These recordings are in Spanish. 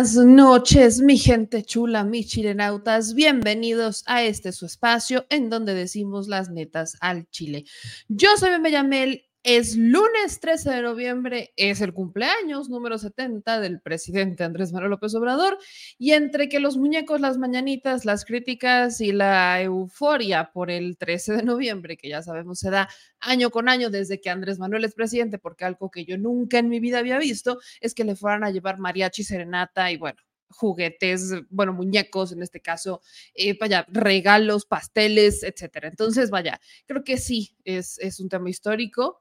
buenas noches, mi gente chula, mis chilenautas. Bienvenidos a este su espacio en donde decimos las netas al chile. Yo soy Yamel es lunes 13 de noviembre, es el cumpleaños número 70 del presidente Andrés Manuel López Obrador, y entre que los muñecos, las mañanitas, las críticas y la euforia por el 13 de noviembre, que ya sabemos se da año con año desde que Andrés Manuel es presidente, porque algo que yo nunca en mi vida había visto es que le fueran a llevar mariachi, serenata y bueno, juguetes, bueno, muñecos en este caso, eh, vaya, regalos, pasteles, etcétera. Entonces, vaya, creo que sí, es, es un tema histórico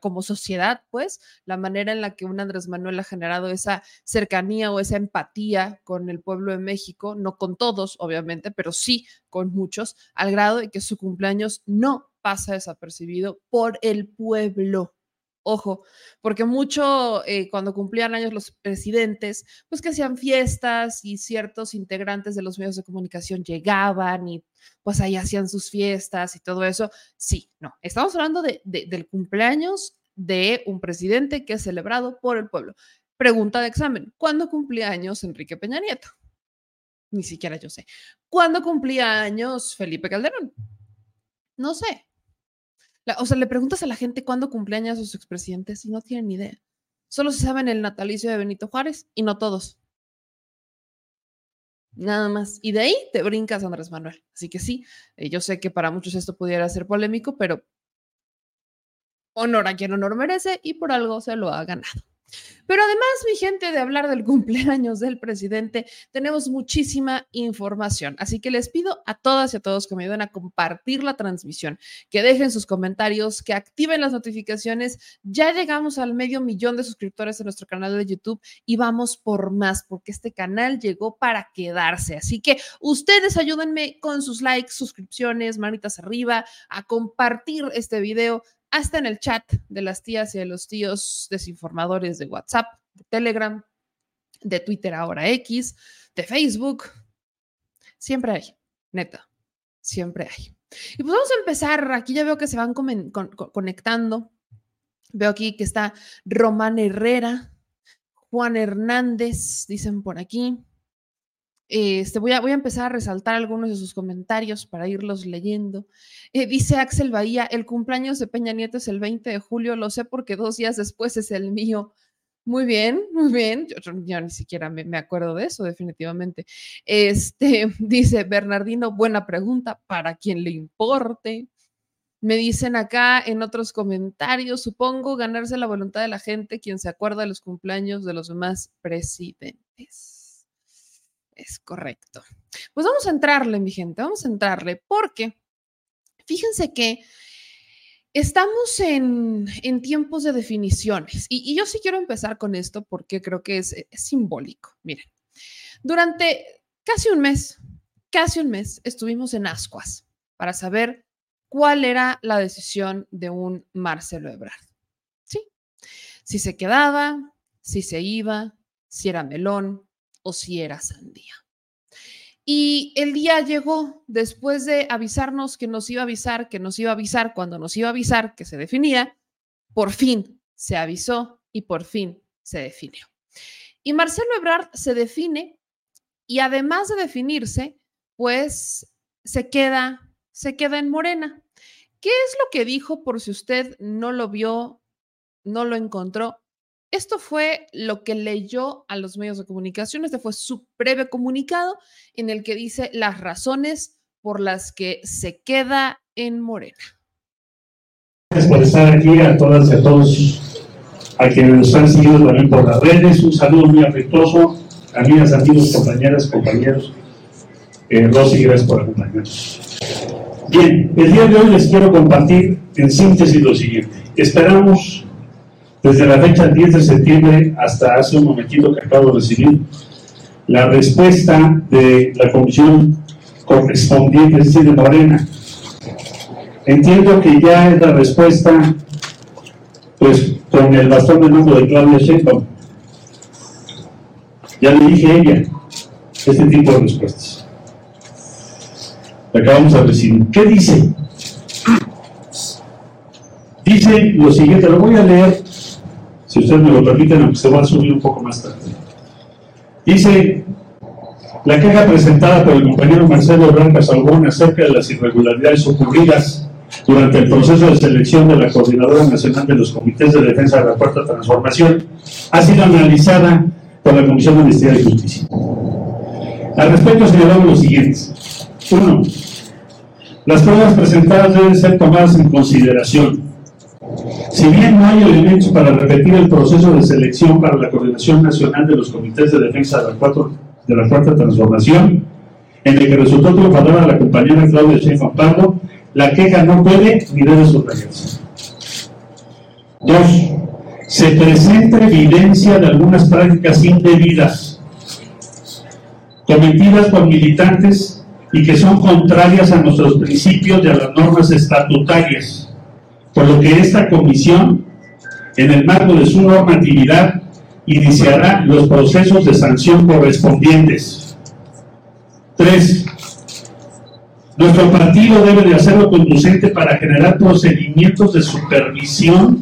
como sociedad, pues, la manera en la que un Andrés Manuel ha generado esa cercanía o esa empatía con el pueblo de México, no con todos, obviamente, pero sí con muchos, al grado de que su cumpleaños no pasa desapercibido por el pueblo. Ojo, porque mucho eh, cuando cumplían años los presidentes, pues que hacían fiestas y ciertos integrantes de los medios de comunicación llegaban y pues ahí hacían sus fiestas y todo eso. Sí, no, estamos hablando de, del cumpleaños de un presidente que es celebrado por el pueblo. Pregunta de examen, ¿cuándo cumplía años Enrique Peña Nieto? Ni siquiera yo sé. ¿Cuándo cumplía años Felipe Calderón? No sé, o sea, le preguntas a la gente cuándo cumpleaños sus expresidentes y no tienen ni idea. Solo se saben el natalicio de Benito Juárez y no todos. Nada más. Y de ahí te brincas Andrés Manuel. Así que sí, eh, yo sé que para muchos esto pudiera ser polémico, pero honor a quien honor merece y por algo se lo ha ganado. Pero además, mi gente, de hablar del cumpleaños del presidente, tenemos muchísima información. Así que les pido a todas y a todos que me ayuden a compartir la transmisión, que dejen sus comentarios, que activen las notificaciones. Ya llegamos al medio millón de suscriptores en nuestro canal de YouTube y vamos por más, porque este canal llegó para quedarse. Así que ustedes ayúdenme con sus likes, suscripciones, manitas arriba, a compartir este video hasta en el chat de las tías y de los tíos desinformadores de WhatsApp, de Telegram, de Twitter ahora X, de Facebook. Siempre hay, neta, siempre hay. Y pues vamos a empezar. Aquí ya veo que se van conectando. Veo aquí que está Román Herrera, Juan Hernández, dicen por aquí. Este, voy, a, empezar a resaltar algunos de sus comentarios para irlos leyendo. Eh, dice Axel Bahía, el cumpleaños de Peña Nieto es el 20 de julio, lo sé porque dos días después es el mío. Muy bien, muy bien. Yo, ni siquiera me, me, acuerdo de eso, definitivamente. Este, dice Bernardino, buena pregunta, para quien le importe. Me dicen acá en otros comentarios, supongo ganarse la voluntad de la gente quien se acuerda de los cumpleaños de los demás presidentes. Es correcto. Pues vamos a entrarle, mi gente, vamos a entrarle, porque fíjense que estamos en, tiempos de definiciones y, yo sí quiero empezar con esto porque creo que es, es simbólico. Miren, durante casi un mes, casi un mes, estuvimos en ascuas para saber cuál era la decisión de un Marcelo Ebrard. ¿Sí? Si se quedaba, si se iba, si era melón, o si era sandía. Y el día llegó después de avisarnos que nos iba a avisar, que nos iba a avisar, cuando nos iba a avisar que se definía, por fin se avisó y por fin se definió. Y Marcelo Ebrard se define y además de definirse, pues se queda, se queda en Morena. ¿Qué es lo que dijo por si usted no lo vio, no lo encontró? Esto fue lo que leyó a los medios de comunicación. Este fue su breve comunicado en el que dice las razones por las que se queda en Morena. Gracias por estar aquí a todas y a todos, a quienes nos han seguido también por las redes. Un saludo muy afectuoso, amigas, amigos, compañeras, compañeros. Eh, Rosy, gracias por acompañarnos. Bien, el día de hoy les quiero compartir en síntesis lo siguiente. Esperamos desde la fecha 10 de septiembre hasta hace un momentito que acabo de recibir, la respuesta de la comisión correspondiente, es decir, de Morena. Entiendo que ya es la respuesta, pues, con el bastón de mando de Claudia Sheinbaum. Ya le dije a ella este tipo de respuestas. La acabamos de recibir. ¿Qué dice? Dice lo siguiente, lo voy a leer si ustedes me lo permiten, aunque se va a subir un poco más tarde. Dice la queja presentada por el compañero Marcelo Blanca Salgón acerca de las irregularidades ocurridas durante el proceso de selección de la Coordinadora Nacional de los Comités de Defensa de la Cuarta Transformación ha sido analizada por la Comisión de Amnistía y Justicia. Al respecto señalamos lo siguiente. Uno, las pruebas presentadas deben ser tomadas en consideración. Si bien no hay elementos para repetir el proceso de selección para la Coordinación Nacional de los Comités de Defensa de la, Cuarta Transformación, en el que resultó triunfadora la compañera Claudia Sheinbaum Pardo, la queja no puede ni debe subrayarse. Dos, se presenta evidencia de algunas prácticas indebidas cometidas por militantes y que son contrarias a nuestros principios y a las normas estatutarias, por lo que esta comisión, en el marco de su normatividad, iniciará los procesos de sanción correspondientes. Tres, nuestro partido debe de hacerlo conducente para generar procedimientos de supervisión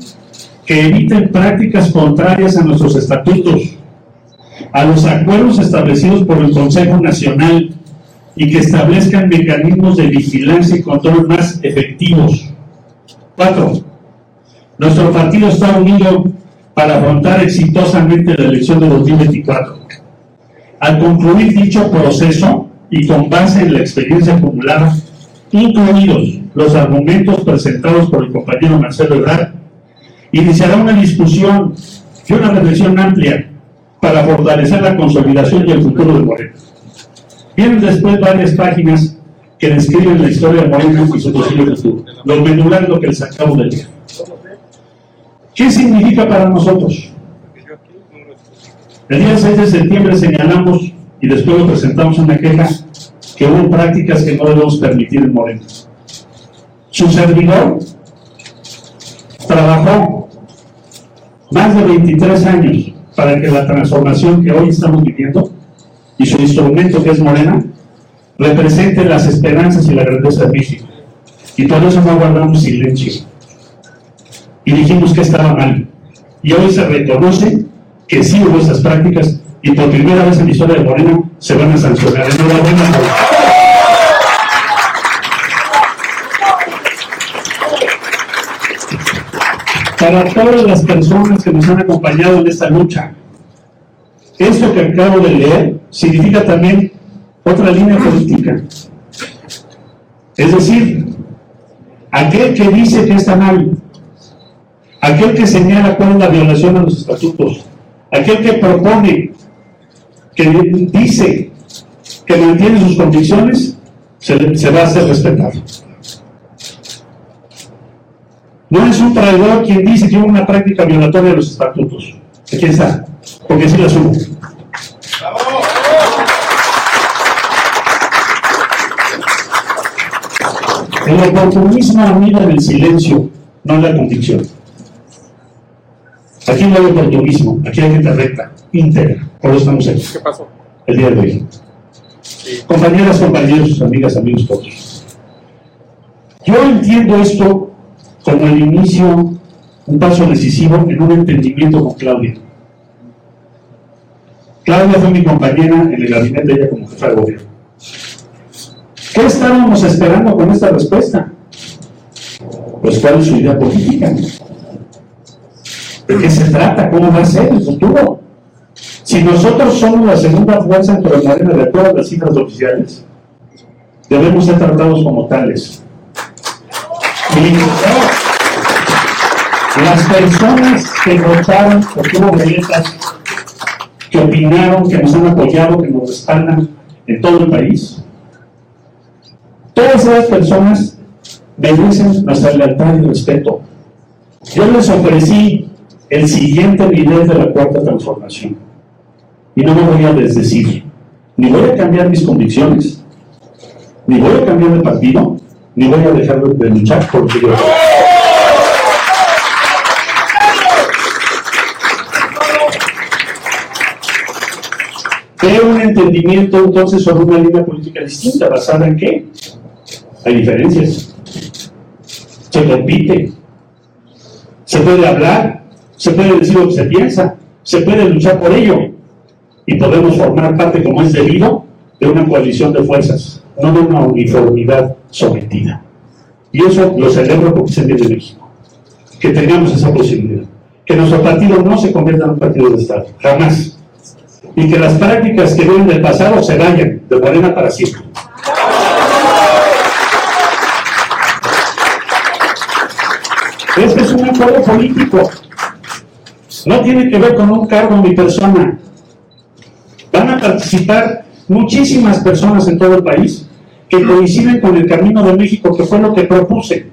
que eviten prácticas contrarias a nuestros estatutos, a los acuerdos establecidos por el Consejo Nacional y que establezcan mecanismos de vigilancia y control más efectivos. Cuatro, nuestro partido está unido para afrontar exitosamente la elección de 2024. Al concluir dicho proceso, y con base en la experiencia acumulada, incluidos los argumentos presentados por el compañero Marcelo Ebrard, iniciará una discusión y una reflexión amplia para fortalecer la consolidación y el futuro de Morena. Vienen después varias páginas que describen la historia de Morena y su posible futuro. Los medulares lo que les acabo de leer. ¿Qué significa para nosotros? El día 6 de septiembre señalamos y después lo presentamos una queja que hubo prácticas que no debemos permitir en Morena. Su servidor trabajó más de 23 años para que la transformación que hoy estamos viviendo y su instrumento que es Morena represente las esperanzas y la grandeza de México. Y por eso no guardamos silencio. Y dijimos que estaba mal. Y hoy se reconoce que sí hubo esas prácticas y por primera vez en la historia de Morena se van a sancionar. Enhorabuena. Para todas las personas que nos han acompañado en esta lucha, esto que acabo de leer significa también otra línea política. Es decir, aquel que dice que está mal, aquel que señala cuál es la violación a los estatutos, aquel que propone que dice que mantiene sus convicciones, se, va a hacer respetar. No es un traidor quien dice que hubo una práctica violatoria de los estatutos. Aquí está, porque sí la subo. El oportunismo anida en el silencio, no en la convicción. Aquí no hay oportunismo, aquí hay gente recta, íntegra. Por eso estamos aquí. ¿Qué pasó? El día de hoy. Compañeras, compañeros, amigas, amigos, todos. Yo entiendo esto como el inicio, un paso decisivo en un entendimiento con Claudia. Claudia fue mi compañera en el gabinete de ella como jefa de gobierno. ¿Qué estábamos esperando con esta respuesta? Pues cuál es su idea política. ¿De qué se trata? ¿Cómo va a ser el futuro? Si nosotros somos la segunda fuerza entre de Morena de todas las cifras oficiales, debemos ser tratados como tales. Y las personas que votaron, porque hubo violetas, que opinaron, que nos han apoyado, que nos respaldan en todo el país, todas esas personas merecen nuestra lealtad y respeto. Yo les ofrecí el siguiente nivel de la cuarta transformación. Y no me voy a desdecir, ni voy a cambiar mis convicciones, ni voy a cambiar de partido, ni voy a dejar de luchar porque yo. Veo un entendimiento entonces sobre una línea política distinta, basada en qué? Hay diferencias. Se compite. Se puede hablar, se puede decir lo que se piensa, se puede luchar por ello. y podemos formar parte, como es debido, de una coalición de fuerzas, no de una uniformidad sometida. Y eso lo celebro porque se entiende México. Que tengamos esa posibilidad. Que nuestro partido no se convierta en un partido de Estado, jamás. Y que las prácticas que vienen del pasado se vayan de Morena para siempre. Este es un acuerdo político. No tiene que ver con un cargo mi persona. Van a participar muchísimas personas en todo el país que coinciden con el camino de México, que fue lo que propuse,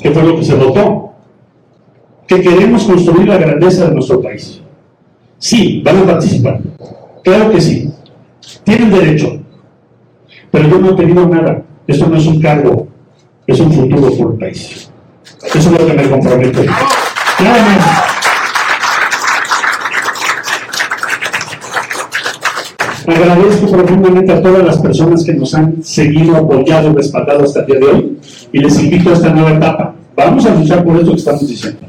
que fue lo que se votó, que queremos construir la grandeza de nuestro país. Sí, van a participar. Claro que sí. Tienen derecho. Pero yo no he pedido nada. Esto no es un cargo, es un futuro por el país. Eso es lo que me comprometo. Agradezco profundamente a todas las personas que nos han seguido, apoyado, respaldado hasta el día de hoy y les invito a esta nueva etapa. Vamos a luchar por esto que estamos diciendo.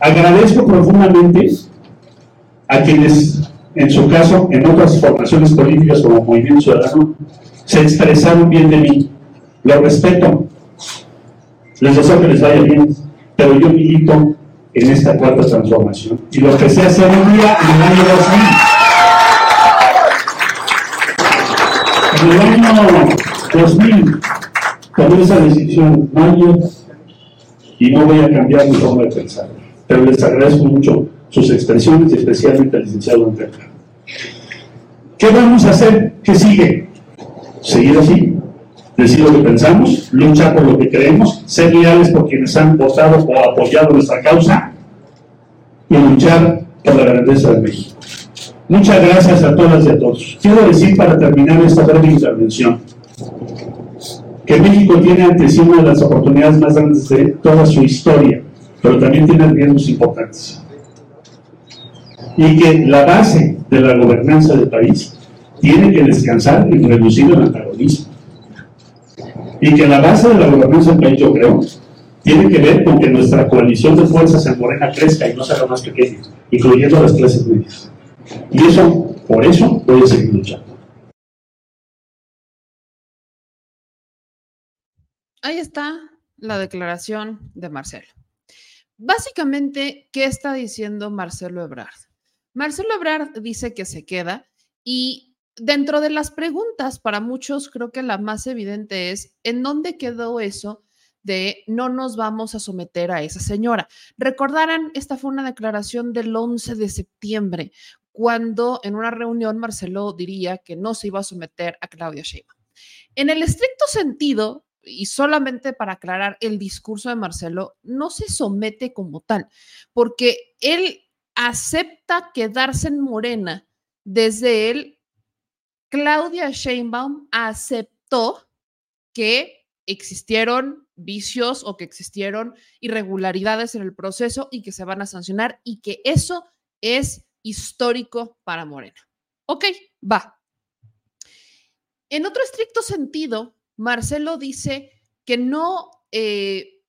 Agradezco profundamente a quienes, en su caso, en otras formaciones políticas como Movimiento Ciudadano, se expresaron bien de mí. Lo respeto. Les deseo que les vaya bien, pero yo milito en esta cuarta transformación y lo que se hace un día en el año 2000. En el año 2000 tomé esa decisión, mayo, y no voy a cambiar mi forma de pensar. Pero les agradezco mucho sus expresiones y especialmente al licenciado Anteca. ¿Qué vamos a hacer? ¿Qué sigue? Seguir así, decir lo que pensamos, luchar por lo que creemos, ser leales por quienes han votado o apoyado nuestra causa y luchar por la grandeza de México. Muchas gracias a todas y a todos. Quiero decir para terminar esta breve intervención que México tiene ante sí una de las oportunidades más grandes de toda su historia, pero también tiene riesgos importantes. Y que la base de la gobernanza del país tiene que descansar en reducir el antagonismo. Y que la base de la del país, yo creo, tiene que ver con que nuestra coalición de fuerzas en Morena crezca y no se haga más pequeña, incluyendo las clases medias. Y eso, por eso voy a seguir luchando. Ahí está la declaración de Marcelo. Básicamente, ¿qué está diciendo Marcelo Ebrard? Marcelo Ebrard dice que se queda y dentro de las preguntas, para muchos creo que la más evidente es, ¿en dónde quedó eso de no nos vamos a someter a esa señora? Recordarán, esta fue una declaración del 11 de septiembre, cuando en una reunión Marcelo diría que no se iba a someter a Claudia Sheinbaum. En el estricto sentido, y solamente para aclarar el discurso de Marcelo, no se somete como tal, porque él acepta quedarse en Morena desde él. Claudia Sheinbaum aceptó que existieron vicios o que existieron irregularidades en el proceso y que se van a sancionar y que eso es histórico para Morena. Ok, va. En otro estricto sentido, Marcelo dice que no, eh,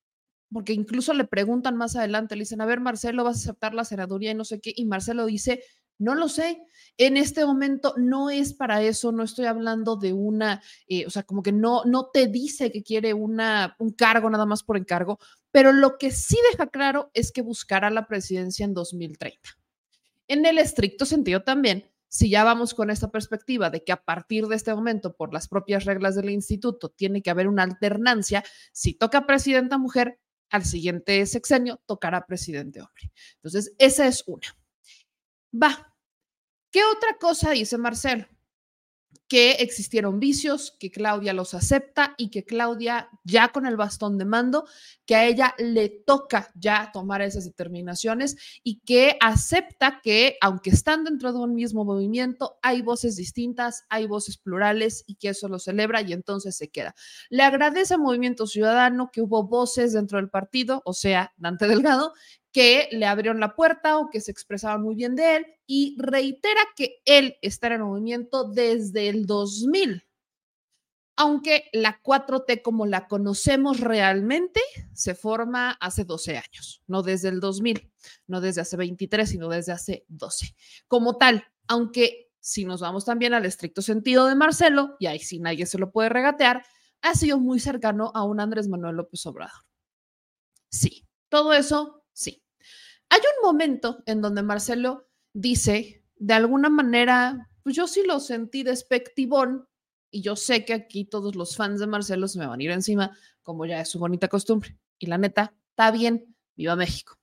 porque incluso le preguntan más adelante, le dicen, a ver, Marcelo, ¿vas a aceptar la senaduría y no sé qué? Y Marcelo dice, no lo sé. En este momento no es para eso, no estoy hablando de una, eh, o sea, como que no, no te dice que quiere una, un cargo nada más por encargo, pero lo que sí deja claro es que buscará la presidencia en 2030. En el estricto sentido también, si ya vamos con esta perspectiva de que a partir de este momento, por las propias reglas del instituto, tiene que haber una alternancia, si toca presidenta mujer, al siguiente sexenio tocará presidente hombre. Entonces, esa es una. Va. ¿Qué otra cosa dice Marcelo? que existieron vicios, que Claudia los acepta y que Claudia ya con el bastón de mando, que a ella le toca ya tomar esas determinaciones y que acepta que aunque están dentro de un mismo movimiento, hay voces distintas, hay voces plurales y que eso lo celebra y entonces se queda. Le agradece al Movimiento Ciudadano que hubo voces dentro del partido, o sea, Dante Delgado, que le abrieron la puerta o que se expresaban muy bien de él y reitera que él está en movimiento desde el 2000. aunque la 4T como la conocemos realmente se forma hace 12 años, no desde el 2000, no desde hace 23, sino desde hace 12. Como tal, aunque si nos vamos también al estricto sentido de Marcelo, y ahí sí nadie se lo puede regatear, ha sido muy cercano a un Andrés Manuel López Obrador. Sí, todo eso, sí. Hay un momento en donde Marcelo dice, de alguna manera, pues yo sí lo sentí despectivón y yo sé que aquí todos los fans de Marcelo se me van a ir encima, como ya es su bonita costumbre. Y la neta, está bien, viva México.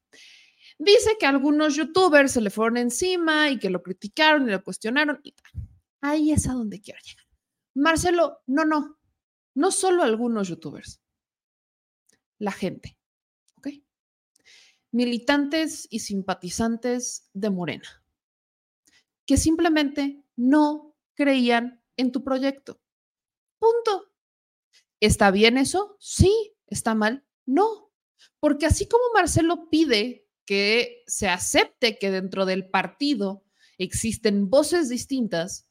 Dice que algunos youtubers se le fueron encima y que lo criticaron y lo cuestionaron. Y ahí es a donde quiero llegar. Marcelo, no, no, no solo algunos youtubers, la gente. Militantes y simpatizantes de Morena, que simplemente no creían en tu proyecto. Punto. ¿Está bien eso? Sí. ¿Está mal? No. Porque así como Marcelo pide que se acepte que dentro del partido existen voces distintas,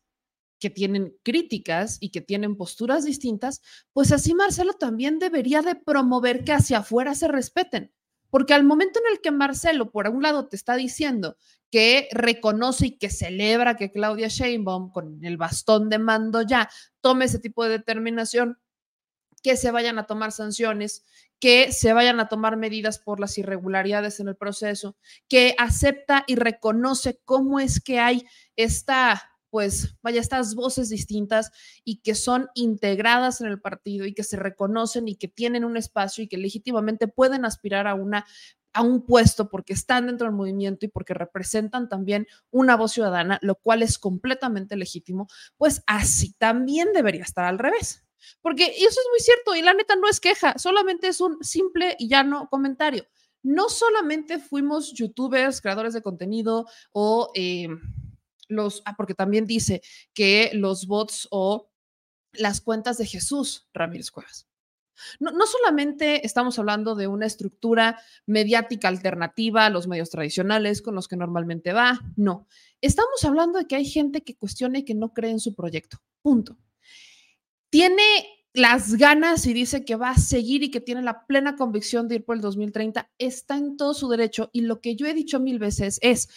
que tienen críticas y que tienen posturas distintas, pues así Marcelo también debería de promover que hacia afuera se respeten. Porque al momento en el que Marcelo, por un lado, te está diciendo que reconoce y que celebra que Claudia Sheinbaum, con el bastón de mando ya, tome ese tipo de determinación, que se vayan a tomar sanciones, que se vayan a tomar medidas por las irregularidades en el proceso, que acepta y reconoce cómo es que hay esta pues vaya, estas voces distintas y que son integradas en el partido y que se reconocen y que tienen un espacio y que legítimamente pueden aspirar a una a un puesto porque están dentro del movimiento y porque representan también una voz ciudadana, lo cual es completamente legítimo, pues así también debería estar al revés. Porque eso es muy cierto y la neta no es queja, solamente es un simple y llano comentario. No solamente fuimos youtubers, creadores de contenido o... Eh, los, ah, porque también dice que los bots o las cuentas de Jesús Ramírez Cuevas. No, no, solamente estamos hablando de una estructura mediática alternativa a los medios tradicionales con los que normalmente va, no. Estamos hablando de que hay gente que cuestiona y que no cree en su proyecto. Punto. Tiene las ganas y dice que va a seguir y que tiene la plena convicción de ir por el 2030, está en todo su derecho. Y lo que yo he dicho mil veces es,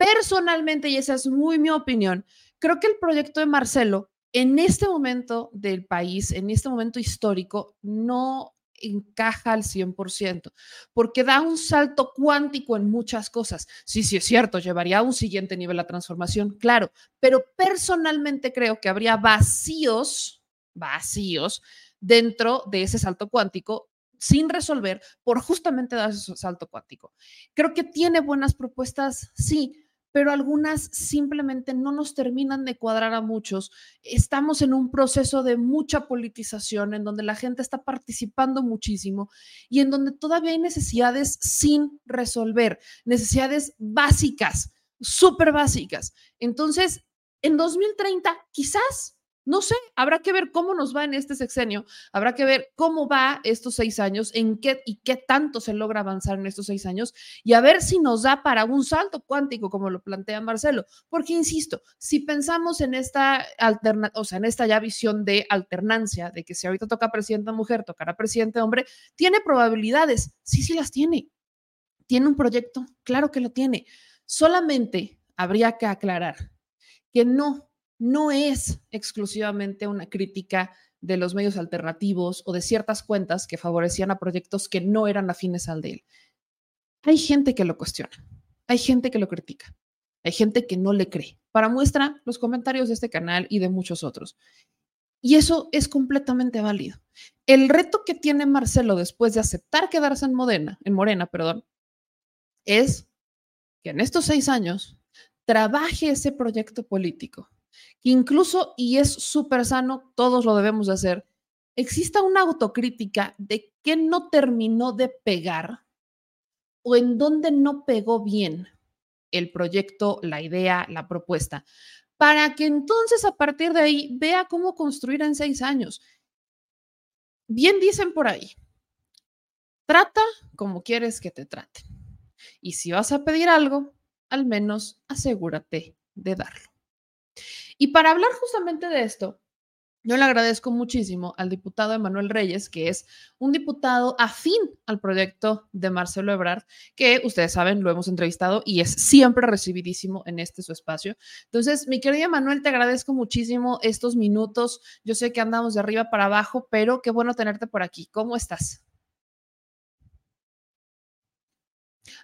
Personalmente, y esa es muy mi opinión, creo que el proyecto de Marcelo en este momento del país, en este momento histórico, no encaja al 100%, porque da un salto cuántico en muchas cosas. Sí, sí, es cierto, llevaría a un siguiente nivel la transformación, claro, pero personalmente creo que habría vacíos, vacíos dentro de ese salto cuántico sin resolver por justamente dar ese salto cuántico. Creo que tiene buenas propuestas, sí, pero algunas simplemente no nos terminan de cuadrar a muchos. Estamos en un proceso de mucha politización, en donde la gente está participando muchísimo y en donde todavía hay necesidades sin resolver, necesidades básicas, súper básicas. Entonces, en 2030, quizás no sé, habrá que ver cómo nos va en este sexenio, habrá que ver cómo va estos seis años, en qué y qué tanto se logra avanzar en estos seis años y a ver si nos da para un salto cuántico, como lo plantea Marcelo. Porque, insisto, si pensamos en esta alterna o sea, en esta ya visión de alternancia, de que si ahorita toca presidente mujer, tocará presidente hombre, tiene probabilidades. Sí, sí las tiene. ¿Tiene un proyecto? Claro que lo tiene. Solamente habría que aclarar que no no es exclusivamente una crítica de los medios alternativos o de ciertas cuentas que favorecían a proyectos que no eran afines al de él. Hay gente que lo cuestiona, hay gente que lo critica, hay gente que no le cree. Para muestra los comentarios de este canal y de muchos otros. Y eso es completamente válido. El reto que tiene Marcelo después de aceptar quedarse en Morena, en Morena, perdón, es que en estos seis años trabaje ese proyecto político incluso, y es súper sano, todos lo debemos de hacer, exista una autocrítica de qué no terminó de pegar o en dónde no pegó bien el proyecto, la idea, la propuesta, para que entonces a partir de ahí vea cómo construir en seis años. Bien dicen por ahí, trata como quieres que te traten. Y si vas a pedir algo, al menos asegúrate de darlo. Y para hablar justamente de esto, Yo le agradezco muchísimo al diputado Emanuel Reyes, que es un diputado afín al proyecto de Marcelo Ebrard, que ustedes saben, lo hemos entrevistado y es siempre recibidísimo en este su espacio. Entonces, mi querido Emanuel, te agradezco muchísimo estos minutos. Yo sé que andamos de arriba para abajo, pero qué bueno tenerte por aquí. ¿Cómo estás?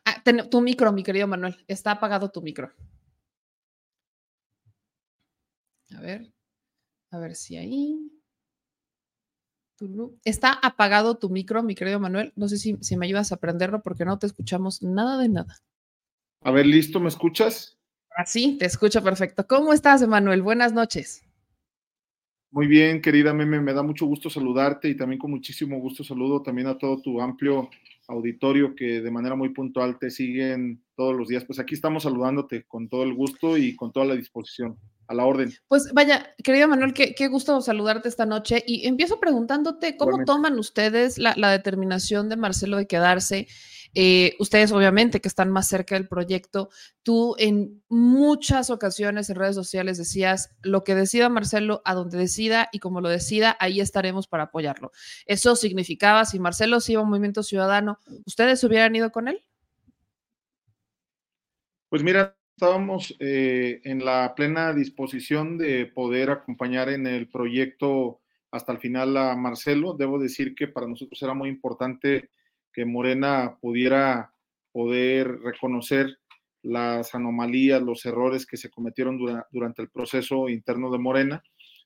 Ah, tu micro, mi querido Manuel. Está apagado tu micro. A ver. A ver si ahí. Está apagado tu micro, mi querido Manuel. No sé si, si me ayudas a prenderlo porque no te escuchamos nada de nada. A ver, listo, ¿me escuchas? Así, te escucho perfecto. ¿Cómo estás, Emanuel? Buenas noches. Muy bien, querida Meme, me da mucho gusto saludarte y también con muchísimo gusto saludo también a todo tu amplio auditorio que de manera muy puntual te siguen todos los días. Pues aquí estamos saludándote con todo el gusto y con toda la disposición a la orden. Pues vaya, querido Manuel, qué, gusto saludarte esta noche. Y empiezo preguntándote cómo toman ustedes la, determinación de Marcelo de quedarse. Eh, ustedes, obviamente, que están más cerca del proyecto, tú en muchas ocasiones en redes sociales decías, lo que decida Marcelo, a donde decida y como lo decida, ahí estaremos para apoyarlo. Eso significaba, si Marcelo se iba a un movimiento ciudadano, ¿ustedes hubieran ido con él? Pues mira, estábamos eh, en la plena disposición de poder acompañar en el proyecto hasta el final a Marcelo. Debo decir que para nosotros era muy importante que Morena pudiera poder reconocer las anomalías, los errores que se cometieron durante el proceso interno de Morena.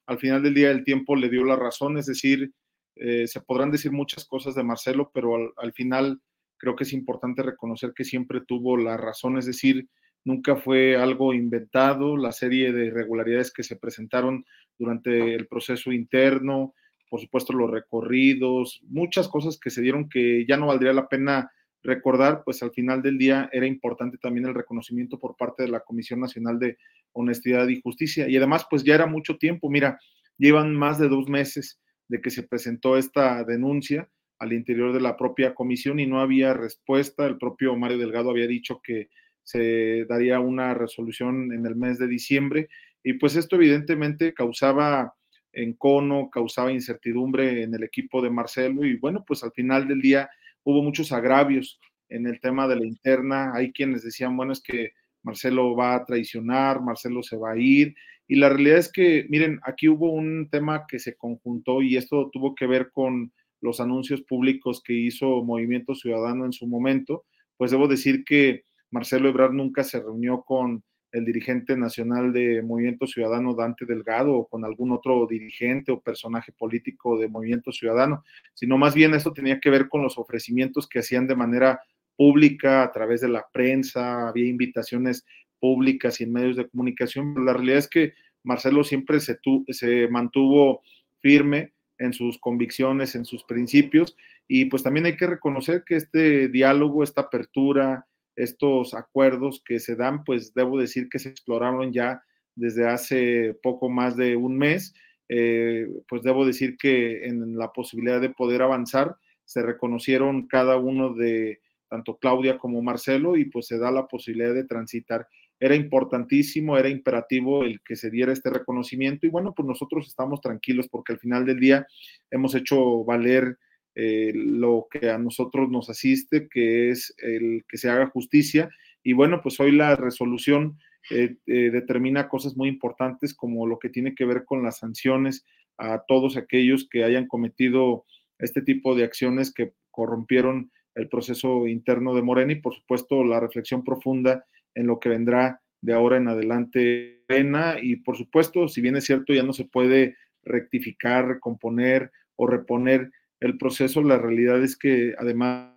Al final del día el tiempo le dio la razón, es decir, eh, se podrán decir muchas cosas de Marcelo, pero al final creo que es importante reconocer que siempre tuvo la razón, es decir, nunca fue algo inventado, la serie de irregularidades que se presentaron durante el proceso interno, por supuesto los recorridos, muchas cosas que se dieron que ya no valdría la pena recordar, pues al final del día era importante también el reconocimiento por parte de la Comisión Nacional de Honestidad y Justicia. Y además, pues ya era mucho tiempo, mira, llevan más de dos meses de que se presentó esta denuncia al interior de la propia comisión y no había respuesta. El propio Mario Delgado había dicho que se daría una resolución en el mes de diciembre y pues esto evidentemente causaba encono, causaba incertidumbre en el equipo de Marcelo y bueno, pues al final del día hubo muchos agravios en el tema de la interna, hay quienes decían, bueno, es que Marcelo va a traicionar, Marcelo se va a ir y la realidad es que, miren, aquí hubo un tema que se conjuntó y esto tuvo que ver con los anuncios públicos que hizo Movimiento Ciudadano en su momento, pues debo decir que Marcelo Ebrard nunca se reunió con el dirigente nacional de Movimiento Ciudadano, Dante Delgado, o con algún otro dirigente o personaje político de Movimiento Ciudadano, sino más bien eso tenía que ver con los ofrecimientos que hacían de manera pública a través de la prensa, había invitaciones públicas y en medios de comunicación, pero la realidad es que Marcelo siempre se, se mantuvo firme en sus convicciones, en sus principios, y pues también hay que reconocer que este diálogo, esta apertura, estos acuerdos que se dan, pues debo decir que se exploraron ya desde hace poco más de un mes. Eh, pues debo decir que en la posibilidad de poder avanzar se reconocieron cada uno de tanto Claudia como Marcelo y pues se da la posibilidad de transitar. Era importantísimo, era imperativo el que se diera este reconocimiento y bueno, pues nosotros estamos tranquilos porque al final del día hemos hecho valer eh, lo que a nosotros nos asiste, que es el que se haga justicia. Y bueno, pues hoy la resolución eh, eh, determina cosas muy importantes como lo que tiene que ver con las sanciones a todos aquellos que hayan cometido este tipo de acciones que corrompieron el proceso interno de Morena y por supuesto la reflexión profunda en lo que vendrá de ahora en adelante pena y por supuesto, si bien es cierto, ya no se puede rectificar, recomponer o reponer el proceso, la realidad es que además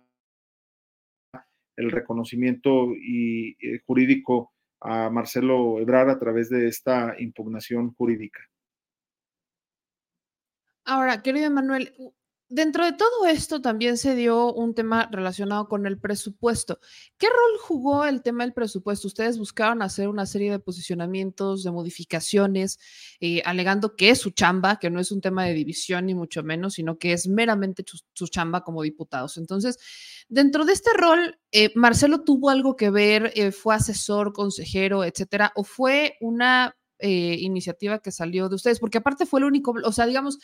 el reconocimiento y, eh, jurídico a Marcelo Ebrar a través de esta impugnación jurídica. Ahora, querido Manuel, Dentro de todo esto también se dio un tema relacionado con el presupuesto. ¿Qué rol jugó el tema del presupuesto? Ustedes buscaron hacer una serie de posicionamientos, de modificaciones, eh, alegando que es su chamba, que no es un tema de división ni mucho menos, sino que es meramente su, chamba como diputados. Entonces, dentro de este rol, eh, Marcelo tuvo algo que ver, eh, fue asesor, consejero, etcétera, o fue una iniciativa que salió de ustedes, porque aparte fue el único, o sea, digamos,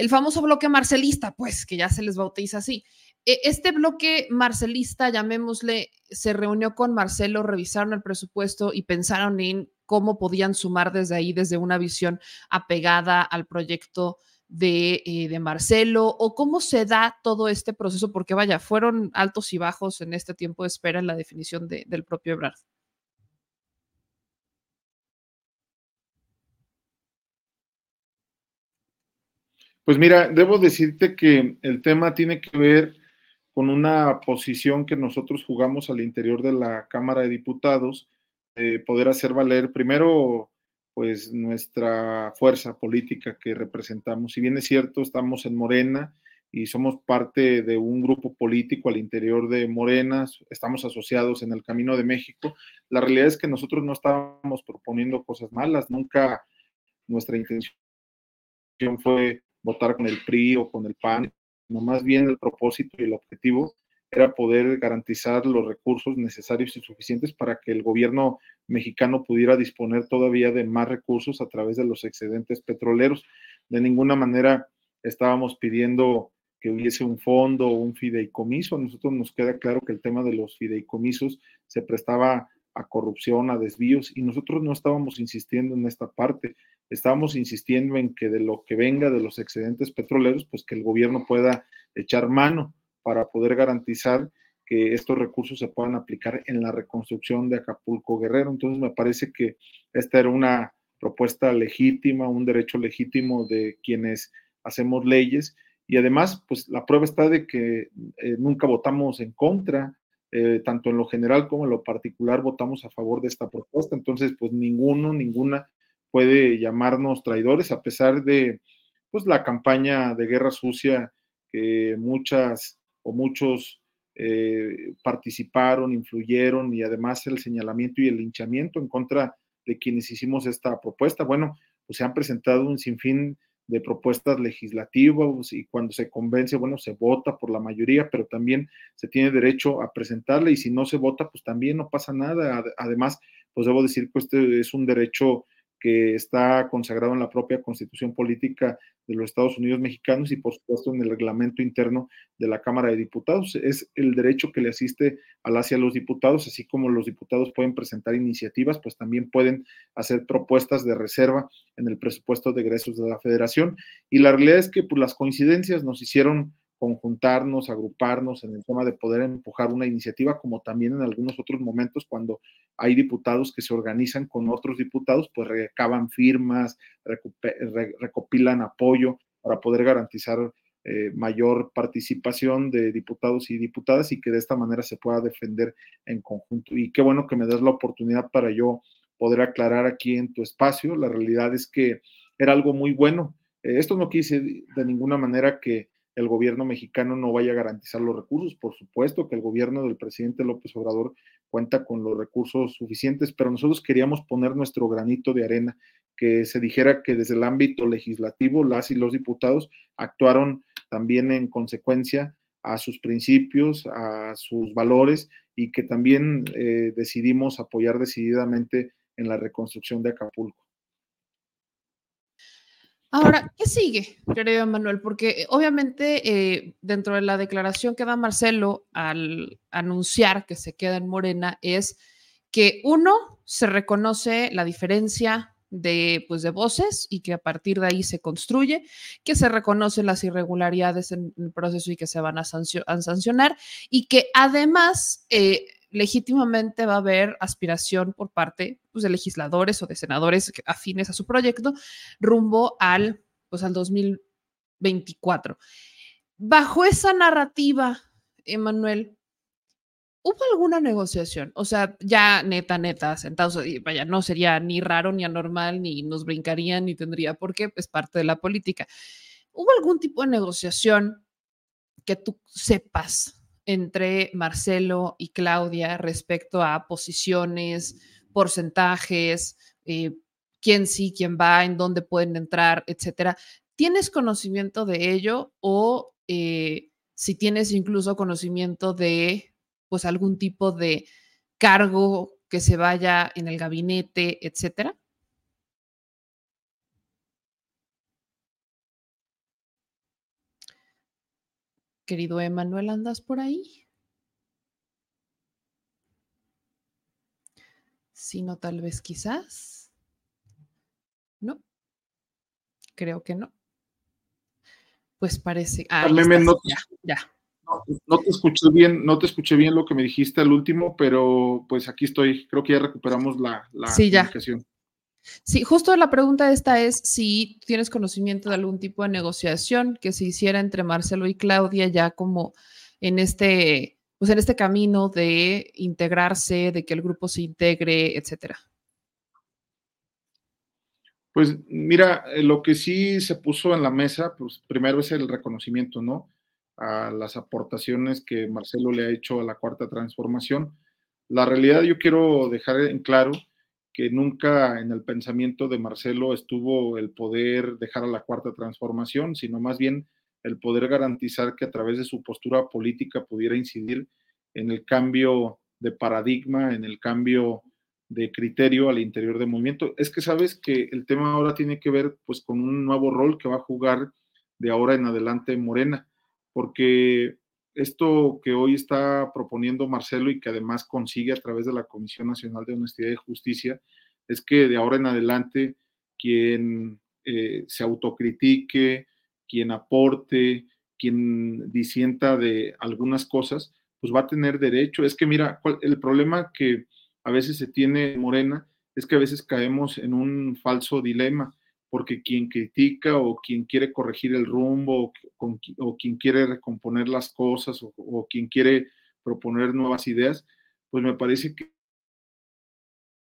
el famoso bloque marcelista, pues que ya se les bautiza así. E, este bloque marcelista, llamémosle, se reunió con Marcelo, revisaron el presupuesto y pensaron en cómo podían sumar desde ahí, desde una visión apegada al proyecto de, eh, Marcelo o cómo se da todo este proceso, porque vaya, fueron altos y bajos en este tiempo de espera en la definición de, del propio Ebrard. Pues mira, debo decirte que el tema tiene que ver con una posición que nosotros jugamos al interior de la Cámara de Diputados, poder hacer valer primero pues nuestra fuerza política que representamos. Si bien es cierto, estamos en Morena y somos parte de un grupo político al interior de Morena, estamos asociados en el Camino de México, la realidad es que nosotros no estábamos proponiendo cosas malas, nunca nuestra intención fue votar con el PRI o con el PAN, no más bien el propósito y el objetivo era poder garantizar los recursos necesarios y suficientes para que el gobierno mexicano pudiera disponer todavía de más recursos a través de los excedentes petroleros. De ninguna manera estábamos pidiendo que hubiese un fondo o un fideicomiso. A nosotros nos queda claro que el tema de los fideicomisos se prestaba a corrupción, a desvíos, y nosotros no estábamos insistiendo en esta parte, estábamos insistiendo en que de lo que venga de los excedentes petroleros, pues que el gobierno pueda echar mano para poder garantizar que estos recursos se puedan aplicar en la reconstrucción de Acapulco Guerrero. Entonces me parece que esta era una propuesta legítima, un derecho legítimo de quienes hacemos leyes y además, pues la prueba está de que eh, nunca votamos en contra, eh, tanto en lo general como en lo particular votamos a favor de esta propuesta. Entonces, pues ninguno, ninguna puede llamarnos traidores a pesar de pues la campaña de guerra sucia que muchas o muchos eh, participaron, influyeron y además el señalamiento y el linchamiento en contra de quienes hicimos esta propuesta. Bueno, pues se han presentado un sinfín de propuestas legislativas y cuando se convence, bueno, se vota por la mayoría, pero también se tiene derecho a presentarla y si no se vota, pues también no pasa nada. Además, pues debo decir que este es un derecho que está consagrado en la propia constitución política de los Estados Unidos mexicanos y por supuesto en el reglamento interno de la Cámara de Diputados. Es el derecho que le asiste a las y a los diputados, así como los diputados pueden presentar iniciativas, pues también pueden hacer propuestas de reserva en el presupuesto de egresos de la federación. Y la realidad es que pues, las coincidencias nos hicieron conjuntarnos, agruparnos en el tema de poder empujar una iniciativa, como también en algunos otros momentos cuando hay diputados que se organizan con otros diputados, pues recaban firmas, recopilan apoyo para poder garantizar eh, mayor participación de diputados y diputadas y que de esta manera se pueda defender en conjunto. Y qué bueno que me das la oportunidad para yo poder aclarar aquí en tu espacio. La realidad es que era algo muy bueno. Eh, esto no quise de ninguna manera que el gobierno mexicano no vaya a garantizar los recursos. Por supuesto que el gobierno del presidente López Obrador cuenta con los recursos suficientes, pero nosotros queríamos poner nuestro granito de arena, que se dijera que desde el ámbito legislativo las y los diputados actuaron también en consecuencia a sus principios, a sus valores y que también eh, decidimos apoyar decididamente en la reconstrucción de Acapulco. Ahora, ¿qué sigue, querido Manuel? Porque obviamente eh, dentro de la declaración que da Marcelo al anunciar que se queda en Morena es que uno, se reconoce la diferencia de, pues, de voces y que a partir de ahí se construye, que se reconocen las irregularidades en el proceso y que se van a, sancionar y que además... Eh, legítimamente va a haber aspiración por parte pues, de legisladores o de senadores afines a su proyecto rumbo al, pues, al 2024. Bajo esa narrativa, Emanuel, ¿hubo alguna negociación? O sea, ya neta, neta, sentados, vaya, no sería ni raro, ni anormal, ni nos brincarían, ni tendría por qué, es parte de la política. ¿Hubo algún tipo de negociación que tú sepas entre Marcelo y Claudia respecto a posiciones, porcentajes, eh, quién sí, quién va, en dónde pueden entrar, etcétera. ¿Tienes conocimiento de ello o eh, si tienes incluso conocimiento de pues algún tipo de cargo que se vaya en el gabinete, etcétera? Querido Emanuel, ¿andas por ahí? Si no, tal vez quizás. No. Creo que no. Pues parece. Ah, no, ya, ya. No, te escuché bien, no te escuché bien lo que me dijiste al último, pero pues aquí estoy. Creo que ya recuperamos la, la sí, comunicación. Sí, justo la pregunta esta es si tienes conocimiento de algún tipo de negociación que se hiciera entre Marcelo y Claudia ya como en este, pues en este camino de integrarse, de que el grupo se integre, etcétera. Pues mira, eh, lo que sí se puso en la mesa, pues primero es el reconocimiento, ¿no? A las aportaciones que Marcelo le ha hecho a la cuarta transformación. La realidad yo quiero dejar en claro que nunca en el pensamiento de Marcelo estuvo el poder dejar a la cuarta transformación, sino más bien el poder garantizar que a través de su postura política pudiera incidir en el cambio de paradigma, en el cambio de criterio al interior del movimiento. Es que sabes que el tema ahora tiene que ver pues con un nuevo rol que va a jugar de ahora en adelante Morena, porque esto que hoy está proponiendo Marcelo y que además consigue a través de la Comisión Nacional de Honestidad y Justicia, es que de ahora en adelante quien eh, se autocritique, quien aporte, quien disienta de algunas cosas, pues va a tener derecho. Es que mira, el problema que a veces se tiene Morena es que a veces caemos en un falso dilema porque quien critica o quien quiere corregir el rumbo o, quien quiere recomponer las cosas o, quien quiere proponer nuevas ideas, pues me parece que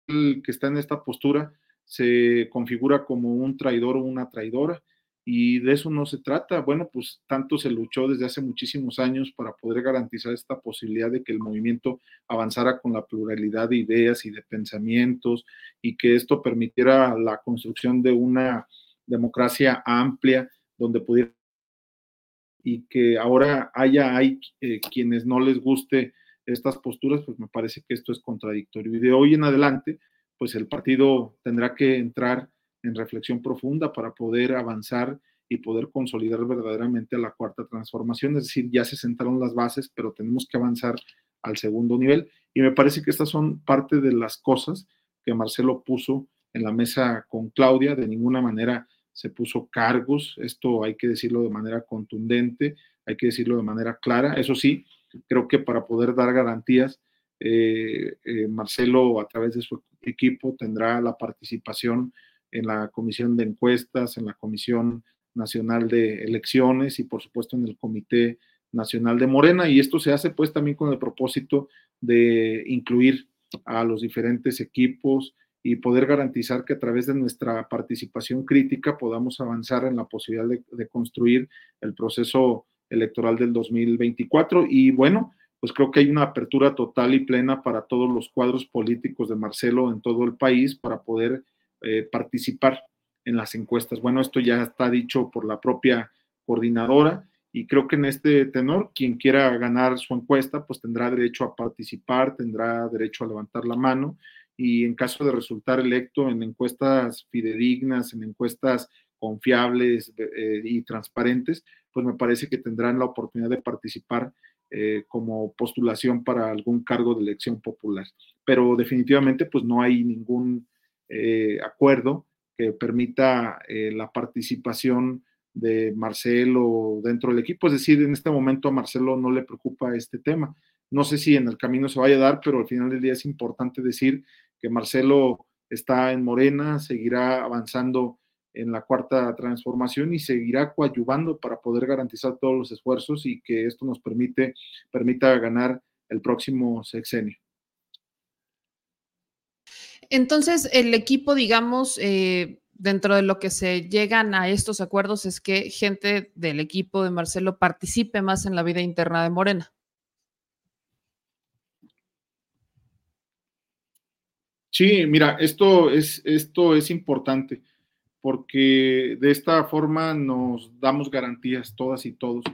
el que está en esta postura se configura como un traidor o una traidora y de eso no se trata. Bueno, pues tanto se luchó desde hace muchísimos años para poder garantizar esta posibilidad de que el movimiento avanzara con la pluralidad de ideas y de pensamientos y que esto permitiera la construcción de una democracia amplia donde pudiera y que ahora haya hay eh, quienes no les guste estas posturas, pues me parece que esto es contradictorio. Y de hoy en adelante, pues el partido tendrá que entrar en reflexión profunda para poder avanzar y poder consolidar verdaderamente la cuarta transformación. Es decir, ya se sentaron las bases, pero tenemos que avanzar al segundo nivel. Y me parece que estas son parte de las cosas que Marcelo puso en la mesa con Claudia. De ninguna manera se puso cargos. Esto hay que decirlo de manera contundente, hay que decirlo de manera clara. Eso sí, creo que para poder dar garantías, eh, eh, Marcelo a través de su equipo tendrá la participación en la Comisión de Encuestas, en la Comisión Nacional de Elecciones y por supuesto en el Comité Nacional de Morena. Y esto se hace pues también con el propósito de incluir a los diferentes equipos y poder garantizar que a través de nuestra participación crítica podamos avanzar en la posibilidad de, construir el proceso electoral del 2024. Y bueno, pues creo que hay una apertura total y plena para todos los cuadros políticos de Marcelo en todo el país para poder eh, participar en las encuestas. Bueno, esto ya está dicho por la propia coordinadora y creo que en este tenor, quien quiera ganar su encuesta, pues tendrá derecho a participar, tendrá derecho a levantar la mano y en caso de resultar electo en encuestas fidedignas, en encuestas confiables eh, y transparentes, pues me parece que tendrán la oportunidad de participar eh, como postulación para algún cargo de elección popular. Pero definitivamente pues no hay ningún eh, acuerdo que permita eh, la participación de Marcelo dentro del equipo. Es decir, en este momento a Marcelo no le preocupa este tema. No sé si en el camino se vaya a dar, pero al final del día es importante decir que Marcelo está en Morena, seguirá avanzando en la cuarta transformación y seguirá coadyuvando para poder garantizar todos los esfuerzos y que esto nos permite, permita ganar el próximo sexenio. Entonces, el equipo, digamos, eh, dentro de lo que se llegan a estos acuerdos es que gente del equipo de Marcelo participe más en la vida interna de Morena. Sí, mira, esto es, esto es importante porque de esta forma nos damos garantías todas y todos.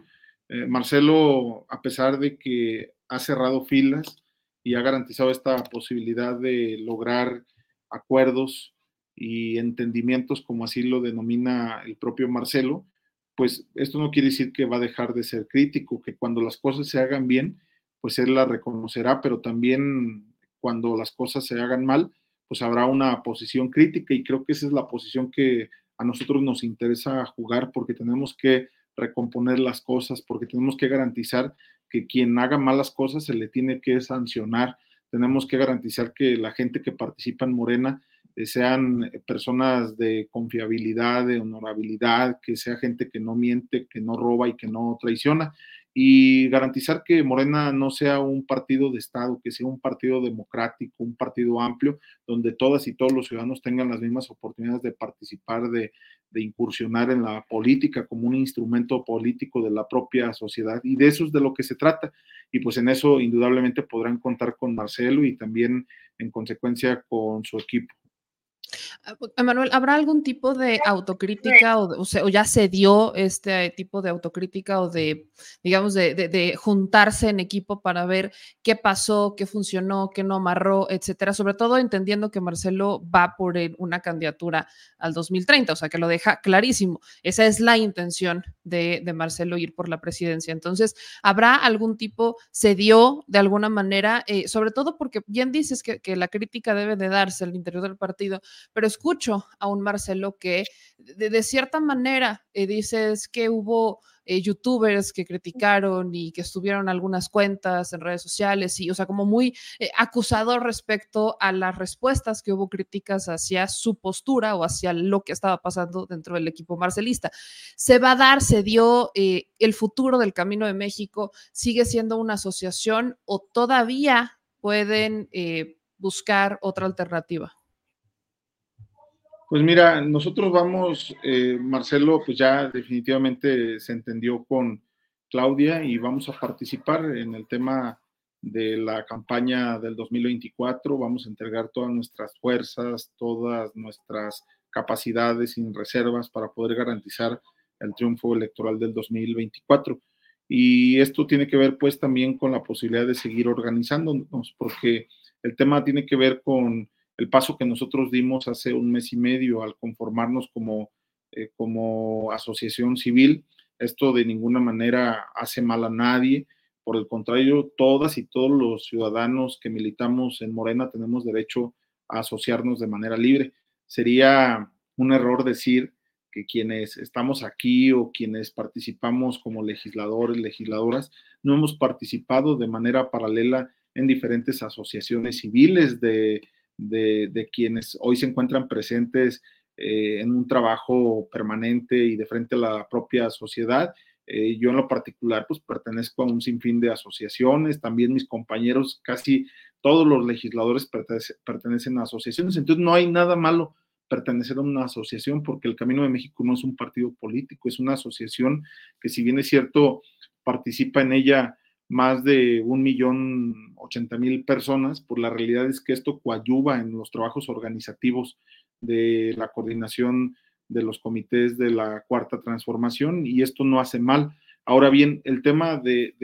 Eh, Marcelo, a pesar de que ha cerrado filas, y ha garantizado esta posibilidad de lograr acuerdos y entendimientos, como así lo denomina el propio Marcelo, pues esto no quiere decir que va a dejar de ser crítico, que cuando las cosas se hagan bien, pues él la reconocerá, pero también cuando las cosas se hagan mal, pues habrá una posición crítica y creo que esa es la posición que a nosotros nos interesa jugar porque tenemos que recomponer las cosas, porque tenemos que garantizar que quien haga malas cosas se le tiene que sancionar, tenemos que garantizar que la gente que participa en Morena eh, sean personas de confiabilidad, de honorabilidad, que sea gente que no miente, que no roba y que no traiciona y garantizar que Morena no sea un partido de Estado, que sea un partido democrático, un partido amplio, donde todas y todos los ciudadanos tengan las mismas oportunidades de participar, de, incursionar en la política como un instrumento político de la propia sociedad. Y de eso es de lo que se trata. Y pues en eso indudablemente podrán contar con Marcelo y también en consecuencia con su equipo. Ah, Emanuel, ¿habrá algún tipo de autocrítica o, o, ya se dio este tipo de autocrítica o de, digamos, de, juntarse en equipo para ver qué pasó, qué funcionó, qué no amarró, etcétera? Sobre todo entendiendo que Marcelo va por una candidatura al 2030, o sea, que lo deja clarísimo. Esa es la intención de, Marcelo ir por la presidencia. Entonces, ¿habrá algún tipo, se dio de alguna manera, eh, sobre todo porque bien dices que, que la crítica debe de darse al interior del partido? pero escucho a un Marcelo que de, cierta manera eh, dices que hubo eh, youtubers que criticaron y que estuvieron algunas cuentas en redes sociales y, o sea, como muy eh, acusador respecto a las respuestas que hubo críticas hacia su postura o hacia lo que estaba pasando dentro del equipo marcelista. Se va a dar, se dio el futuro del Camino de México, sigue siendo una asociación o todavía pueden buscar otra alternativa. Pues mira, nosotros vamos, eh, Marcelo, pues ya definitivamente se entendió con Claudia y vamos a participar en el tema de la campaña del 2024. Vamos a entregar todas nuestras fuerzas, todas nuestras capacidades sin reservas para poder garantizar el triunfo electoral del 2024. Y esto tiene que ver pues también con la posibilidad de seguir organizándonos, porque el tema tiene que ver con el paso que nosotros dimos hace un mes y medio al conformarnos como, eh, como asociación civil. Esto de ninguna manera hace mal a nadie. Por el contrario, todas y todos los ciudadanos que militamos en Morena tenemos derecho a asociarnos de manera libre. Sería un error decir que quienes estamos aquí o quienes participamos como legisladores, legisladoras, no hemos participado de manera paralela en diferentes asociaciones civiles de de, quienes hoy se encuentran presentes eh, en un trabajo permanente y de frente a la propia sociedad. Eh, yo en lo particular, pues pertenezco a un sinfín de asociaciones, también mis compañeros, casi todos los legisladores pertenecen a asociaciones, entonces no hay nada malo pertenecer a una asociación porque el Camino de México no es un partido político, es una asociación que si bien es cierto, participa en ella más de un millón ochenta mil personas, por la realidad es que esto coadyuva en los trabajos organizativos de la coordinación de los comités de la cuarta transformación y esto no hace mal. Ahora bien, el tema de,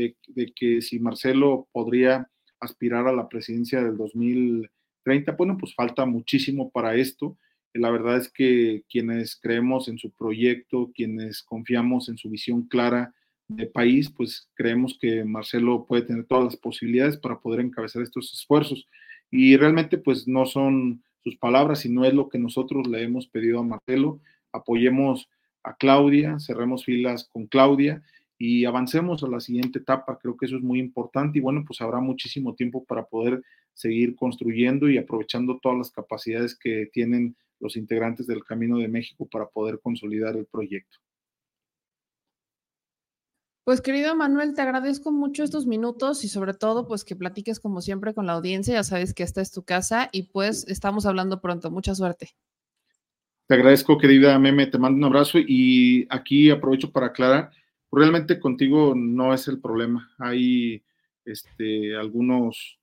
que si Marcelo podría aspirar a la presidencia del 2030, bueno, pues falta muchísimo para esto. La verdad es que quienes creemos en su proyecto, quienes confiamos en su visión clara, de país, pues creemos que Marcelo puede tener todas las posibilidades para poder encabezar estos esfuerzos. Y realmente pues no son sus palabras, sino es lo que nosotros le hemos pedido a Marcelo. Apoyemos a Claudia, cerremos filas con Claudia y avancemos a la siguiente etapa. Creo que eso es muy importante y bueno, pues habrá muchísimo tiempo para poder seguir construyendo y aprovechando todas las capacidades que tienen los integrantes del Camino de México para poder consolidar el proyecto. Pues querido Manuel, te agradezco mucho estos minutos y sobre todo pues que platiques como siempre con la audiencia, ya sabes que esta es tu casa y pues estamos hablando pronto, mucha suerte. Te agradezco querida Meme, te mando un abrazo y aquí aprovecho para aclarar, realmente contigo no es el problema, hay este, algunos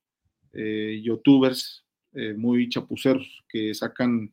eh, youtubers eh, muy chapuceros que sacan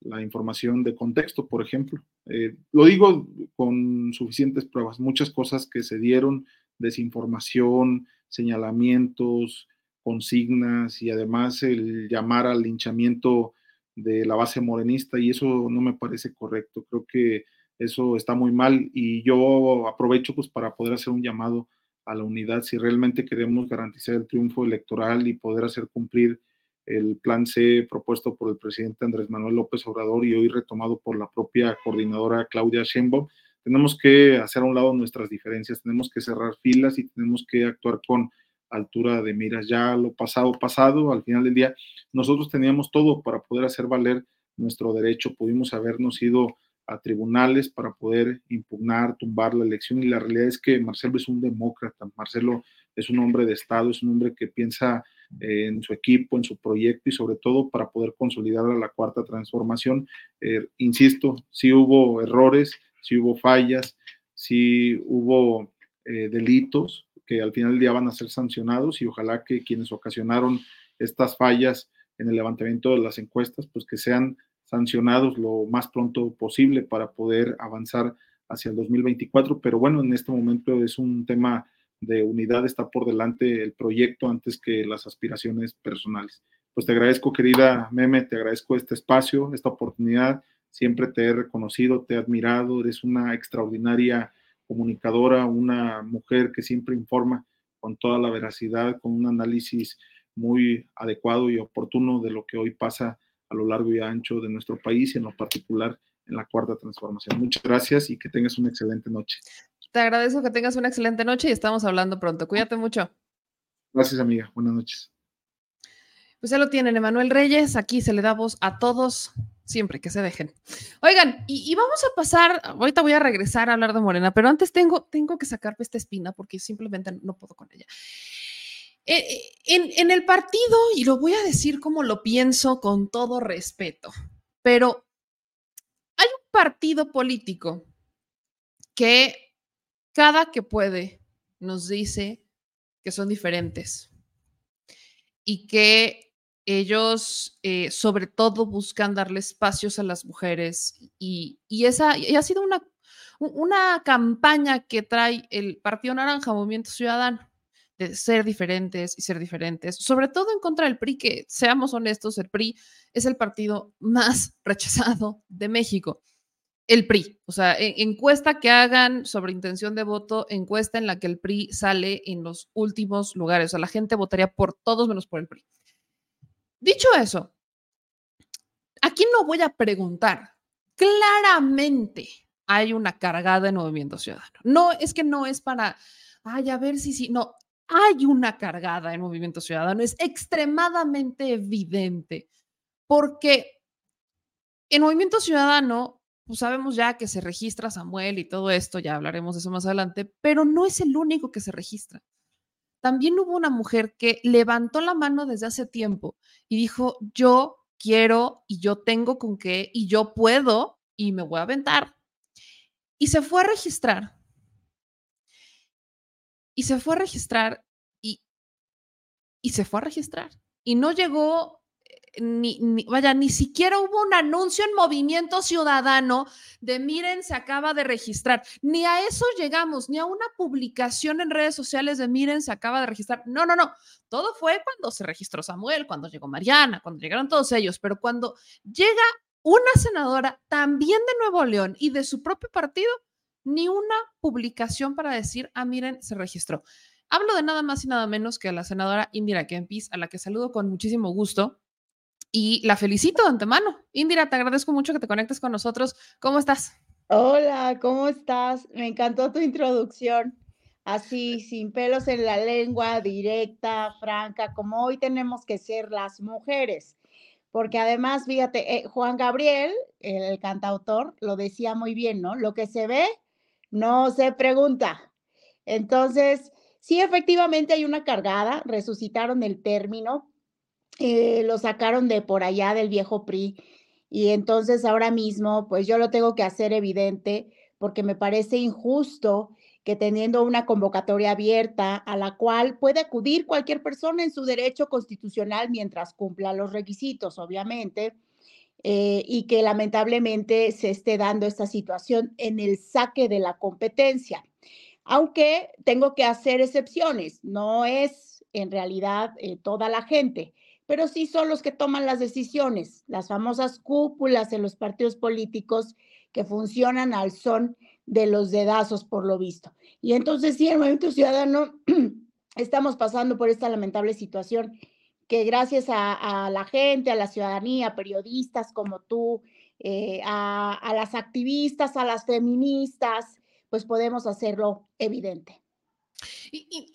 la información de contexto, por ejemplo. Eh, lo digo con suficientes pruebas, muchas cosas que se dieron, desinformación, señalamientos, consignas y además el llamar al linchamiento de la base morenista y eso no me parece correcto. Creo que eso está muy mal y yo aprovecho pues para poder hacer un llamado a la unidad si realmente queremos garantizar el triunfo electoral y poder hacer cumplir el plan C propuesto por el presidente Andrés Manuel López Obrador y hoy retomado por la propia coordinadora Claudia Sheinbaum, tenemos que hacer a un lado nuestras diferencias, tenemos que cerrar filas y tenemos que actuar con altura de miras. Ya lo pasado, pasado, al final del día, nosotros teníamos todo para poder hacer valer nuestro derecho, pudimos habernos ido a tribunales para poder impugnar, tumbar la elección y la realidad es que Marcelo es un demócrata, Marcelo es un hombre de Estado, es un hombre que piensa en su equipo, en su proyecto y sobre todo para poder consolidar la cuarta transformación. Eh, insisto, sí hubo errores, sí hubo fallas, sí hubo eh, delitos que al final del día van a ser sancionados y ojalá que quienes ocasionaron estas fallas en el levantamiento de las encuestas, pues que sean sancionados lo más pronto posible para poder avanzar hacia el 2024. Pero bueno, en este momento es un tema de unidad, está por delante el proyecto antes que las aspiraciones personales. Pues te agradezco, querida Meme, te agradezco este espacio, esta oportunidad. Siempre te he reconocido, te he admirado, eres una extraordinaria comunicadora, una mujer que siempre informa con toda la veracidad, con un análisis muy adecuado y oportuno de lo que hoy pasa a lo largo y ancho de nuestro país y en lo particular en la cuarta transformación. Muchas gracias y que tengas una excelente noche. Te agradezco que tengas una excelente noche y estamos hablando pronto. Cuídate mucho. Gracias, amiga. Buenas noches. Pues ya lo tienen, Emanuel Reyes. Aquí se le da voz a todos, siempre que se dejen. Oigan, y, vamos a pasar, ahorita voy a regresar a hablar de Morena, pero antes tengo, tengo que sacar esta espina porque simplemente no puedo con ella. Eh, en, en el partido, y lo voy a decir como lo pienso con todo respeto, pero hay un partido político que cada que puede nos dice que son diferentes y que ellos eh, sobre todo buscan darle espacios a las mujeres y, esa y ha sido una, una campaña que trae el Partido Naranja, Movimiento Ciudadano de ser diferentes y ser diferentes, sobre todo en contra del PRI, que seamos honestos, el PRI es el partido más rechazado de México. El PRI, o sea, e, encuesta que hagan sobre intención de voto, encuesta en la que el PRI sale en los últimos lugares, o sea, la gente votaría por todos menos por el PRI. Dicho eso, aquí no voy a preguntar. Claramente hay una cargada en Movimiento Ciudadano. No, es que no es para, ay, a ver si sí, no, hay una cargada en Movimiento Ciudadano, es extremadamente evidente, porque en Movimiento Ciudadano, pues sabemos ya que se registra Samuel y todo esto, ya hablaremos de eso más adelante, pero no es el único que se registra. También hubo una mujer que levantó la mano desde hace tiempo y dijo, yo quiero y yo tengo con qué y yo puedo y me voy a aventar. Y se fue a registrar y se fue a registrar y, y se fue a registrar. Y no llegó, ni, vaya, ni siquiera hubo un anuncio en Movimiento Ciudadano de miren, se acaba de registrar. Ni a eso llegamos, ni a una publicación en redes sociales de miren, se acaba de registrar. No, no, no. Todo fue cuando se registró Samuel, cuando llegó Mariana, cuando llegaron todos ellos, pero cuando llega una senadora también de Nuevo León y de su propio partido, ni una publicación para decir, ah, miren, se registró. Hablo de nada más y nada menos que a la senadora Indira Kempis, a la que saludo con muchísimo gusto y la felicito de antemano. Indira, te agradezco mucho que te conectes con nosotros. ¿Cómo estás? Hola, ¿cómo estás? Me encantó tu introducción. Así, sin pelos en la lengua, directa, franca, como hoy tenemos que ser las mujeres. Porque además, fíjate, eh, Juan Gabriel, el cantautor, lo decía muy bien, ¿no? Lo que se ve no se pregunta. Entonces, sí, efectivamente hay una cargada, resucitaron el término, eh, lo sacaron de por allá del viejo PRI y entonces ahora mismo, pues yo lo tengo que hacer evidente porque me parece injusto que teniendo una convocatoria abierta a la cual puede acudir cualquier persona en su derecho constitucional mientras cumpla los requisitos, obviamente, eh, y que lamentablemente se esté dando esta situación en el saque de la competencia. Aunque tengo que hacer excepciones, no es en realidad eh, toda la gente, pero sí son los que toman las decisiones, las famosas cúpulas en los partidos políticos que funcionan al son de los dedazos, por lo visto. Y entonces sí, el Movimiento Ciudadano estamos pasando por esta lamentable situación que gracias a, la gente, a la ciudadanía, periodistas como tú, eh, a, las activistas, a las feministas, pues podemos hacerlo evidente. Y,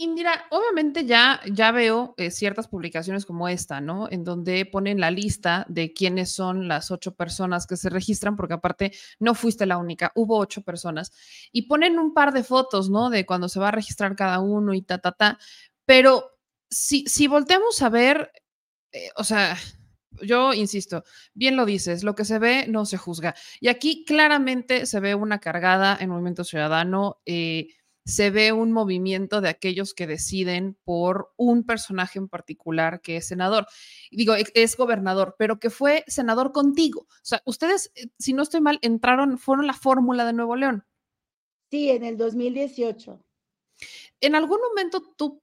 obviamente ya, ya veo eh, ciertas publicaciones como esta, ¿no? En donde ponen la lista de quiénes son las ocho personas que se registran, porque aparte no fuiste la única, hubo ocho personas, y ponen un par de fotos, ¿no? De cuando se va a registrar cada uno y ta, ta, ta. Pero si, si volteamos a ver, eh, o sea, yo insisto, bien lo dices, lo que se ve no se juzga. Y aquí claramente se ve una cargada en Movimiento Ciudadano. Eh, se ve un movimiento de aquellos que deciden por un personaje en particular que es senador. Digo, es gobernador, pero que fue senador contigo. O sea, ustedes, eh, si no estoy mal, entraron, fueron la fórmula de Nuevo León. Sí, en el 2018. ¿En algún momento tú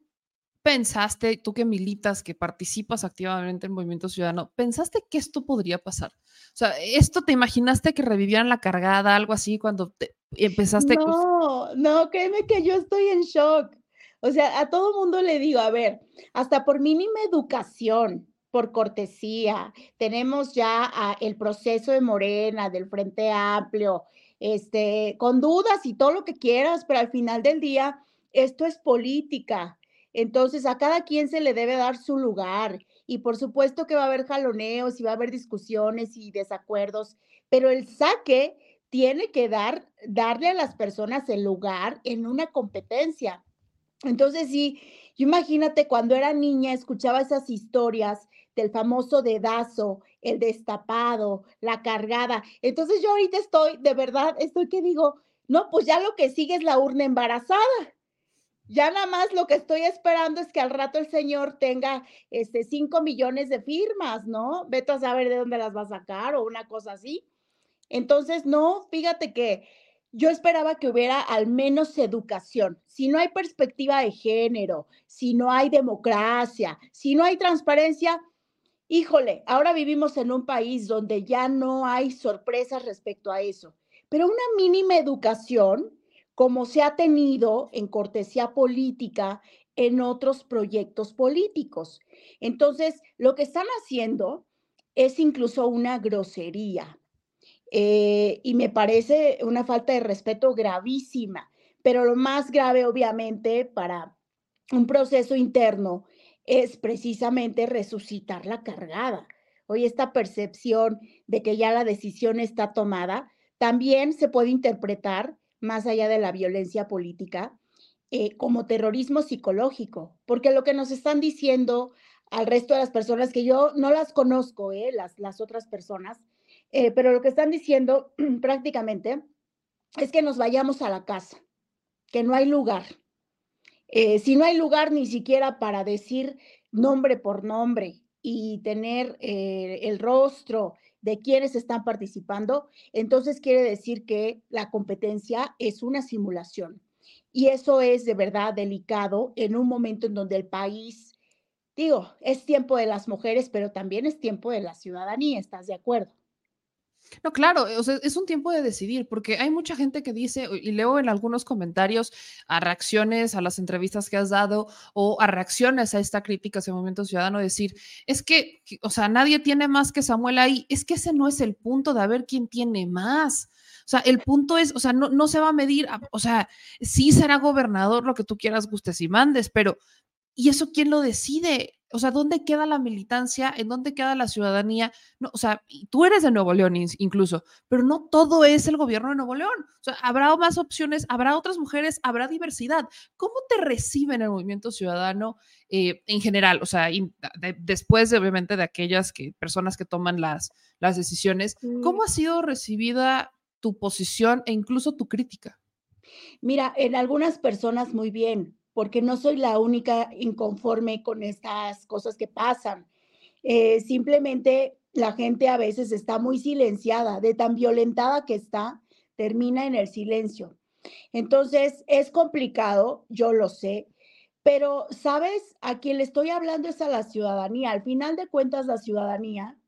pensaste, tú que militas, que participas activamente en Movimiento Ciudadano, pensaste que esto podría pasar? O sea, ¿esto te imaginaste que revivieran la cargada, algo así, cuando te empezaste? No, no, créeme que yo estoy en shock. O sea, a todo mundo le digo, a ver, hasta por mínima educación, por cortesía, tenemos ya el proceso de Morena, del Frente Amplio, este, con dudas y todo lo que quieras, pero al final del día, esto es política entonces, a cada quien se le debe dar su lugar y por supuesto que va a haber jaloneos y va a haber discusiones y desacuerdos, pero el saque tiene que dar, darle a las personas el lugar en una competencia. Entonces, sí, imagínate cuando era niña, escuchaba esas historias del famoso dedazo, el destapado, la cargada. Entonces yo ahorita estoy, de verdad, estoy que digo, no, pues ya lo que sigue es la urna embarazada. Ya nada más lo que estoy esperando es que al rato el señor tenga este 5 millones de firmas, ¿no? Vete a saber de dónde las va a sacar o una cosa así. Entonces, no, fíjate que yo esperaba que hubiera al menos educación. Si no hay perspectiva de género, si no hay democracia, si no hay transparencia, híjole, ahora vivimos en un país donde ya no hay sorpresas respecto a eso. Pero una mínima educación como se ha tenido en cortesía política en otros proyectos políticos. Entonces, lo que están haciendo es incluso una grosería eh, y me parece una falta de respeto gravísima, pero lo más grave, obviamente, para un proceso interno es precisamente resucitar la cargada. Hoy esta percepción de que ya la decisión está tomada también se puede interpretar más allá de la violencia política, eh, como terrorismo psicológico, porque lo que nos están diciendo al resto de las personas, que yo no las conozco, eh, las, las otras personas, eh, pero lo que están diciendo prácticamente es que nos vayamos a la casa, que no hay lugar. si no hay lugar ni siquiera para decir nombre por nombre y tener el rostro de quienes están participando, entonces quiere decir que la competencia es una simulación. Y eso es de verdad delicado en un momento en donde el país, digo, es tiempo de las mujeres, pero también es tiempo de la ciudadanía, ¿estás de acuerdo? No, claro, o sea, es un tiempo de decidir, porque hay mucha gente que dice, y leo en algunos comentarios a reacciones a las entrevistas que has dado o a reacciones a esta crítica hacia Movimiento Ciudadano, decir, es que, o sea, nadie tiene más que Samuel ahí, es que ese no es el punto de ver quién tiene más. O sea, el punto es, o sea, no, no se va a medir, o sea, sí será gobernador lo que tú quieras, gustes y mandes, pero ¿y eso quién lo decide? O sea, ¿dónde queda la militancia? ¿En dónde queda la ciudadanía? No, o sea, tú eres de Nuevo León incluso, pero no todo es el gobierno de Nuevo León. O sea, habrá más opciones, habrá otras mujeres, habrá diversidad. ¿Cómo te reciben el movimiento ciudadano eh, en general? O sea, después de, obviamente de aquellas que, personas que toman las, las decisiones, ¿cómo ha sido recibida tu posición e incluso tu crítica? Mira, en algunas personas muy bien, porque no soy la única inconforme con estas cosas que pasan. Eh, simplemente la gente a veces está muy silenciada, de tan violentada que está, termina en el silencio. Entonces, es complicado, yo lo sé, pero, ¿sabes? A quien le estoy hablando es a la ciudadanía. Al final de cuentas, la ciudadanía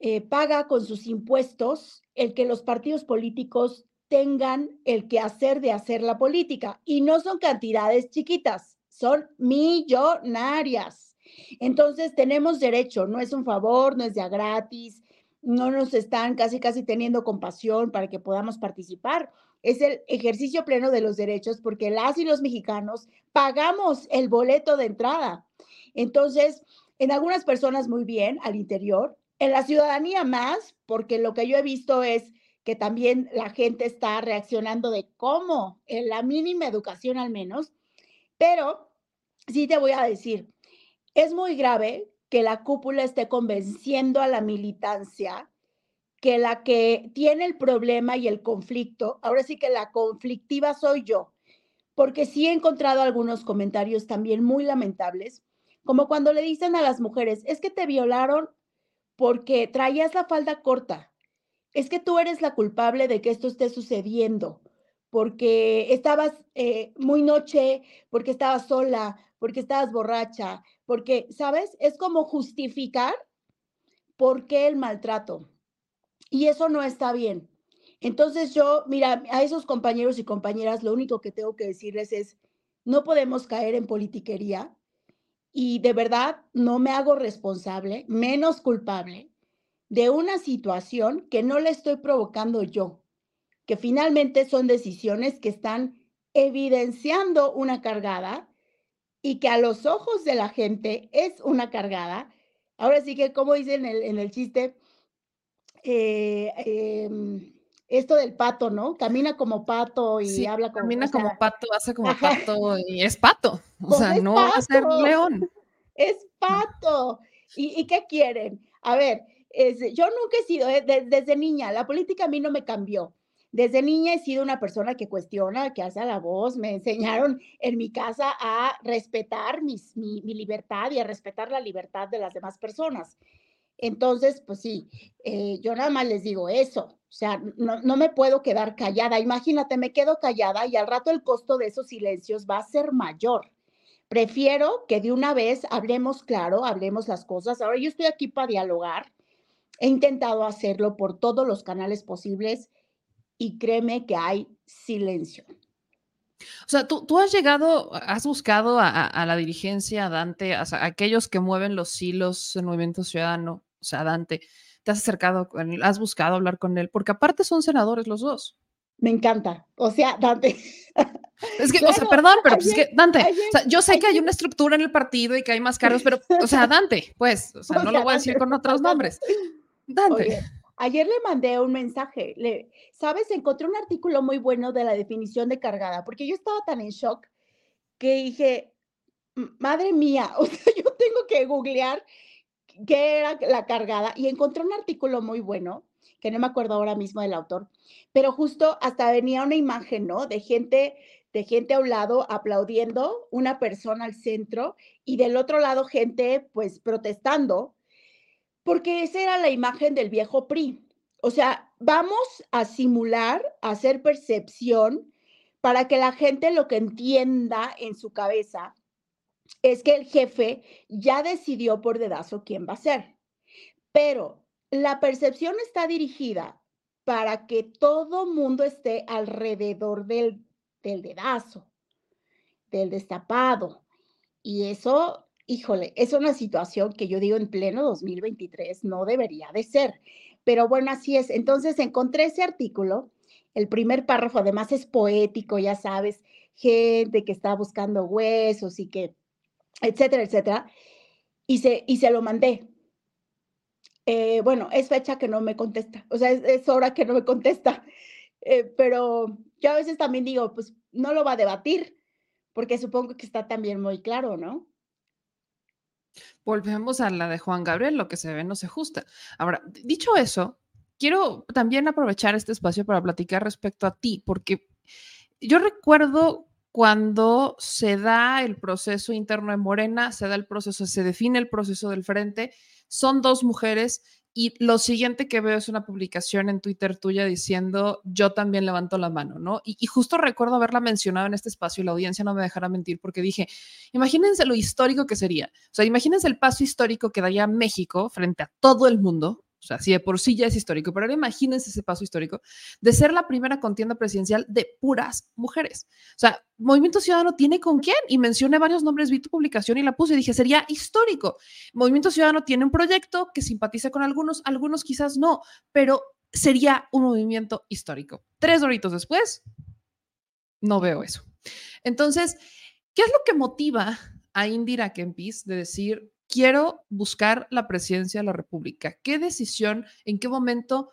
eh, paga con sus impuestos el que los partidos políticos tengan el que hacer de hacer la política. Y no son cantidades chiquitas, son millonarias. Entonces tenemos derecho, no es un favor, no es ya gratis, no nos están casi, casi teniendo compasión para que podamos participar. Es el ejercicio pleno de los derechos porque las y los mexicanos pagamos el boleto de entrada. Entonces, en algunas personas muy bien al interior, en la ciudadanía más, porque lo que yo he visto es que también la gente está reaccionando de cómo, en la mínima educación al menos, pero sí te voy a decir, es muy grave que la cúpula esté convenciendo a la militancia que la que tiene el problema y el conflicto, ahora sí que la conflictiva soy yo, porque sí he encontrado algunos comentarios también muy lamentables, como cuando le dicen a las mujeres, es que te violaron porque traías la falda corta, es que tú eres la culpable de que esto esté sucediendo, porque estabas eh, muy noche, porque estabas sola, porque estabas borracha, porque, ¿sabes? Es como justificar por qué el maltrato. Y eso no está bien. Entonces yo, mira, a esos compañeros y compañeras, lo único que tengo que decirles es, no podemos caer en politiquería y de verdad no me hago responsable, menos culpable de una situación que no le estoy provocando yo, que finalmente son decisiones que están evidenciando una cargada y que a los ojos de la gente es una cargada. Ahora sí que, como dicen en el, en el chiste, eh, em, esto del pato, ¿no? Camina como pato y habla como Camina como pato, hace como pato y es pato. O pues sea, no va a ser león. Es pato. ¿Y, ¿Y, qué quieren? A ver, yo nunca he sido, eh, desde niña, la política a mí no me cambió. Desde niña he sido una persona que cuestiona, que hace la voz. Me enseñaron en mi casa a respetar mis, mi, libertad y a respetar la libertad de las demás personas. Entonces, pues sí, eh, yo nada más les digo eso. O sea, no, no me puedo quedar callada. Imagínate, me quedo callada y al rato el costo de esos silencios va a ser mayor. Prefiero que de una vez hablemos claro, hablemos las cosas. Ahora yo estoy aquí para dialogar He intentado hacerlo por todos los canales posibles y créeme que hay silencio. O sea, tú, tú has llegado, has buscado a, la dirigencia, a Dante, a, aquellos que mueven los hilos del movimiento ciudadano, o sea, Dante, te has acercado, has buscado hablar con él, porque aparte son senadores los dos. Me encanta, o sea, Dante. Es que, o sea, perdón, pero pues es que, Dante, yo sé que hay una estructura en el partido y que hay más cargos, pero, o sea, Dante, pues, o sea, no lo voy a decir con otros nombres. Oye, ayer le mandé un mensaje, le, ¿sabes? Encontré un artículo muy bueno de la definición de cargada, porque yo estaba tan en shock que dije, madre mía, o yo tengo que googlear qué era la cargada y encontré un artículo muy bueno, que no me acuerdo ahora mismo del autor, pero justo hasta venía una imagen, ¿no? De gente, de gente a un lado aplaudiendo, una persona al centro y del otro lado gente pues protestando porque esa era la imagen del viejo PRI. O sea, vamos a simular, a hacer percepción para que la gente lo que entienda en su cabeza es que el jefe ya decidió por dedazo quién va a ser. Pero la percepción está dirigida para que todo mundo esté alrededor del, del dedazo, del destapado. Y eso híjole, es una situación que yo digo en pleno 2023 no debería de ser. Pero bueno, así es. Entonces encontré ese artículo. El primer párrafo además es poético, ya sabes, gente que está buscando huesos y que, etcétera, etcétera. Y se, y se lo mandé. Eh, bueno, es fecha que no me contesta, o sea, es, hora que no me contesta. Eh, pero yo a veces también digo, pues no lo va a debatir, porque supongo que está también muy claro, ¿no? Volvemos a la de Juan Gabriel, lo que se ve no se ajusta. Ahora, dicho eso, quiero también aprovechar este espacio para platicar respecto a ti, porque yo recuerdo cuando se da el proceso interno en Morena, se da el proceso, se define el proceso del frente, son dos mujeres y lo siguiente que veo es una publicación en Twitter tuya diciendo yo también levanto la mano, ¿no? Y, justo recuerdo haberla mencionado en este espacio y la audiencia no me dejará mentir porque dije, imagínense lo histórico que sería. O sea, imagínense el paso histórico que daría México frente a todo el mundo. O sea, si de por sí ya es histórico, pero ahora imagínense ese paso histórico de ser la primera contienda presidencial de puras mujeres. O sea, Movimiento Ciudadano tiene con quién y mencioné varios nombres, vi tu publicación y la puse y dije, sería histórico. Movimiento Ciudadano tiene un proyecto que simpatiza con algunos, algunos quizás no, pero sería un movimiento histórico. Tres horitos después, no veo eso. Entonces, ¿qué es lo que motiva a Indira Kempis de decir, quiero buscar la presidencia de la República? ¿Qué decisión, en qué momento,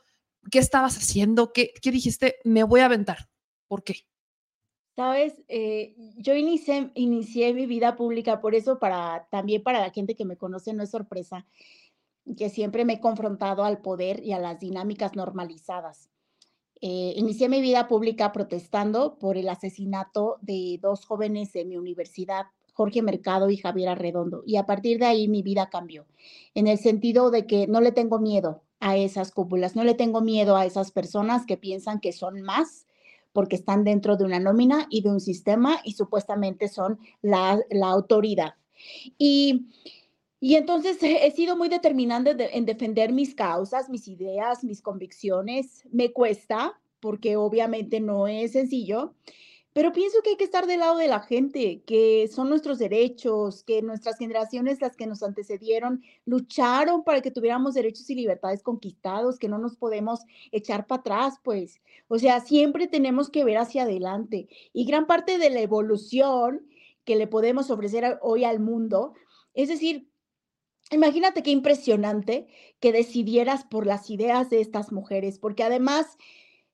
qué estabas haciendo? ¿Qué, dijiste? Me voy a aventar. ¿Por qué? Sabes, eh, yo inicié, inicié mi vida pública, por eso para también para la gente que me conoce no es sorpresa que siempre me he confrontado al poder y a las dinámicas normalizadas. Eh, inicié mi vida pública protestando por el asesinato de dos jóvenes de mi universidad, Jorge Mercado y Javier Arredondo, y a partir de ahí mi vida cambió, en el sentido de que no le tengo miedo a esas cúpulas, no le tengo miedo a esas personas que piensan que son más porque están dentro de una nómina y de un sistema y supuestamente son la, autoridad. Y y entonces he sido muy determinante en defender mis causas, mis ideas, mis convicciones. Me cuesta, porque obviamente no es sencillo, pero pienso que hay que estar del lado de la gente, que son nuestros derechos, que nuestras generaciones, las que nos antecedieron, lucharon para que tuviéramos derechos y libertades conquistados, que no nos podemos echar para atrás, pues. O sea, siempre tenemos que ver hacia adelante. Y gran parte de la evolución que le podemos ofrecer hoy al mundo, es decir, Imagínate qué impresionante que decidieras por las ideas de estas mujeres, porque además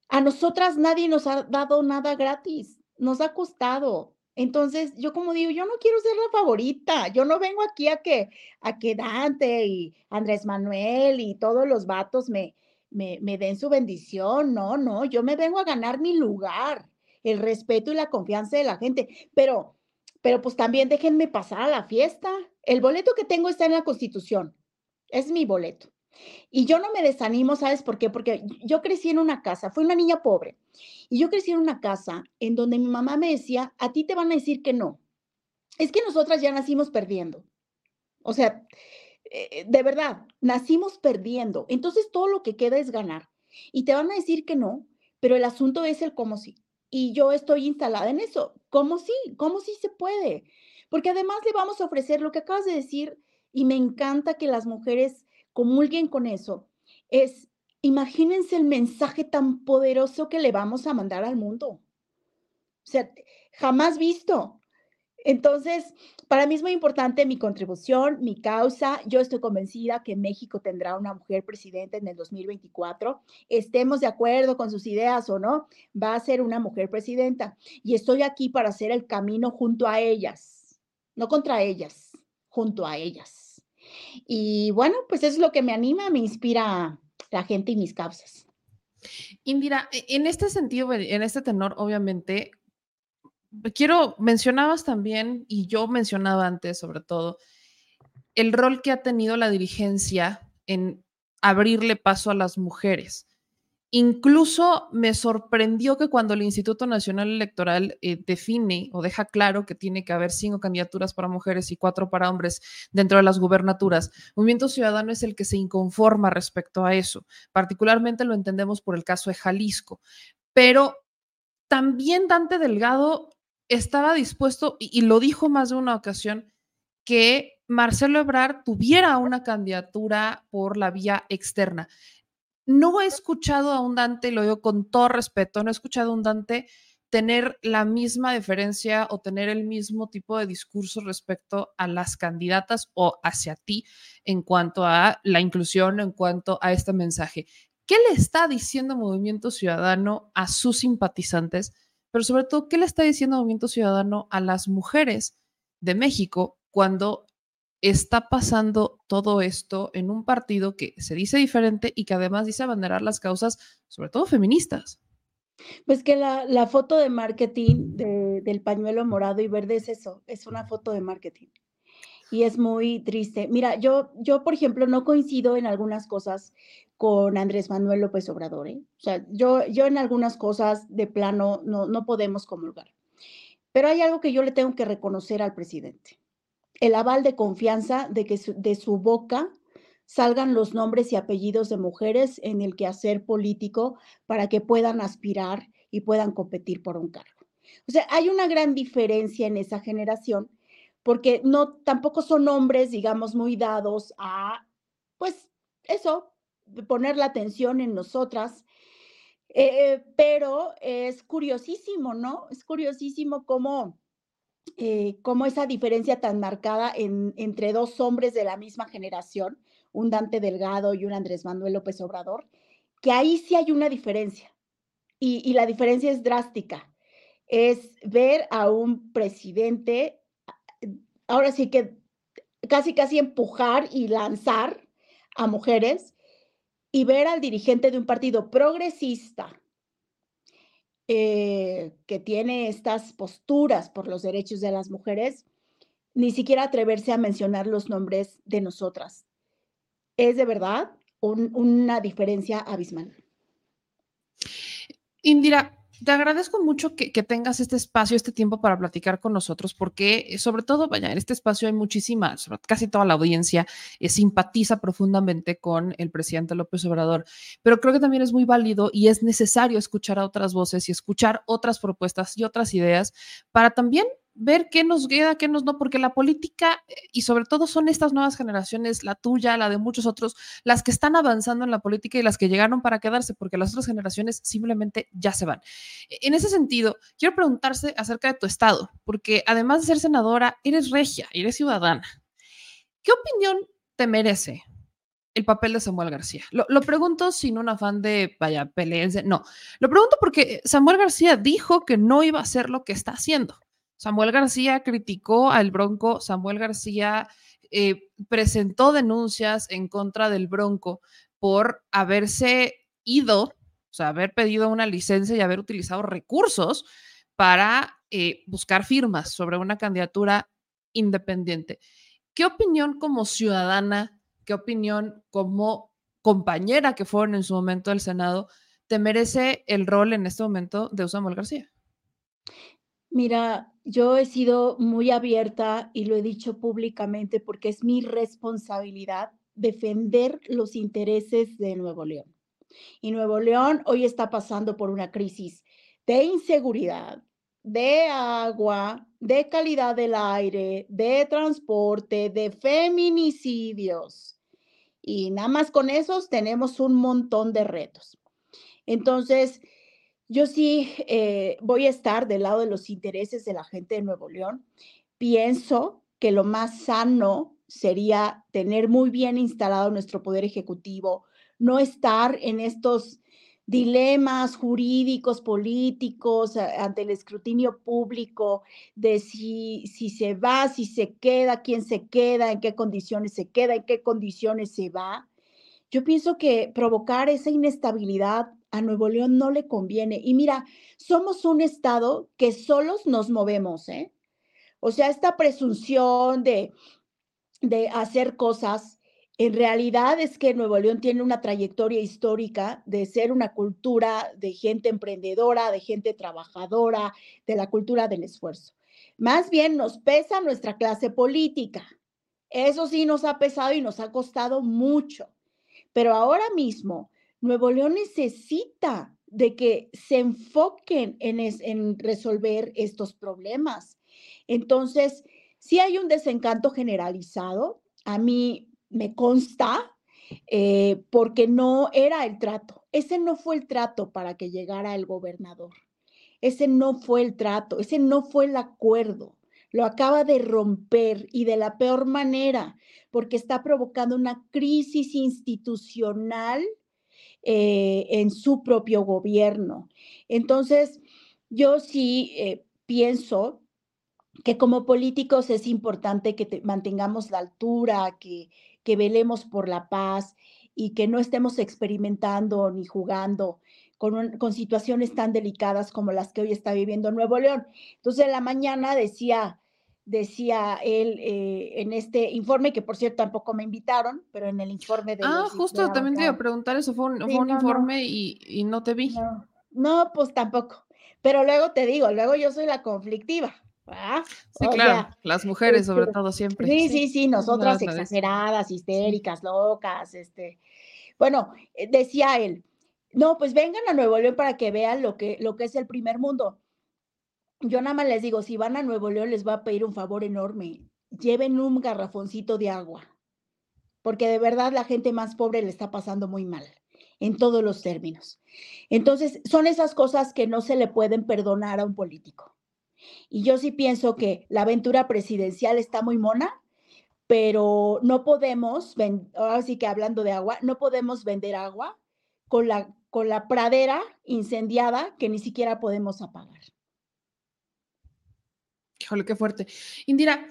a nosotras nadie nos ha dado nada gratis, nos ha costado. Entonces, yo como digo, yo no quiero ser la favorita, yo no vengo aquí a que, a que Dante y Andrés Manuel y todos los vatos me, me, me den su bendición, no, no, yo me vengo a ganar mi lugar, el respeto y la confianza de la gente, pero pero pues también déjenme pasar a la fiesta. El boleto que tengo está en la Constitución. Es mi boleto. Y yo no me desanimo, ¿sabes por qué? Porque yo crecí en una casa, fui una niña pobre, y yo crecí en una casa en donde mi mamá me decía, a ti te van a decir que no. Es que nosotras ya nacimos perdiendo. O sea, eh, de verdad, nacimos perdiendo. Entonces todo lo que queda es ganar. Y te van a decir que no, pero el asunto es el cómo sí. Y yo estoy instalada en eso. ¿Cómo sí? ¿Cómo sí se puede? Porque además le vamos a ofrecer lo que acabas de decir, y me encanta que las mujeres comulguen con eso, es, imagínense el mensaje tan poderoso que le vamos a mandar al mundo. O sea, jamás visto. Entonces, para mí es muy importante mi contribución, mi causa. Yo estoy convencida que México tendrá una mujer presidenta en el 2024. Estemos de acuerdo con sus ideas o no, va a ser una mujer presidenta. Y estoy aquí para hacer el camino junto a ellas, no contra ellas, junto a ellas. Y bueno, pues es lo que me anima, me inspira la gente y mis causas. Indira, e, en este sentido, en este tenor, obviamente, quiero, mencionabas también, y yo mencionaba antes sobre todo, el rol que ha tenido la dirigencia en abrirle paso a las mujeres. Incluso me sorprendió que cuando el Instituto Nacional Electoral eh, define o deja claro que tiene que haber cinco candidaturas para mujeres y cuatro para hombres dentro de las gubernaturas, Movimiento Ciudadano es el que se inconforma respecto a eso. Particularmente lo entendemos por el caso de Jalisco. Pero también Dante Delgado estaba dispuesto, y, lo dijo más de una ocasión, que Marcelo Ebrard tuviera una candidatura por la vía externa. No he escuchado a un Dante, lo digo con todo respeto, no he escuchado a un Dante tener la misma diferencia o tener el mismo tipo de discurso respecto a las candidatas o hacia ti en cuanto a la inclusión, en cuanto a este mensaje. ¿Qué le está diciendo Movimiento Ciudadano a sus simpatizantes? pero sobre todo, ¿qué le está diciendo Movimiento Ciudadano a las mujeres de México cuando está pasando todo esto en un partido que se dice diferente y que además dice abanderar las causas, sobre todo feministas? Pues que la, foto de marketing del pañuelo morado y verde es eso, es una foto de marketing. Y es muy triste. Mira, yo, yo, por ejemplo, no coincido en algunas cosas con Andrés Manuel López Obrador. ¿eh? O sea, yo, yo en algunas cosas de plano no, no podemos comulgar. Pero hay algo que yo le tengo que reconocer al presidente. El aval de confianza de que de su boca salgan los nombres y apellidos de mujeres en el quehacer político para que puedan aspirar y puedan competir por un cargo. O sea, hay una gran diferencia en esa generación porque no tampoco son hombres, digamos, muy dados a pues eso, poner la atención en nosotras. Eh, pero es curiosísimo, ¿no? Es curiosísimo cómo, eh, cómo esa diferencia tan marcada entre dos hombres de la misma generación, un Dante Delgado y un Andrés Manuel López Obrador, que ahí sí hay una diferencia. Y la diferencia es drástica. Es ver a un presidente, ahora sí que casi, casi empujar y lanzar a mujeres y ver al dirigente de un partido progresista eh, que tiene estas posturas por los derechos de las mujeres, ni siquiera atreverse a mencionar los nombres de nosotras. Es de verdad una diferencia abismal. Indira, te agradezco mucho que, tengas este espacio, este tiempo para platicar con nosotros, porque eh, sobre todo, vaya, en este espacio hay muchísima, casi toda la audiencia eh, simpatiza profundamente con el presidente López Obrador, pero creo que también es muy válido y es necesario escuchar a otras voces y escuchar otras propuestas y otras ideas para también ver qué nos queda, qué nos no, porque la política eh, y sobre todo son estas nuevas generaciones, la tuya, la de muchos otros, las que están avanzando en la política y las que llegaron para quedarse, porque las otras generaciones simplemente ya se van. E, en ese sentido, quiero preguntarse acerca de tu estado, porque además de ser senadora, eres regia, eres ciudadana. ¿Qué opinión te merece el papel de Samuel García? Lo, lo, pregunto sin un afán de, vaya, peleense, no. Lo pregunto porque Samuel García dijo que no iba a hacer lo que está haciendo. Samuel García criticó al Bronco, Samuel García eh, presentó denuncias en contra del Bronco por haberse ido, o sea, haber pedido una licencia y haber utilizado recursos para eh, buscar firmas sobre una candidatura independiente. ¿Qué opinión como ciudadana, qué opinión como compañera que fueron en su momento del Senado te merece el rol en este momento de Samuel García? Mira, yo he sido muy abierta y lo he dicho públicamente porque es mi responsabilidad defender los intereses de Nuevo León. Y Nuevo León hoy está pasando por una crisis de inseguridad, de agua, de calidad del aire, de transporte, de feminicidios. Y nada más con esos tenemos un montón de retos. Entonces, yo sí eh, voy a estar del lado de los intereses de la gente de Nuevo León. Pienso que lo más sano sería tener muy bien instalado nuestro poder ejecutivo, no estar en estos dilemas jurídicos, políticos, ante el escrutinio público de si, si se va, si se queda, quién se queda, en qué condiciones se queda, en qué condiciones se va. Yo pienso que provocar esa inestabilidad a Nuevo León no le conviene. Y mira, somos un estado que solos nos movemos, ¿eh? O sea, esta presunción de, de hacer cosas, en realidad es que Nuevo León tiene una trayectoria histórica de ser una cultura de gente emprendedora, de gente trabajadora, de la cultura del esfuerzo. Más bien nos pesa nuestra clase política. Eso sí nos ha pesado y nos ha costado mucho. Pero ahora mismo Nuevo León necesita de que se enfoquen en, resolver estos problemas. Entonces, si hay un desencanto generalizado, a mí me consta, eh, porque no era el trato. Ese no fue el trato para que llegara el gobernador. Ese no fue el trato, ese no fue el acuerdo. Lo acaba de romper y de la peor manera, porque está provocando una crisis institucional eh, en su propio gobierno. Entonces, yo sí eh, pienso que como políticos es importante que mantengamos la altura, que, que velemos por la paz y que no estemos experimentando ni jugando con, con, situaciones tan delicadas como las que hoy está viviendo Nuevo León. Entonces, en la mañana decía decía él eh, en este informe, que por cierto tampoco me invitaron, pero en el informe de... Ah, justo, también te iba a preguntar eso, fue un, informe Y, no te vi. No, pues tampoco. Pero luego te digo, luego yo soy la conflictiva. Sí, claro, las mujeres sobre este, todo siempre. Sí, sí, sí, nosotras exageradas, histéricas, locas, este. Bueno, eh, decía él, no, pues vengan a Nuevo León para que vean lo que, lo que es el primer mundo. Yo nada más les digo, si van a Nuevo León les voy a pedir un favor enorme, lleven un garrafoncito de agua, porque de verdad la gente más pobre le está pasando muy mal en todos los términos. Entonces, son esas cosas que no se le pueden perdonar a un político. Y yo sí pienso que la aventura presidencial está muy mona, pero no podemos, ahora sí que hablando de agua, no podemos vender agua con la, con la pradera incendiada que ni siquiera podemos apagar. Híjole, qué fuerte. Indira,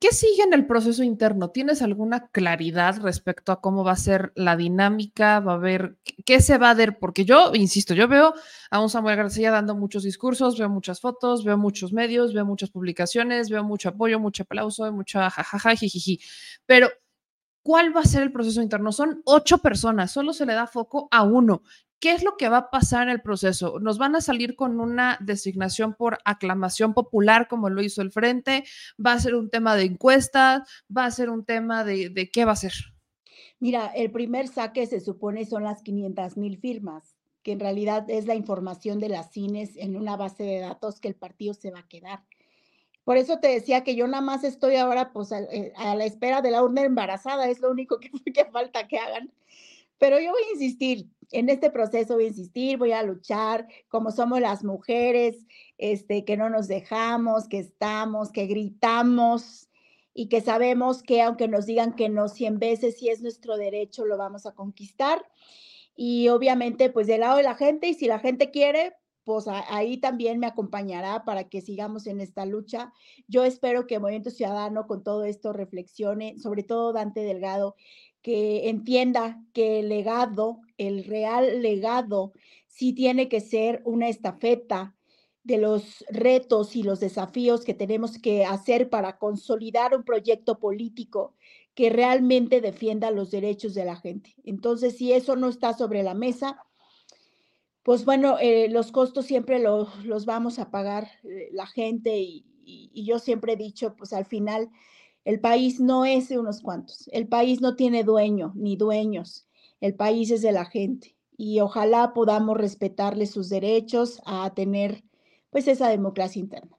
¿Qué sigue en el proceso interno? ¿Tienes alguna claridad respecto a cómo va a ser la dinámica? ¿Va a haber qué se va a ver? Porque yo, insisto, yo veo a un Samuel García dando muchos discursos, veo muchas fotos, veo muchos medios, veo muchas publicaciones, veo mucho apoyo, mucho aplauso, mucha jajaja, jijiji. Pero, ¿cuál va a ser el proceso interno? Son ocho personas, solo se le da foco a uno. ¿Qué es lo que va a pasar en el proceso? ¿Nos van a salir con una designación por aclamación popular como lo hizo el Frente? ¿Va a ser un tema de encuestas? ¿Va a ser un tema de, qué va a ser? Mira, el primer saque se supone son las 500 mil firmas, que en realidad es la información de las cines en una base de datos que el partido se va a quedar. Por eso te decía que yo nada más estoy ahora pues a, eh, la espera de la urna embarazada, es lo único que, que falta que hagan. Pero yo voy a insistir, en este proceso voy a insistir, voy a luchar como somos las mujeres, este, que no nos dejamos, que estamos, que gritamos y que sabemos que aunque nos digan que no 100 veces, si es nuestro derecho, lo vamos a conquistar. Y obviamente, pues del lado de la gente, y si la gente quiere, pues ahí también me acompañará para que sigamos en esta lucha. Yo espero que Movimiento Ciudadano con todo esto reflexione, sobre todo Dante Delgado, que entienda que el legado, el real legado, sí tiene que ser una estafeta de los retos y los desafíos que tenemos que hacer para consolidar un proyecto político que realmente defienda los derechos de la gente. Entonces, si eso no está sobre la mesa, pues bueno, eh, los costos siempre los, vamos a pagar eh, la gente y, yo siempre he dicho, pues al final el país no es de unos cuantos, el país no tiene dueño ni dueños, el país es de la gente y ojalá podamos respetarle sus derechos a tener pues esa democracia interna.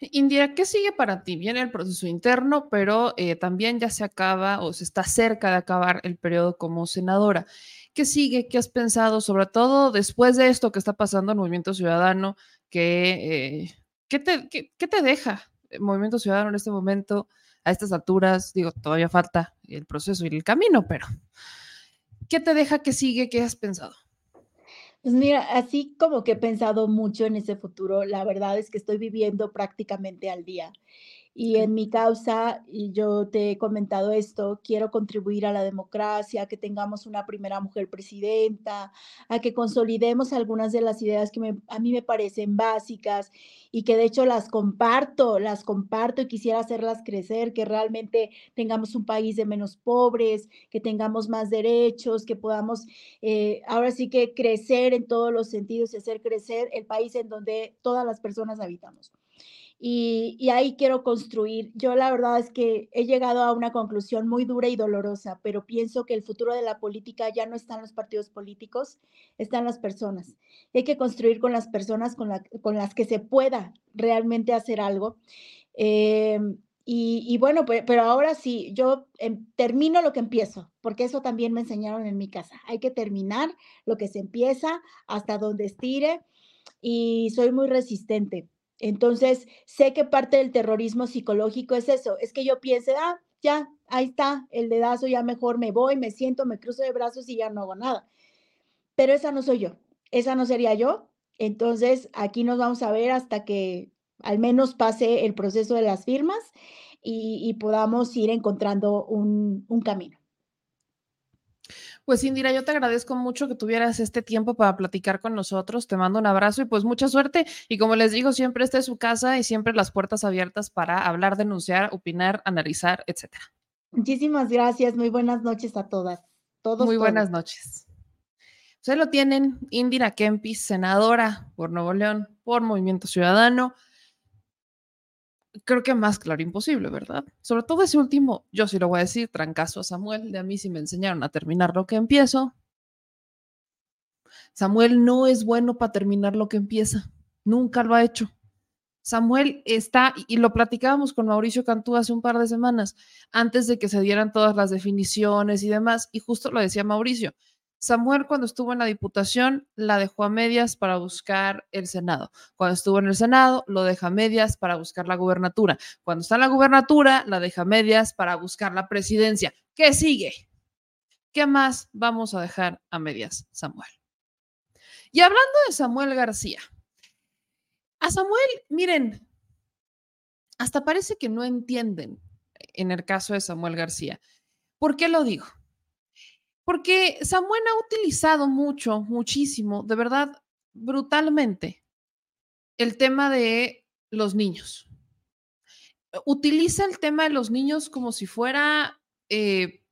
Indira, ¿qué sigue para ti? Viene el proceso interno, pero eh, también ya se acaba o se está cerca de acabar el periodo como senadora. ¿Qué sigue? ¿Qué has pensado? Sobre todo después de esto que está pasando en Movimiento Ciudadano, que, eh, ¿qué, te, qué, te deja Movimiento Ciudadano en este momento? A estas alturas, digo, todavía falta el proceso y el camino, pero ¿qué te deja que sigue? ¿Qué has pensado? Pues mira, así como que he pensado mucho en ese futuro, la verdad es que estoy viviendo prácticamente al día. Y en mi causa, y yo te he comentado esto, quiero contribuir a la democracia, que tengamos una primera mujer presidenta, a que consolidemos algunas de las ideas que a mí me parecen básicas y que de hecho las comparto, las comparto y quisiera hacerlas crecer, que realmente tengamos un país de menos pobres, que tengamos más derechos, que podamos eh, ahora sí que crecer en todos los sentidos y hacer crecer el país en donde todas las personas habitamos y, ahí quiero construir. Yo la verdad es que he llegado a una conclusión muy dura y dolorosa, pero pienso que el futuro de la política ya no está en los partidos políticos, está en las personas. Hay que construir con las personas con, con las que se pueda realmente hacer algo. Eh, y, bueno, pero, ahora sí, yo em, termino lo que empiezo, porque eso también me enseñaron en mi casa. Hay que terminar lo que se empieza hasta donde estire y soy muy resistente entonces, sé que parte del terrorismo psicológico es eso, es que yo piense, ah, ya, ahí está, el dedazo, ya mejor me voy, me siento, me cruzo de brazos y ya no hago nada. Pero esa no soy yo, esa no sería yo. Entonces, aquí nos vamos a ver hasta que al menos pase el proceso de las firmas y, podamos ir encontrando un camino. Pues Indira, yo te agradezco mucho que tuvieras este tiempo para platicar con nosotros. Te mando un abrazo y pues mucha suerte. Y como les digo, siempre esté su casa y siempre las puertas abiertas para hablar, denunciar, opinar, analizar, etcétera. Muchísimas gracias. Muy buenas noches a todas. Todos, Muy buenas noches. Ustedes lo tienen, Indira Kempis, senadora por Nuevo León, por Movimiento Ciudadano. Creo que más claro imposible, ¿verdad? Sobre todo ese último, yo sí lo voy a decir, trancazo a Samuel, de a mí sí me enseñaron a terminar lo que empiezo. Samuel no es bueno para terminar lo que empieza, nunca lo ha hecho. Samuel está, y lo platicábamos con Mauricio Cantú hace un par de semanas, antes de que se dieran todas las definiciones y demás, y justo lo decía Mauricio, Samuel cuando estuvo en la Diputación la dejó a medias para buscar el Senado. Cuando estuvo en el Senado lo deja a medias para buscar la gubernatura. Cuando está en la gubernatura la deja a medias para buscar la presidencia. ¿Qué sigue? ¿Qué más vamos a dejar a medias, Samuel? Y hablando de Samuel García, a Samuel, miren, hasta parece que no entienden en el caso de Samuel García. ¿Por qué lo digo? Porque Samuel ha utilizado mucho, muchísimo, de verdad, brutalmente, el tema de los niños. Utiliza el tema de los niños como si fuera eh,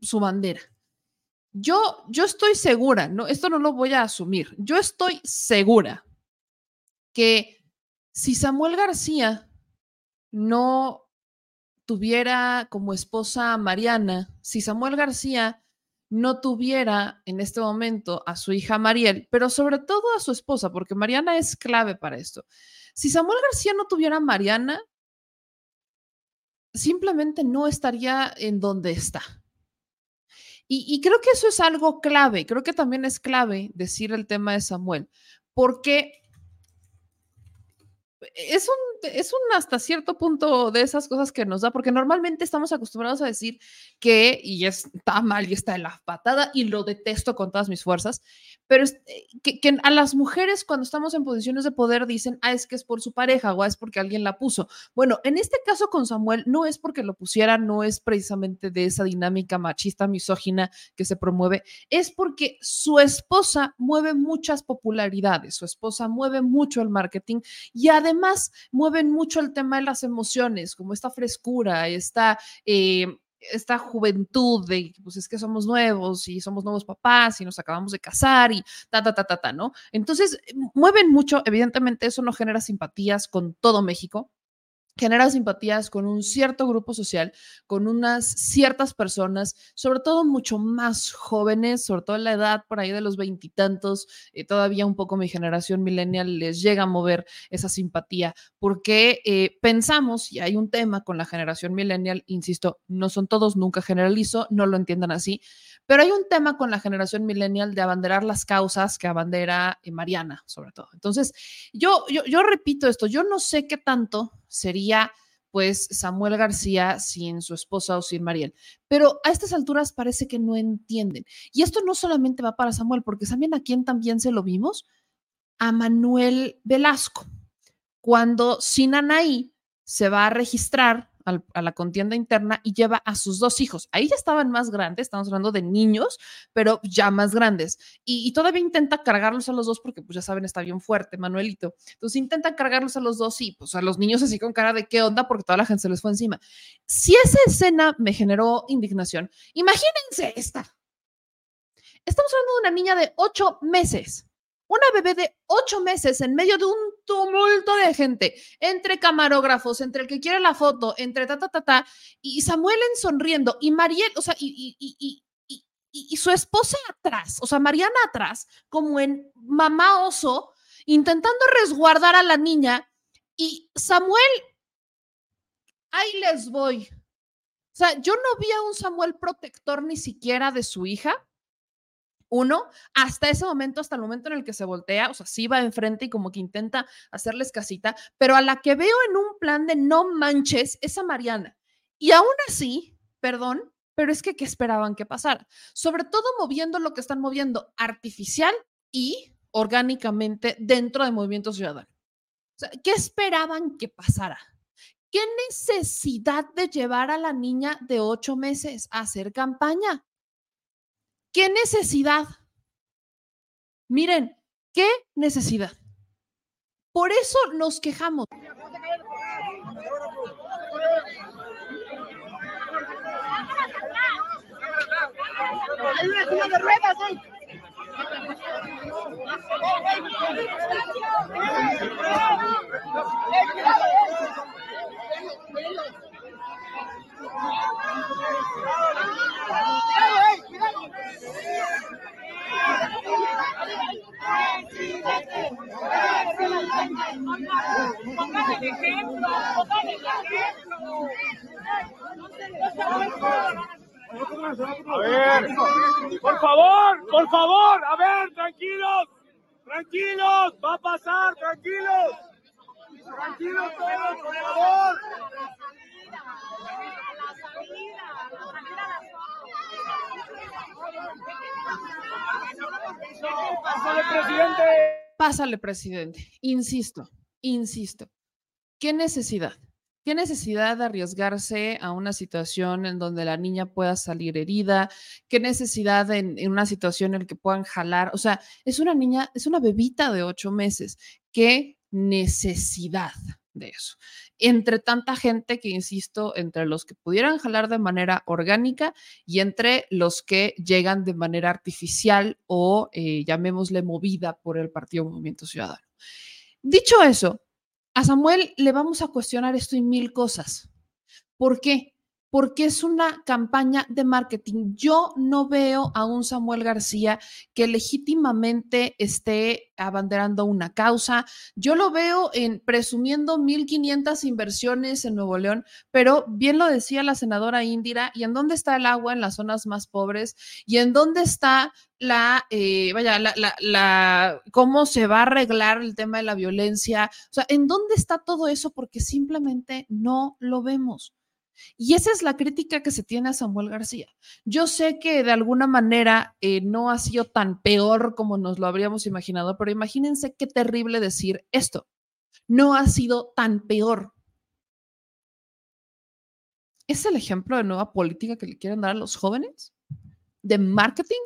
su bandera. Yo, yo estoy segura, no, esto no lo voy a asumir, yo estoy segura que si Samuel García no tuviera como esposa a Mariana, si Samuel García no tuviera en este momento a su hija Mariel, pero sobre todo a su esposa, porque Mariana es clave para esto. Si Samuel García no tuviera a Mariana, simplemente no estaría en donde está. Y, y, creo que eso es algo clave, creo que también es clave decir el tema de Samuel, porque es un, es un hasta cierto punto de esas cosas que nos da, porque normalmente estamos acostumbrados a decir que, y está mal y está en la patada, y lo detesto con todas mis fuerzas, pero eh, que, que, a las mujeres cuando estamos en posiciones de poder dicen, ah, es que es por su pareja o ah, es porque alguien la puso. Bueno, en este caso con Samuel no es porque lo pusiera, no es precisamente de esa dinámica machista, misógina que se promueve, es porque su esposa mueve muchas popularidades, su esposa mueve mucho el marketing y además mueven mucho el tema de las emociones, como esta frescura, esta... Eh, esta juventud de, pues es que somos nuevos y somos nuevos papás y nos acabamos de casar y ta, ta, ta, ta, ta, ¿no? Entonces, mueven mucho, evidentemente eso no genera simpatías con todo México, genera simpatías con un cierto grupo social, con unas ciertas personas, sobre todo mucho más jóvenes, sobre todo en la edad por ahí de los veintitantos, eh, todavía un poco mi generación millennial les llega a mover esa simpatía, porque eh, pensamos, y hay un tema con la generación millennial, insisto, no son todos, nunca generalizo, no lo entiendan así, pero hay un tema con la generación millennial de abanderar las causas que abandera eh, Mariana, sobre todo. Entonces, yo, yo, yo repito esto, yo no sé qué tanto sería pues Samuel García sin su esposa o sin Mariel. Pero a estas alturas parece que no entienden. Y esto no solamente va para Samuel, porque ¿saben a quién también se lo vimos? A Manuel Velasco. Cuando Sinanaí se va a registrar a la contienda interna y lleva a sus dos hijos. Ahí ya estaban más grandes, estamos hablando de niños, pero ya más grandes. Y, todavía intenta cargarlos a los dos porque, pues ya saben, está bien fuerte, Manuelito. Entonces intenta cargarlos a los dos y, pues a los niños así con cara de qué onda porque toda la gente se les fue encima. Si esa escena me generó indignación, imagínense esta. Estamos hablando de una niña de ocho meses una bebé de ocho meses en medio de un tumulto de gente, entre camarógrafos, entre el que quiere la foto, entre ta, ta, ta, ta, y Samuel en sonriendo, y Mariel, o sea, y, y, y, y, su esposa atrás, o sea, Mariana atrás, como en mamá oso, intentando resguardar a la niña, y Samuel, ahí les voy. O sea, yo no vi a un Samuel protector ni siquiera de su hija uno, hasta ese momento, hasta el momento en el que se voltea, o sea, sí va enfrente y como que intenta hacerles casita, pero a la que veo en un plan de no manches es a Mariana. Y aún así, perdón, pero es que ¿qué esperaban que pasara? Sobre todo moviendo lo que están moviendo artificial y orgánicamente dentro de Movimiento Ciudadano. ¿qué esperaban que pasara? ¿Qué necesidad de llevar a la niña de ocho meses a hacer campaña? ¿Qué necesidad? Miren, ¿qué necesidad? Por eso nos quejamos. A ver, por favor, por favor, a ver, tranquilos, tranquilos, va a pasar, tranquilos, tranquilos todos, por favor. Pásale, presidente. Pásale, presidente. Insisto, insisto. ¿Qué necesidad? ¿Qué necesidad de arriesgarse a una situación en donde la niña pueda salir herida? ¿Qué necesidad en, en, una situación en la que puedan jalar? O sea, es una niña, es una bebita de ocho meses. ¿Qué necesidad de eso? Entre tanta gente que, insisto, entre los que pudieran jalar de manera orgánica y entre los que llegan de manera artificial o eh, llamémosle movida por el Partido Movimiento Ciudadano. Dicho eso, a Samuel le vamos a cuestionar esto y mil cosas. ¿Por qué? Porque es una campaña de marketing. Yo no veo a un Samuel García que legítimamente esté abanderando una causa. Yo lo veo en presumiendo 1.500 inversiones en Nuevo León, pero bien lo decía la senadora Indira, ¿y en dónde está el agua en las zonas más pobres? ¿Y en dónde está la, eh, vaya, la, cómo se va a arreglar el tema de la violencia? O sea, ¿en dónde está todo eso? Porque simplemente no lo vemos. Y esa es la crítica que se tiene a Samuel García. Yo sé que de alguna manera eh, no ha sido tan peor como nos lo habríamos imaginado, pero imagínense qué terrible decir esto. No ha sido tan peor. ¿Es el ejemplo de nueva política que le quieren dar a los jóvenes? ¿De marketing?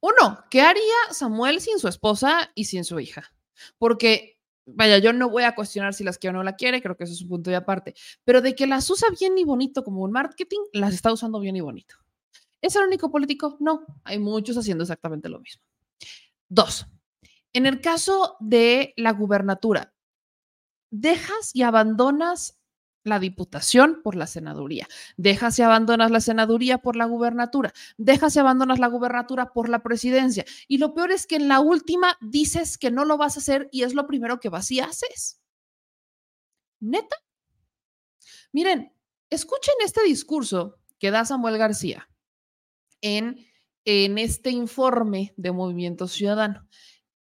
Uno, ¿qué haría Samuel sin su esposa y sin su hija? Porque vaya, yo no voy a cuestionar si las quiere o no la quiere, creo que eso es un punto de aparte, pero de que las usa bien y bonito como un marketing, las está usando bien y bonito. ¿Es el único político? No, hay muchos haciendo exactamente lo mismo. Dos, en el caso de la gubernatura, dejas y abandonas la diputación por la senaduría, dejas y abandonas la senaduría por la gubernatura, dejas y abandonas la gubernatura por la presidencia. Y lo peor es que en la última dices que no lo vas a hacer y es lo primero que vas y haces. Neta. Miren, escuchen este discurso que da Samuel García en, en este informe de Movimiento Ciudadano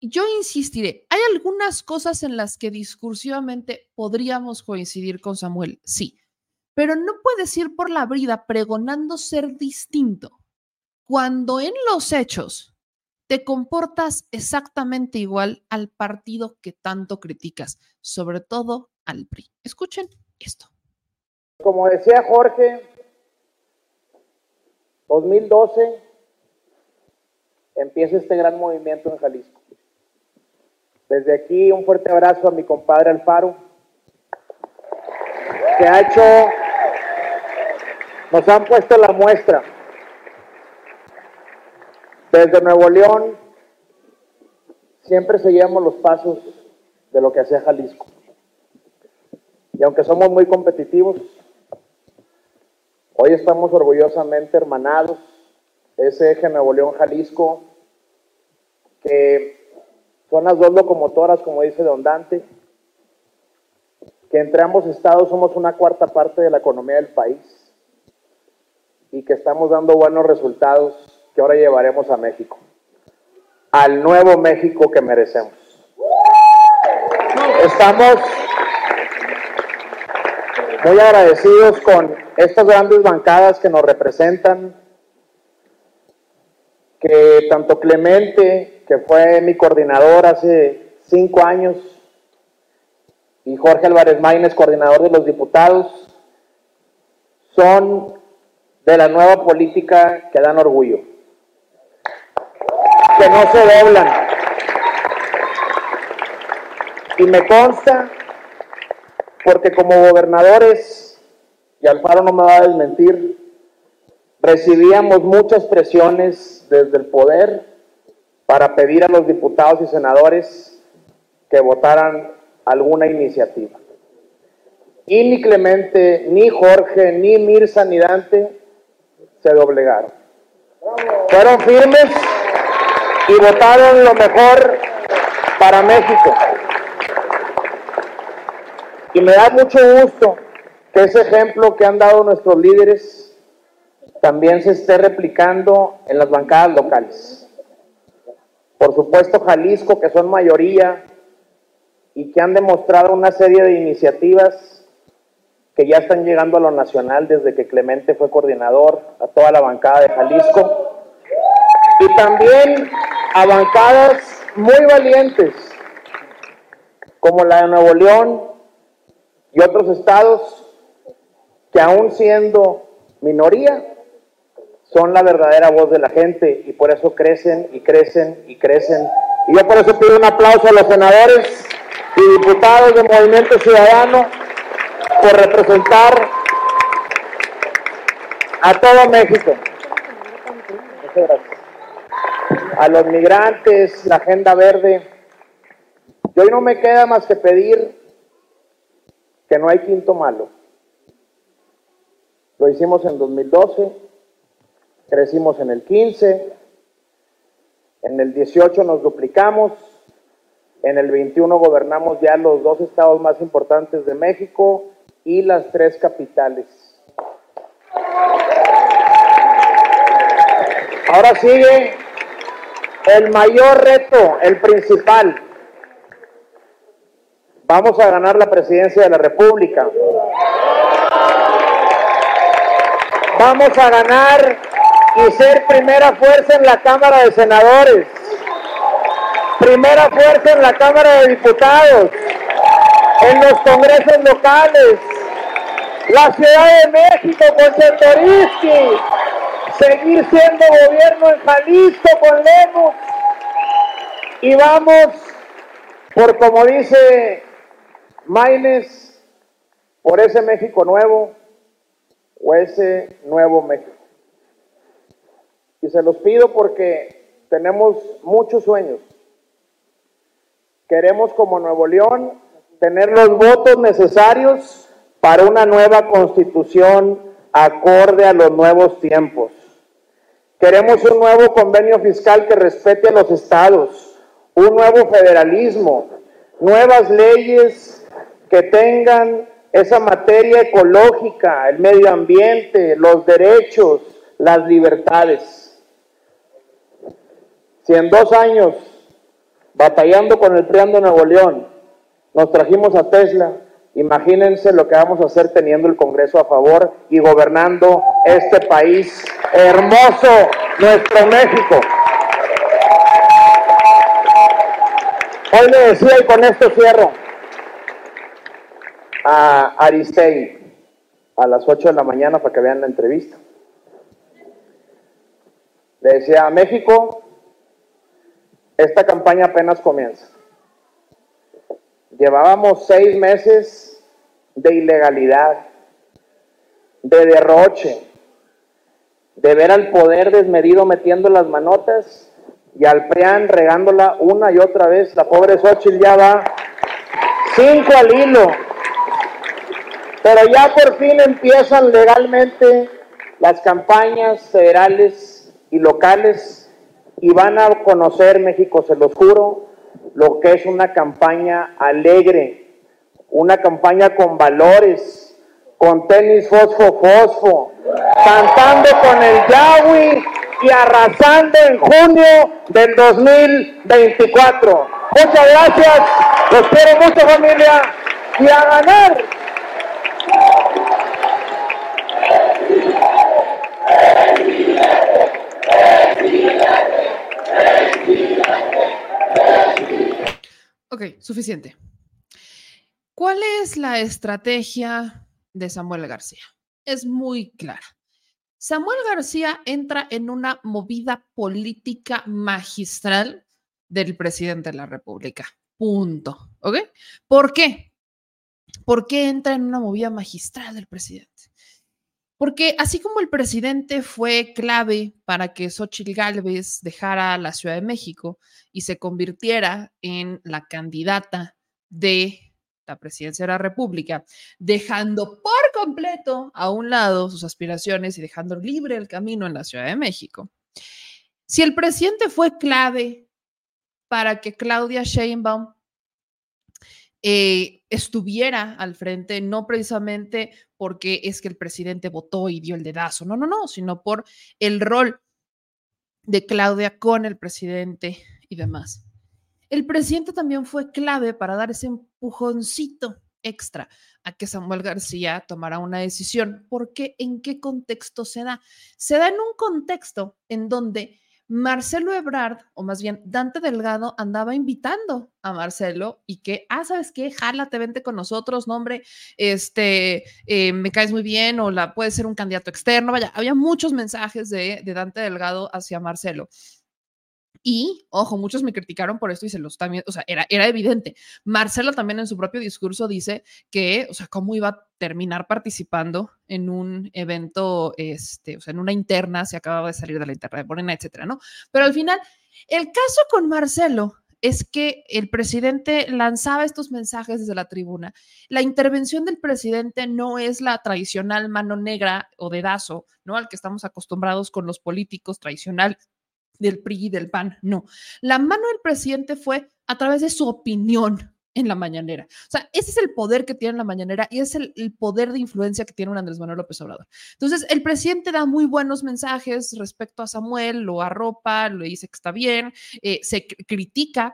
yo insistiré, algunas cosas en las que discursivamente podríamos coincidir con Samuel, sí, pero no puedes ir por la vida pregonando ser distinto cuando en los hechos te comportas exactamente igual al partido que tanto criticas, sobre todo al PRI. Escuchen esto. Como decía Jorge, 2012 empieza este gran movimiento en Jalisco. Desde aquí un fuerte abrazo a mi compadre Alfaro, que ha hecho, nos han puesto la muestra. Desde Nuevo León siempre seguíamos los pasos de lo que hacía Jalisco. Y aunque somos muy competitivos, hoy estamos orgullosamente hermanados, ese eje Nuevo León-Jalisco, que son las dos locomotoras, como dice Don Dante, que entre ambos estados somos una cuarta parte de la economía del país y que estamos dando buenos resultados que ahora llevaremos a México, al nuevo México que merecemos. Estamos muy agradecidos con estas grandes bancadas que nos representan, que tanto Clemente, que fue mi coordinador hace cinco años, y Jorge Álvarez Maínez, coordinador de los diputados, son de la nueva política que dan orgullo, que no se doblan. Y me consta, porque como gobernadores, y Alfaro no me va a desmentir, recibíamos muchas presiones desde el poder para pedir a los diputados y senadores que votaran alguna iniciativa. Y ni Clemente, ni Jorge, ni Mirza, ni Dante se doblegaron. Fueron firmes y votaron lo mejor para México. Y me da mucho gusto que ese ejemplo que han dado nuestros líderes también se esté replicando en las bancadas locales. Por supuesto, Jalisco, que son mayoría y que han demostrado una serie de iniciativas que ya están llegando a lo nacional desde que Clemente fue coordinador, a toda la bancada de Jalisco. Y también a bancadas muy valientes, como la de Nuevo León y otros estados, que aún siendo minoría, son la verdadera voz de la gente y por eso crecen y crecen y crecen. Y yo por eso pido un aplauso a los senadores y diputados del Movimiento Ciudadano por representar a todo México. Muchas gracias. A los migrantes, la agenda verde. Y hoy no me queda más que pedir que no hay quinto malo. Lo hicimos en 2012, crecimos en el 15, en el 18 nos duplicamos, en el 21 gobernamos ya los dos estados más importantes de México y las tres capitales. Ahora sigue el mayor reto, el principal. Vamos a ganar la presidencia de la República. Vamos a ganar y ser primera fuerza en la Cámara de Senadores, primera fuerza en la Cámara de Diputados, en los congresos locales, la Ciudad de México con Chertoriski, seguir siendo gobierno en Jalisco con Lemus y vamos por como dice Maines, por ese México nuevo o ese nuevo México. Y se los pido porque tenemos muchos sueños. Queremos como Nuevo León tener los votos necesarios para una nueva constitución acorde a los nuevos tiempos. Queremos un nuevo convenio fiscal que respete a los estados, un nuevo federalismo, nuevas leyes que tengan esa materia ecológica, el medio ambiente, los derechos, las libertades. Si en dos años, batallando con el plan de Nuevo León, nos trajimos a Tesla, imagínense lo que vamos a hacer teniendo el Congreso a favor y gobernando este país hermoso, nuestro México. Hoy le decía, y con esto cierro, a Aristei a las 8 de la mañana para que vean la entrevista. Le decía, a México esta campaña apenas comienza. Llevábamos seis meses de ilegalidad, de derroche, de ver al poder desmedido metiendo las manotas y al PRIAN regándola una y otra vez. La pobre Xochitl ya va cinco al hilo. Pero ya por fin empiezan legalmente las campañas federales y locales y van a conocer México, se los juro, lo que es una campaña alegre, una campaña con valores, con tenis fosfo fosfo, cantando con el Yahweh y arrasando en junio del 2024. Muchas gracias, los quiero mucho familia y a ganar. Ok, suficiente. ¿Cuál es la estrategia de Samuel García? Es muy clara. Samuel García entra en una movida política magistral del presidente de la República. Punto. ¿Ok? ¿Por qué? ¿Por qué entra en una movida magistral del presidente? Porque así como el presidente fue clave para que Xochitl Gálvez dejara la Ciudad de México y se convirtiera en la candidata de la presidencia de la República, dejando por completo a un lado sus aspiraciones y dejando libre el camino en la Ciudad de México. Si el presidente fue clave para que Claudia Sheinbaum eh, estuviera al frente, no precisamente porque es que el presidente votó y dio el dedazo, no, no, no, sino por el rol de Claudia con el presidente y demás. El presidente también fue clave para dar ese empujoncito extra a que Samuel García tomara una decisión. ¿Por qué? ¿En qué contexto se da? Se da en un contexto en donde Marcelo Ebrard, o más bien Dante Delgado, andaba invitando a Marcelo y que, ah, ¿sabes qué? Jálate, vente con nosotros, nombre, este, eh, me caes muy bien, o la puede ser un candidato externo. Vaya, había muchos mensajes de, de Dante Delgado hacia Marcelo. Y, ojo, muchos me criticaron por esto y se los también, o sea, era, era evidente. Marcelo también en su propio discurso dice que, o sea, cómo iba a terminar participando en un evento, este, o sea, en una interna, se acababa de salir de la interna de Morena, etcétera, ¿no? Pero al final, el caso con Marcelo es que el presidente lanzaba estos mensajes desde la tribuna. La intervención del presidente no es la tradicional mano negra o dedazo, ¿no? Al que estamos acostumbrados con los políticos tradicionales del PRI y del PAN, no. La mano del presidente fue a través de su opinión en la mañanera. O sea, ese es el poder que tiene la mañanera y es el, poder de influencia que tiene un Andrés Manuel López Obrador. Entonces, el presidente da muy buenos mensajes respecto a Samuel, lo arropa, le dice que está bien, eh, se critica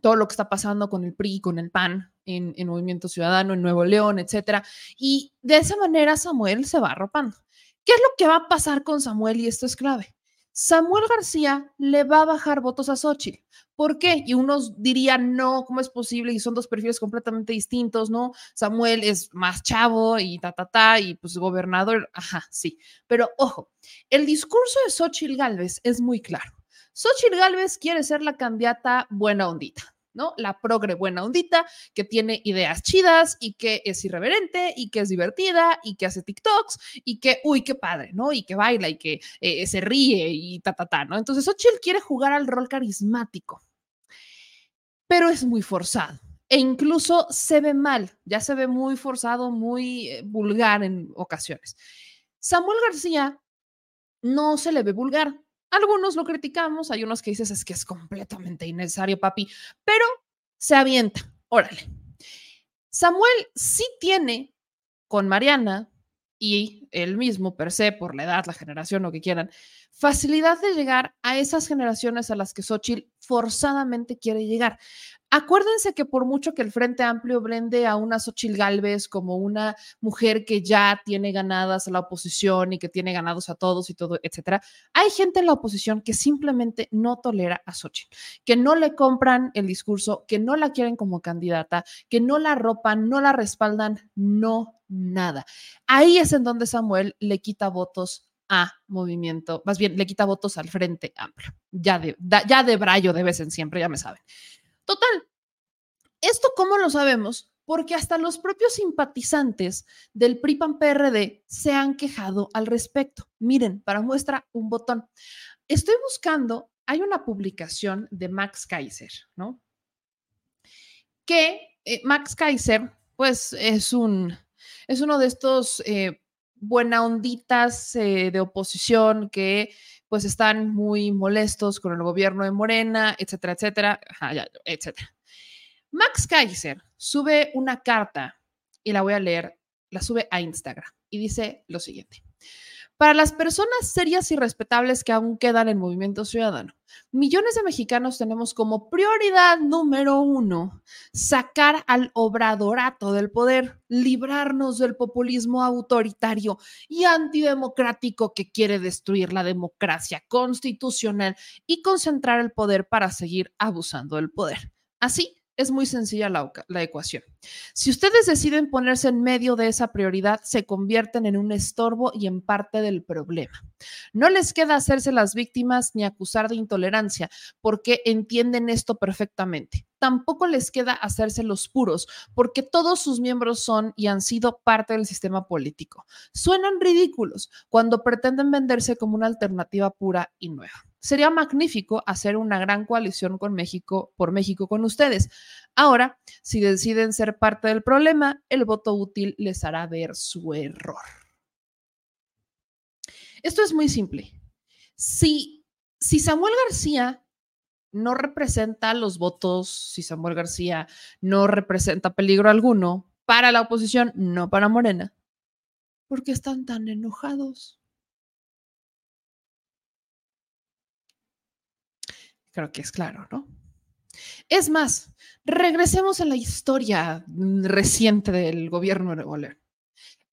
todo lo que está pasando con el PRI, con el PAN, en, en, Movimiento Ciudadano, en Nuevo León, etcétera. Y de esa manera Samuel se va arropando. ¿Qué es lo que va a pasar con Samuel? Y esto es clave. Samuel García le va a bajar votos a Xochitl. ¿Por qué? Y unos dirían, no, ¿cómo es posible? Y son dos perfiles completamente distintos, ¿no? Samuel es más chavo y ta, ta, ta, y pues gobernador, ajá, sí. Pero ojo, el discurso de Xochitl Galvez es muy claro. Xochitl Galvez quiere ser la candidata buena ondita. ¿No? La progre buena ondita, que tiene ideas chidas y que es irreverente y que es divertida y que hace TikToks y que, uy, qué padre, ¿no? Y que baila y que eh, se ríe y ta, ta, ta, ¿no? Entonces, Ochil quiere jugar al rol carismático, pero es muy forzado e incluso se ve mal, ya se ve muy forzado, muy eh, vulgar en ocasiones. Samuel García no se le ve vulgar, algunos lo criticamos, hay unos que dices es que es completamente innecesario, papi, pero se avienta, órale. Samuel sí tiene con Mariana y él mismo, per se, por la edad, la generación, lo que quieran, facilidad de llegar a esas generaciones a las que Xochitl forzadamente quiere llegar. Acuérdense que por mucho que el Frente Amplio blende a una Xochil Gálvez como una mujer que ya tiene ganadas a la oposición y que tiene ganados a todos y todo, etcétera, hay gente en la oposición que simplemente no tolera a Xochitl, que no le compran el discurso, que no la quieren como candidata, que no la ropan, no la respaldan, no nada. Ahí es en donde Samuel le quita votos a movimiento, más bien le quita votos al Frente Amplio, ya de, ya de brayo de vez en siempre, ya me saben. Total, ¿esto cómo lo sabemos? Porque hasta los propios simpatizantes del PRI-PAN-PRD se han quejado al respecto. Miren, para muestra un botón. Estoy buscando, hay una publicación de Max Kaiser, ¿no? Que eh, Max Kaiser, pues es un, es uno de estos eh, buena onditas de oposición que pues están muy molestos con el gobierno de Morena, etcétera, etcétera, etcétera. Max Kaiser sube una carta y la voy a leer, la sube a Instagram y dice lo siguiente. Para las personas serias y respetables que aún quedan en Movimiento Ciudadano, millones de mexicanos tenemos como prioridad número uno sacar al obradorato del poder, librarnos del populismo autoritario y antidemocrático que quiere destruir la democracia constitucional y concentrar el poder para seguir abusando del poder. Así es muy sencilla la, ecuación. Si ustedes deciden ponerse en medio de esa prioridad, se convierten en un estorbo y en parte del problema. No les queda hacerse las víctimas ni acusar de intolerancia, porque entienden esto perfectamente. Tampoco les queda hacerse los puros, porque todos sus miembros son y han sido parte del sistema político. Suenan ridículos cuando pretenden venderse como una alternativa pura y nueva. Sería magnífico hacer una gran coalición con México por México con ustedes. Ahora, si deciden ser parte del problema, el voto útil les hará ver su error. Esto es muy simple. Si, si Samuel García no representa los votos, si Samuel García no representa peligro alguno para la oposición, no para Morena. ¿Por qué están tan enojados? Creo que es claro, ¿no? Es más, regresemos a la historia reciente del gobierno de Nuevo León.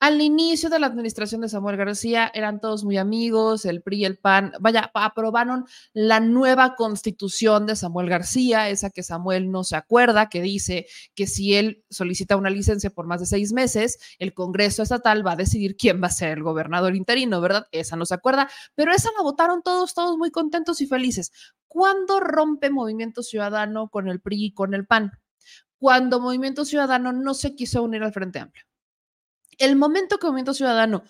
Al inicio de la administración de Samuel García eran todos muy amigos, el PRI y el PAN, vaya, aprobaron la nueva constitución de Samuel García, esa que Samuel no se acuerda, que dice que si él solicita una licencia por más de seis meses, el Congreso Estatal va a decidir quién va a ser el gobernador interino, ¿verdad? Esa no se acuerda, pero esa la votaron todos, todos muy contentos y felices. ¿Cuándo rompe Movimiento Ciudadano con el PRI y con el PAN? Cuando Movimiento Ciudadano no se quiso unir al Frente Amplio el momento que Movimiento Ciudadano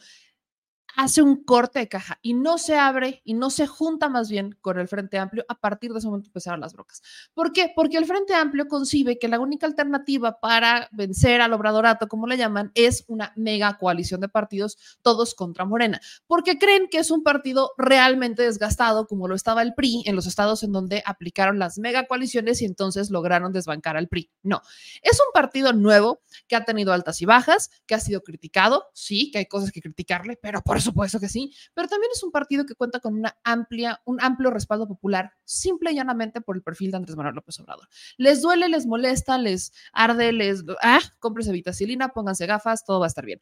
hace un corte de caja y no se abre y no se junta más bien con el Frente Amplio, a partir de ese momento empezaron las brocas. ¿Por qué? Porque el Frente Amplio concibe que la única alternativa para vencer al obradorato, como le llaman, es una mega coalición de partidos, todos contra Morena, porque creen que es un partido realmente desgastado, como lo estaba el PRI en los estados en donde aplicaron las mega coaliciones y entonces lograron desbancar al PRI. No, es un partido nuevo que ha tenido altas y bajas, que ha sido criticado, sí, que hay cosas que criticarle, pero por supuesto que sí, pero también es un partido que cuenta con una amplia, un amplio respaldo popular, simple y llanamente por el perfil de Andrés Manuel López Obrador. Les duele, les molesta, les arde, les, ah, cómprese vitacilina, pónganse gafas, todo va a estar bien.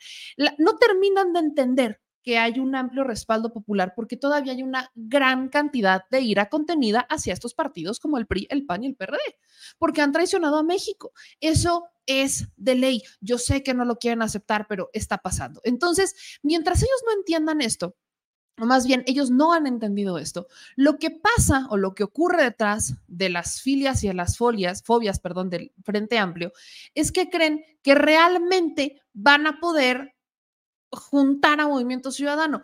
no terminan de entender que hay un amplio respaldo popular porque todavía hay una gran cantidad de ira contenida hacia estos partidos como el PRI, el PAN y el PRD, porque han traicionado a México. Eso es de ley. Yo sé que no lo quieren aceptar, pero está pasando. Entonces, mientras ellos no entiendan esto, o más bien ellos no han entendido esto. Lo que pasa o lo que ocurre detrás de las filias y de las folias, fobias, perdón, del Frente Amplio, es que creen que realmente van a poder juntar a Movimiento Ciudadano.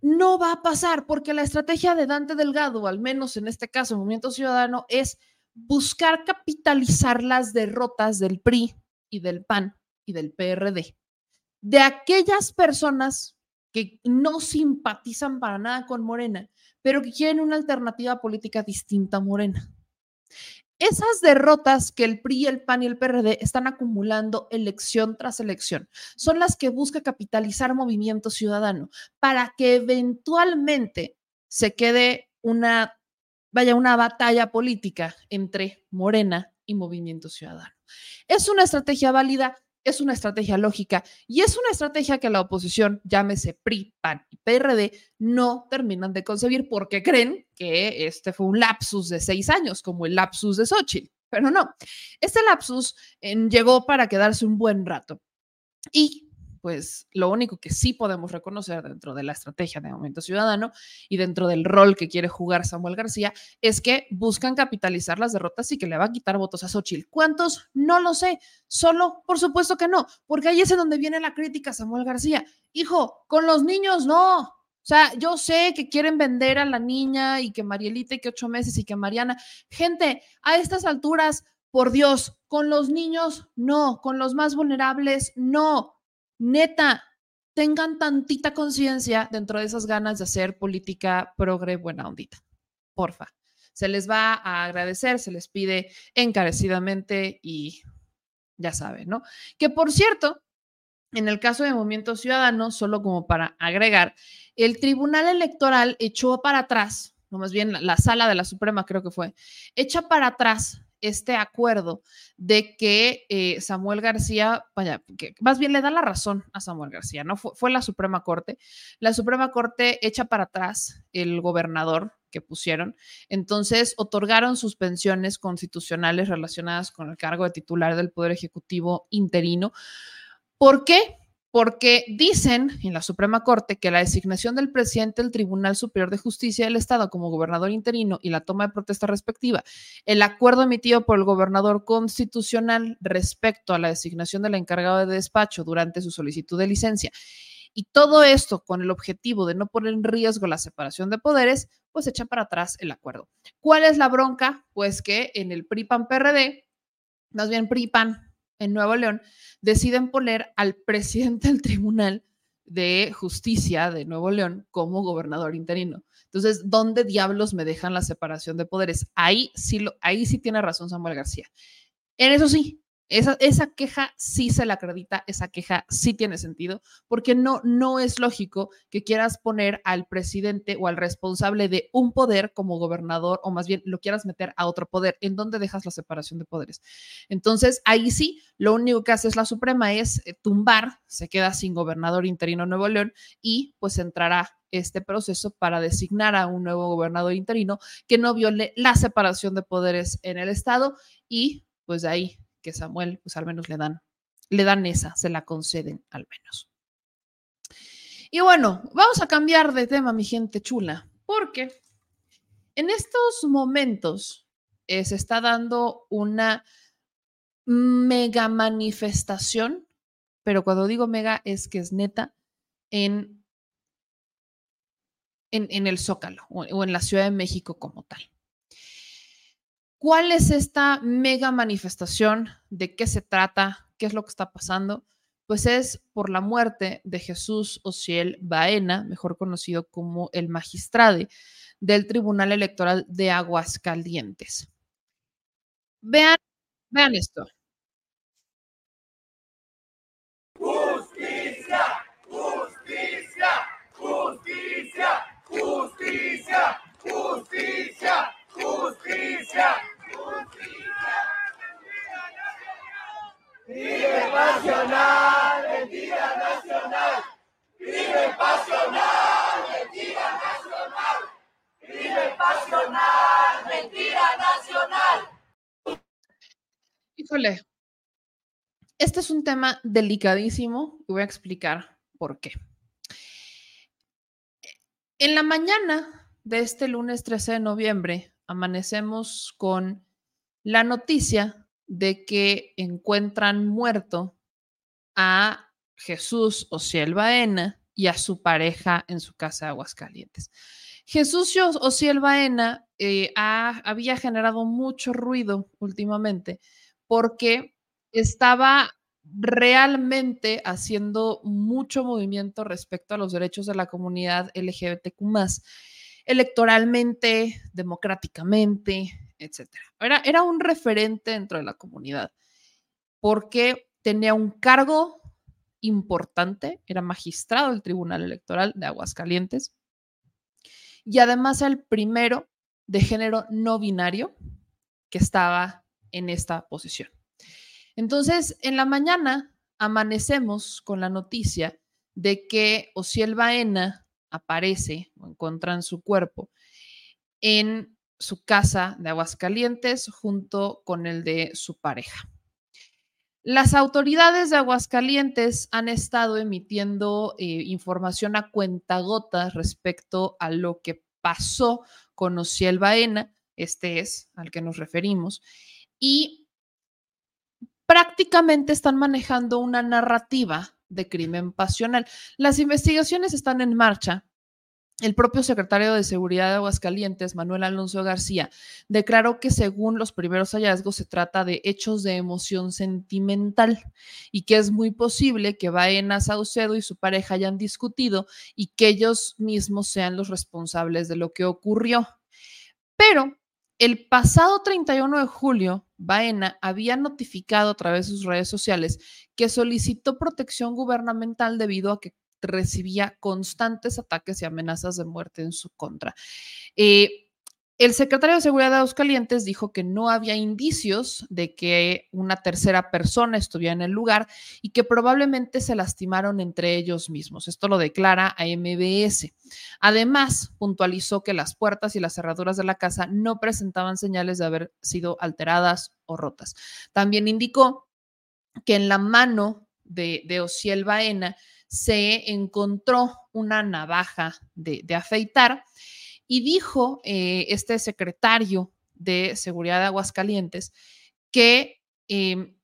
No va a pasar porque la estrategia de Dante Delgado, al menos en este caso Movimiento Ciudadano, es buscar capitalizar las derrotas del PRI y del PAN y del PRD. De aquellas personas que no simpatizan para nada con Morena, pero que quieren una alternativa política distinta a Morena. Esas derrotas que el PRI, el PAN y el PRD están acumulando elección tras elección son las que busca capitalizar Movimiento Ciudadano para que eventualmente se quede una vaya una batalla política entre Morena y Movimiento Ciudadano. Es una estrategia válida, es una estrategia lógica y es una estrategia que la oposición, llámese PRI, PAN y PRD, no terminan de concebir porque creen que este fue un lapsus de seis años, como el lapsus de Xochitl. Pero no, este lapsus llegó para quedarse un buen rato. Y pues lo único que sí podemos reconocer dentro de la estrategia de Movimiento Ciudadano y dentro del rol que quiere jugar Samuel García es que buscan capitalizar las derrotas y que le va a quitar votos a Xochitl. ¿Cuántos? No lo sé. Solo, por supuesto que no, porque ahí es donde viene la crítica Samuel García. Hijo, con los niños no. O sea, yo sé que quieren vender a la niña y que Marielita y que ocho meses y que Mariana. Gente, a estas alturas, por Dios, con los niños no, con los más vulnerables no neta, tengan tantita conciencia dentro de esas ganas de hacer política progre buena ondita. Porfa. Se les va a agradecer, se les pide encarecidamente y ya saben, ¿no? Que por cierto, en el caso de Movimiento Ciudadano, solo como para agregar, el Tribunal Electoral echó para atrás, no más bien la sala de la Suprema creo que fue, echa para atrás este acuerdo de que eh, Samuel García, vaya, que más bien le da la razón a Samuel García, ¿no? Fue, fue, la Suprema Corte. La Suprema Corte echa para atrás el gobernador que pusieron. Entonces, otorgaron suspensiones constitucionales relacionadas con el cargo de titular del Poder Ejecutivo interino. ¿Por qué? Porque dicen en la Suprema Corte que la designación del presidente del Tribunal Superior de Justicia del Estado como gobernador interino y la toma de protesta respectiva, el acuerdo emitido por el gobernador constitucional respecto a la designación del encargado de despacho durante su solicitud de licencia, y todo esto con el objetivo de no poner en riesgo la separación de poderes, pues echa para atrás el acuerdo. ¿Cuál es la bronca? Pues que en el PRI-PAN-PRD, más bien PRI-PAN en Nuevo León, deciden poner al presidente del tribunal de Justicia de Nuevo León como gobernador interino. Entonces, ¿dónde diablos me dejan la separación de poderes? Ahí sí, lo, ahí sí tiene razón Samuel García. En eso sí, esa, esa, queja sí se la acredita, esa queja sí tiene sentido, porque no, no es lógico que quieras poner al presidente o al responsable de un poder como gobernador, o más bien lo quieras meter a otro poder. ¿En dónde dejas la separación de poderes? Entonces, ahí sí, lo único que hace es la Suprema es eh, tumbar, se queda sin gobernador interino Nuevo León y pues entrará este proceso para designar a un nuevo gobernador interino que no viole la separación de poderes en el Estado y pues de ahí Samuel, pues al menos le dan, le dan esa, se la conceden al menos. Y bueno, vamos a cambiar de tema, mi gente chula, porque en estos momentos eh, se está dando una mega manifestación, pero cuando digo mega es que es neta, en, en, en el Zócalo o, o en la Ciudad de México como tal. ¿Cuál es esta mega manifestación? ¿De qué se trata? ¿Qué es lo que está pasando? Pues es por la muerte de Jesús Ociel Baena, mejor conocido como el magistrade del Tribunal Electoral de Aguascalientes. Vean, vean esto. Justicia, justicia, justicia, justicia, justicia, justicia. Vive pasional, mentira nacional. Vive pasional, mentira nacional. Vive pasional, mentira nacional. Híjole, este es un tema delicadísimo y voy a explicar por qué. En la mañana de este lunes 13 de noviembre, amanecemos con la noticia de que encuentran muerto a Jesús Ociel Baena y a su pareja en su casa de Aguascalientes. Jesús Ociel Baena eh, ha, había generado mucho ruido últimamente porque estaba realmente haciendo mucho movimiento respecto a los derechos de la comunidad LGBTQ electoralmente, democráticamente, etc. Era, era un referente dentro de la comunidad porque tenía un cargo importante, era magistrado del Tribunal Electoral de Aguascalientes y además el primero de género no binario que estaba en esta posición. Entonces, en la mañana amanecemos con la noticia de que Ociel Baena aparece o encuentran su cuerpo en su casa de Aguascalientes junto con el de su pareja. Las autoridades de Aguascalientes han estado emitiendo eh, información a cuentagotas respecto a lo que pasó con Ociel Baena, este es al que nos referimos, y prácticamente están manejando una narrativa de crimen pasional. Las investigaciones están en marcha. El propio secretario de Seguridad de Aguascalientes, Manuel Alonso García, declaró que según los primeros hallazgos se trata de hechos de emoción sentimental y que es muy posible que Baena Saucedo y su pareja hayan discutido y que ellos mismos sean los responsables de lo que ocurrió. Pero el pasado 31 de julio, Baena había notificado a través de sus redes sociales que solicitó protección gubernamental debido a que recibía constantes ataques y amenazas de muerte en su contra. Eh, el secretario de Seguridad de Aguascalientes dijo que no había indicios de que una tercera persona estuviera en el lugar y que probablemente se lastimaron entre ellos mismos. Esto lo declara a MBS. Además, puntualizó que las puertas y las cerraduras de la casa no presentaban señales de haber sido alteradas o rotas. También indicó que en la mano de, de Ociel Baena se encontró una navaja de, afeitar y dijo eh, este secretario de Seguridad de Aguascalientes que, eh,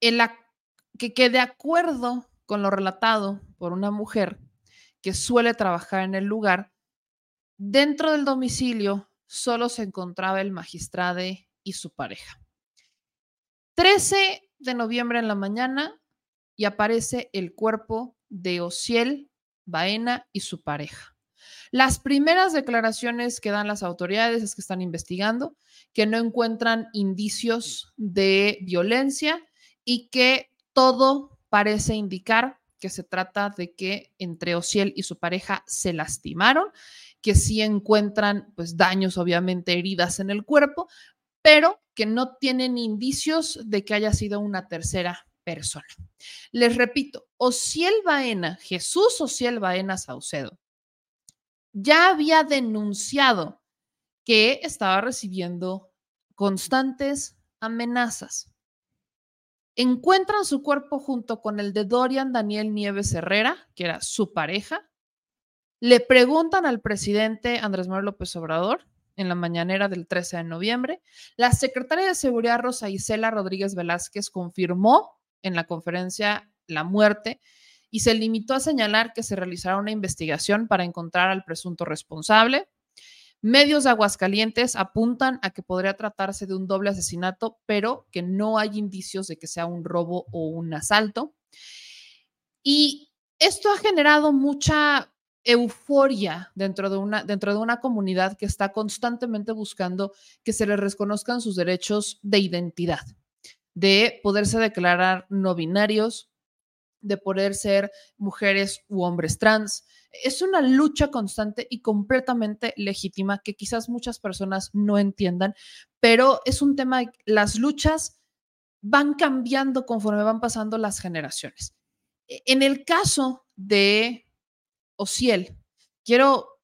que, que de acuerdo con lo relatado por una mujer que suele trabajar en el lugar, dentro del domicilio solo se encontraba el magistrado y su pareja. 13 de noviembre en la mañana y aparece el cuerpo de Ociel Baena y su pareja. Las primeras declaraciones que dan las autoridades es que están investigando, que no encuentran indicios de violencia y que todo parece indicar que se trata de que entre Ociel y su pareja se lastimaron, que sí encuentran pues daños, obviamente heridas en el cuerpo, pero que no tienen indicios de que haya sido una tercera persona. Les repito, Ociel Baena, Jesús Ociel Baena Saucedo, ya había denunciado que estaba recibiendo constantes amenazas. Encuentran su cuerpo junto con el de Dorian Daniel Nieves Herrera, que era su pareja. Le preguntan al presidente Andrés Manuel López Obrador en la mañanera del 13 de noviembre. La secretaria de Seguridad Rosa Isela Rodríguez Velázquez confirmó en la conferencia la muerte y se limitó a señalar que se realizará una investigación para encontrar al presunto responsable. Medios de Aguascalientes apuntan a que podría tratarse de un doble asesinato, pero que no hay indicios de que sea un robo o un asalto. Y esto ha generado mucha euforia dentro de una, dentro de una comunidad que está constantemente buscando que se les reconozcan sus derechos de identidad, de poderse declarar no binarios, de poder ser mujeres u hombres trans. Es una lucha constante y completamente legítima que quizás muchas personas no entiendan, pero es un tema, las luchas van cambiando conforme van pasando las generaciones. E, en el caso de Ociel, quiero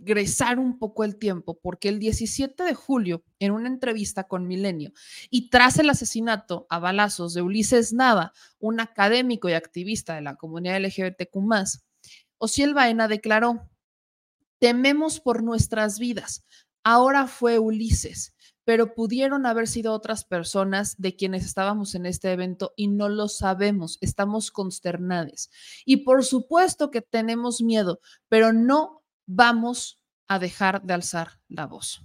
regresar un poco el tiempo, porque el 17 de julio, en una entrevista con Milenio, y tras el asesinato a balazos de Ulises Nava, un académico y activista de la comunidad LGBTQ, Ociel Baena declaró: Tememos por nuestras vidas. Ahora fue Ulises, pero pudieron haber sido otras personas de quienes estábamos en este evento y no lo sabemos, estamos consternados. Y por supuesto que tenemos miedo, pero no vamos a dejar de alzar la voz.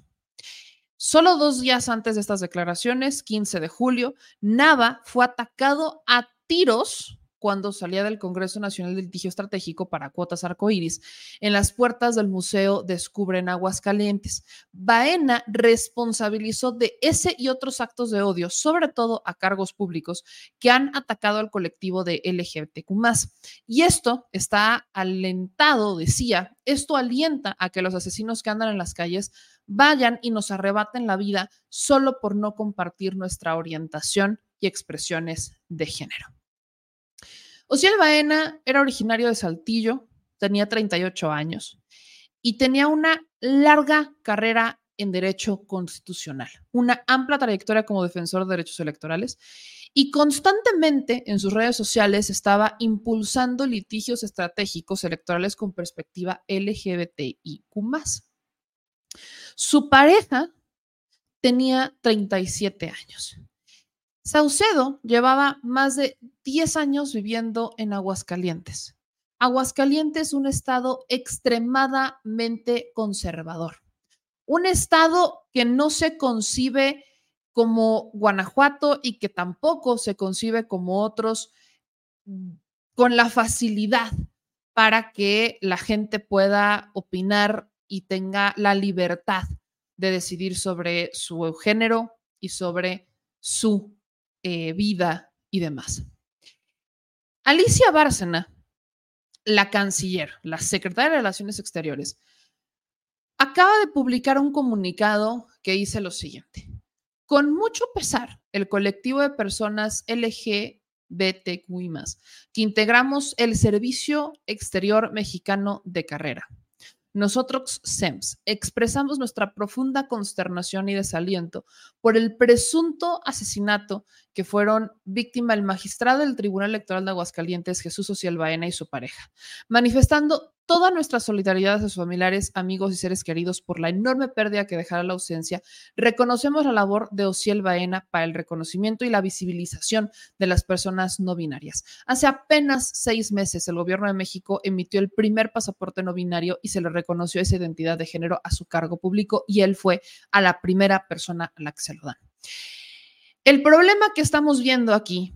Solo dos días antes de estas declaraciones, 15 de julio, Nava fue atacado a tiros cuando salía del Congreso Nacional de Litigio Estratégico para Cuotas Arcoíris, en las puertas del Museo Descubren Aguascalientes. Baena responsabilizó de ese y otros actos de odio, sobre todo a cargos públicos, que han atacado al colectivo de LGBTQ. Y esto está alentado, decía, esto alienta a que los asesinos que andan en las calles vayan y nos arrebaten la vida solo por no compartir nuestra orientación y expresiones de género. Ociel Baena era originario de Saltillo, tenía 38 años y tenía una larga carrera en derecho constitucional, una amplia trayectoria como defensor de derechos electorales y constantemente en sus redes sociales estaba impulsando litigios estratégicos electorales con perspectiva LGBTIQ. Su pareja tenía 37 años Saucedo llevaba más de 10 años viviendo en Aguascalientes. Aguascalientes es un estado extremadamente conservador, un estado que no se concibe como Guanajuato y que tampoco se concibe como otros mm, con la facilidad para que la gente pueda opinar y tenga la libertad de decidir sobre su género y sobre su eh, vida y demás. Alicia Bárcena, la canciller, la secretaria de Relaciones Exteriores, acaba de publicar un comunicado que dice lo siguiente. Con mucho pesar, el colectivo de personas LGBTQI, que integramos el Servicio Exterior Mexicano de Carrera, nosotros, SEMS, expresamos nuestra profunda consternación y desaliento por el presunto asesinato que fueron víctima el magistrado del Tribunal Electoral de Aguascalientes, Jesús Social Baena y su pareja, manifestando toda nuestra solidaridad a sus familiares, amigos y seres queridos por la enorme pérdida que dejará la ausencia, reconocemos la labor de Ociel Baena para el reconocimiento y la visibilización de las personas no binarias. Hace apenas seis meses, el gobierno de México emitió el primer pasaporte no binario y se le reconoció esa identidad de género a su cargo público y él fue a la primera persona a la que se lo dan. El problema que estamos viendo aquí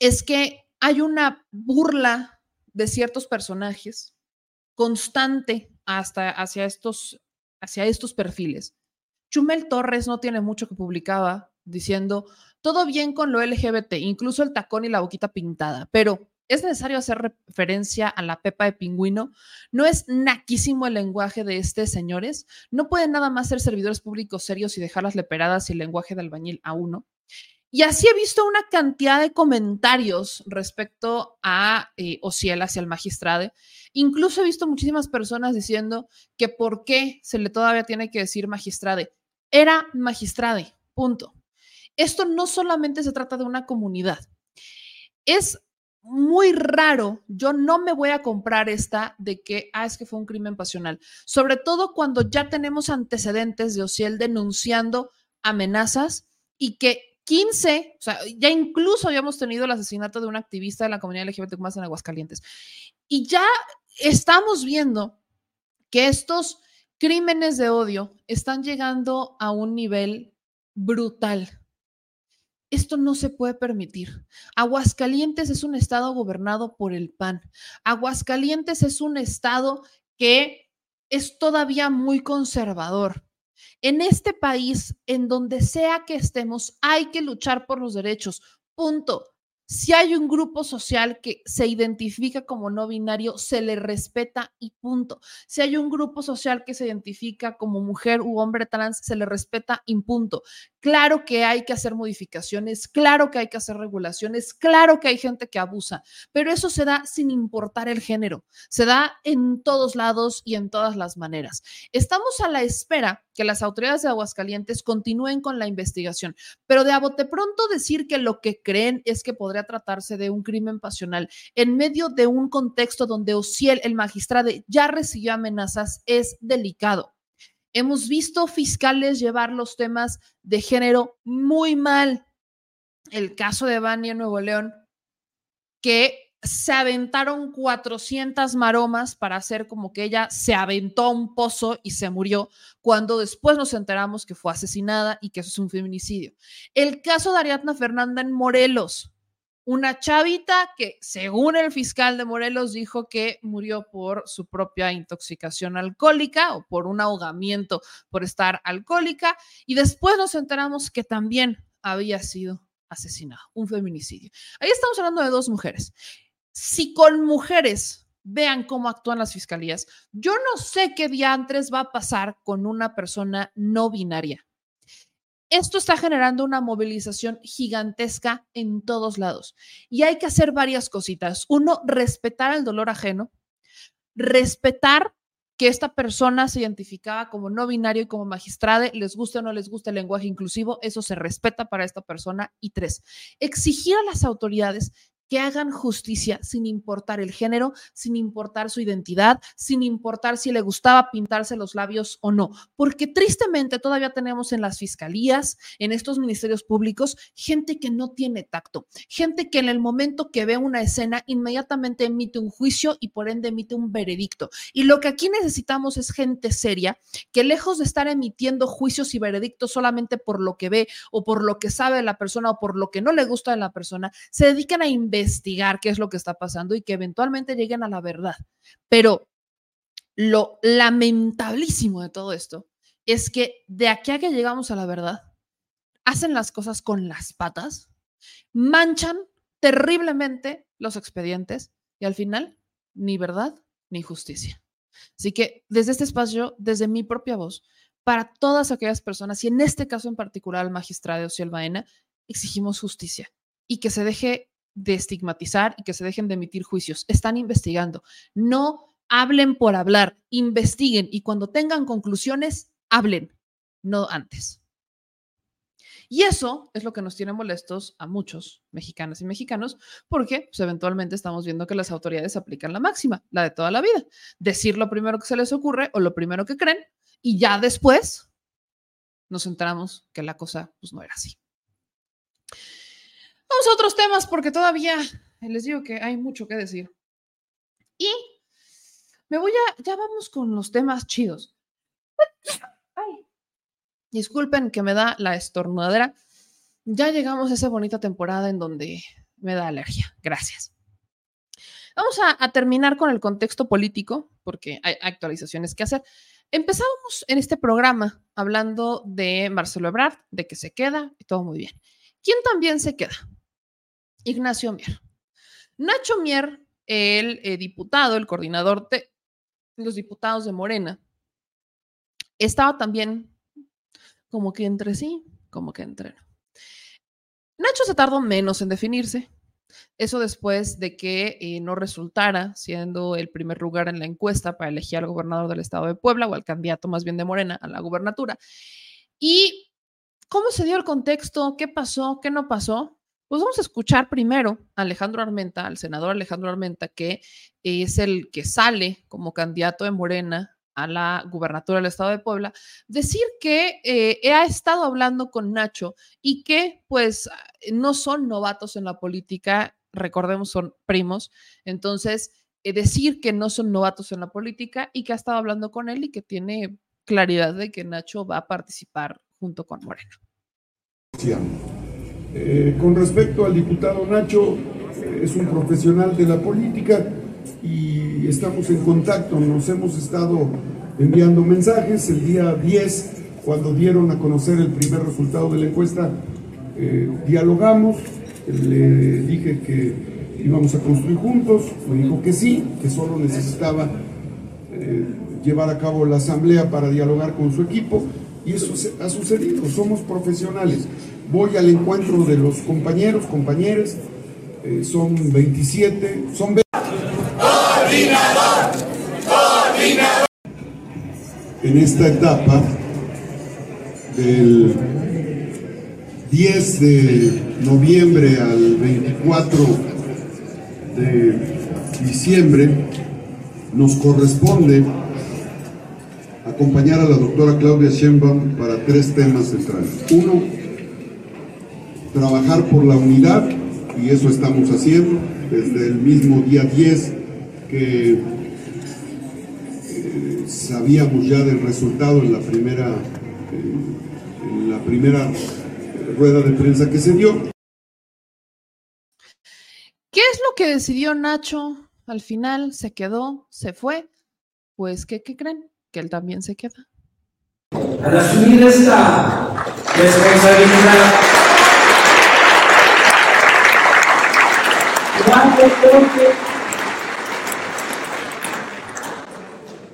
es que hay una burla de ciertos personajes constante hasta hacia estos, hacia estos perfiles. Chumel Torres no tiene mucho que publicaba diciendo todo bien con lo LGBT, incluso el tacón y la boquita pintada, pero es necesario hacer referencia a la pepa de pingüino. No es naquísimo el lenguaje de este, señores. No pueden nada más ser servidores públicos serios y dejar las leperadas y el lenguaje de albañil a uno. Y así he visto una cantidad de comentarios respecto a eh, Ociel hacia el magistrado. Incluso he visto muchísimas personas diciendo que por qué se le todavía tiene que decir magistrade. Era magistrade, punto. Esto no solamente se trata de una comunidad. Es muy raro, yo no me voy a comprar esta de que, ah, es que fue un crimen pasional, sobre todo cuando ya tenemos antecedentes de Ociel denunciando amenazas y que 15, o sea, ya incluso habíamos tenido el asesinato de un activista de la comunidad LGBT más en Aguascalientes. Y ya estamos viendo que estos crímenes de odio están llegando a un nivel brutal. Esto no se puede permitir. Aguascalientes es un estado gobernado por el PAN. Aguascalientes es un estado que es todavía muy conservador. En este país, en donde sea que estemos, hay que luchar por los derechos. Punto. Si hay un grupo social que se identifica como no binario, se le respeta y punto. Si hay un grupo social que se identifica como mujer u hombre trans, se le respeta y punto. Claro que hay que hacer modificaciones, claro que hay que hacer regulaciones, claro que hay gente que abusa, pero eso se da sin importar el género, se da en todos lados y en todas las maneras. Estamos a la espera que las autoridades de Aguascalientes continúen con la investigación, pero de a bote pronto decir que lo que creen es que podría tratarse de un crimen pasional en medio de un contexto donde Ociel, el magistrado, ya recibió amenazas es delicado. Hemos visto fiscales llevar los temas de género muy mal. El caso de Bania en Nuevo León, que se aventaron 400 maromas para hacer como que ella se aventó a un pozo y se murió, cuando después nos enteramos que fue asesinada y que eso es un feminicidio. El caso de Ariadna Fernanda en Morelos, una chavita que, según el fiscal de Morelos, dijo que murió por su propia intoxicación alcohólica o por un ahogamiento por estar alcohólica. Y después nos enteramos que también había sido asesinado, un feminicidio. Ahí estamos hablando de dos mujeres. Si con mujeres vean cómo actúan las fiscalías, yo no sé qué diantres va a pasar con una persona no binaria esto está generando una movilización gigantesca en todos lados. Y hay que hacer varias cositas. Uno, respetar el dolor ajeno, respetar que esta persona se identificaba como no binario y como magistrade, les guste o no les guste el lenguaje inclusivo, eso se respeta para esta persona. Y tres, exigir a las autoridades que hagan justicia sin importar el género, sin importar su identidad, sin importar si le gustaba pintarse los labios o no, porque tristemente todavía tenemos en las fiscalías, en estos ministerios públicos, gente que no tiene tacto, gente que en el momento que ve una escena inmediatamente emite un juicio y por ende emite un veredicto. Y lo que aquí necesitamos es gente seria que lejos de estar emitiendo juicios y veredictos solamente por lo que ve o por lo que sabe de la persona o por lo que no le gusta de la persona, se dedican a investigar investigar qué es lo que está pasando y que eventualmente lleguen a la verdad. Pero lo lamentablísimo de todo esto es que de aquí a que llegamos a la verdad, hacen las cosas con las patas, manchan terriblemente los expedientes y al final ni verdad ni justicia. Así que desde este espacio, desde mi propia voz, para todas aquellas personas, y en este caso en particular al magistrado Ociel Baena, exigimos justicia y que se deje de estigmatizar y que se dejen de emitir juicios. Están investigando. No hablen por hablar, investiguen y cuando tengan conclusiones, hablen, no antes. Y eso es lo que nos tiene molestos a muchos mexicanas y mexicanos, porque pues, eventualmente estamos viendo que las autoridades aplican la máxima, la de toda la vida. Decir lo primero que se les ocurre o lo primero que creen, y ya después nos enteramos que la cosa pues, no era así. Vamos a otros temas porque todavía les digo que hay mucho que decir. Y me voy a, ya vamos con los temas chidos. disculpen que me da la estornudadera. Ya llegamos a esa bonita temporada en donde me da alergia. Gracias. Vamos a, a terminar con el contexto político, porque hay actualizaciones que hacer. Empezábamos en este programa hablando de Marcelo Ebrard, de que se queda y todo muy bien. ¿Quién también se queda? Ignacio Mier. Nacho Mier, el eh, diputado, el coordinador de los diputados de Morena, estaba también como que entre sí, como que entre no. Nacho se tardó menos en definirse. Eso después de que eh, no resultara siendo el primer lugar en la encuesta para elegir al gobernador del estado de Puebla o al candidato más bien de Morena a la gubernatura. ¿Y cómo se dio el contexto? ¿Qué pasó? ¿Qué no pasó? Pues vamos a escuchar primero a Alejandro Armenta, al senador Alejandro Armenta, que es el que sale como candidato de Morena a la gubernatura del estado de Puebla, decir que eh, ha estado hablando con Nacho y que pues no son novatos en la política, recordemos, son primos, entonces eh, decir que no son novatos en la política y que ha estado hablando con él y que tiene claridad de que Nacho va a participar junto con Morena. Eh, con respecto al diputado Nacho, es un profesional de la política y estamos en contacto, nos hemos estado enviando mensajes. El día 10, cuando dieron a conocer el primer resultado de la encuesta, eh, dialogamos, le dije que íbamos a construir juntos, me dijo que sí, que solo necesitaba eh, llevar a cabo la asamblea para dialogar con su equipo. Y eso ha sucedido, somos profesionales. Voy al encuentro de los compañeros, compañeras, eh, son 27, son Coordinador, coordinador. En esta etapa del 10 de noviembre al 24 de diciembre nos corresponde acompañar a la doctora Claudia Sheinbaum para tres temas centrales. Uno, trabajar por la unidad, y eso estamos haciendo desde el mismo día 10 que eh, sabíamos ya del resultado en la primera, eh, en la primera rueda de prensa que se dio. ¿Qué es lo que decidió Nacho? Al final se quedó, se fue. Pues, ¿qué, qué creen? Que él también se queda. Al asumir esta responsabilidad,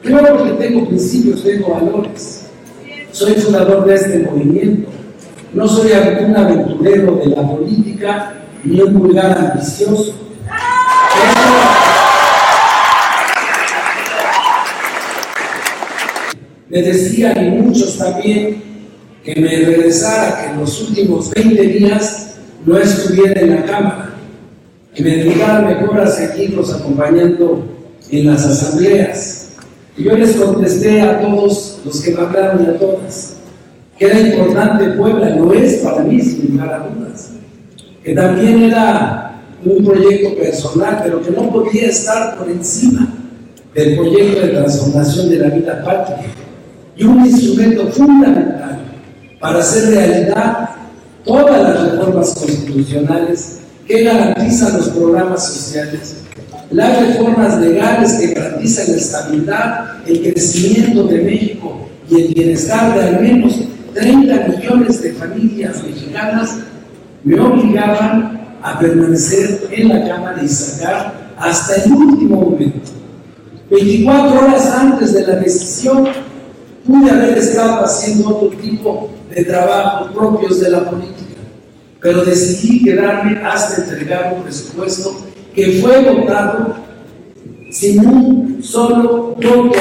Creo que tengo principios, tengo valores. Soy fundador de este movimiento. No soy un aventurero de la política ni un vulgar ambicioso. Me decían y muchos también que me regresara, que en los últimos 20 días no estuviera en la Cámara, que me dedicara mejor a seguirlos acompañando en las asambleas y yo les contesté a todos los que me hablaron y a todas que era importante Puebla, lo es para mí, sin lugar a. Que también era un proyecto personal, pero que no podía estar por encima del proyecto de transformación de la vida patria. Y un instrumento fundamental para hacer realidad todas las reformas constitucionales que garantizan los programas sociales las reformas legales que garantizan la estabilidad, el crecimiento de México y el bienestar de al menos 30 millones de familias mexicanas, me obligaban a permanecer en la Cámara y sacar hasta el último momento. 24 horas antes de la decisión, pude haber estado haciendo otro tipo de trabajos propios de la política, pero decidí quedarme hasta entregar un presupuesto que fue votado sin un solo voto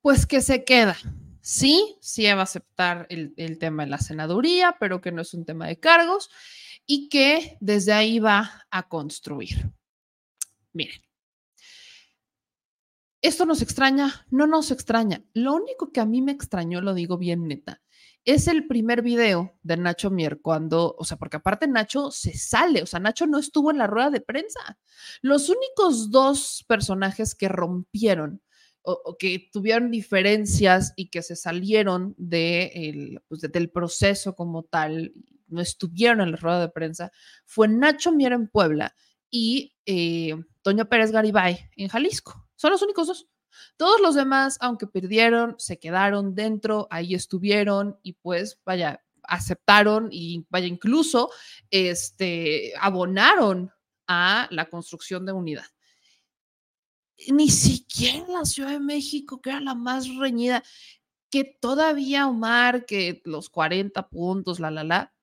Pues que se queda. Sí, sí va a aceptar el, el tema de la senaduría, pero que no es un tema de cargos y que desde ahí va a construir. Miren, ¿esto nos extraña? No nos extraña. Lo único que a mí me extrañó, lo digo bien neta, es el primer video de Nacho Mier cuando, o sea, porque aparte Nacho se sale, o sea, Nacho no estuvo en la rueda de prensa. Los únicos dos personajes que rompieron o, que tuvieron diferencias y que se salieron de pues, del proceso como tal, no estuvieron en la rueda de prensa, fue Nacho Mier en Puebla y eh, Toño Pérez Garibay en Jalisco. Son los únicos dos. Todos los demás, aunque perdieron, se quedaron dentro, ahí estuvieron y pues vaya, aceptaron y vaya, incluso este, abonaron a la construcción de unidad ni siquiera la Ciudad de México, que era la más reñida, que todavía Omar, que los 40 puntos, la, la, la,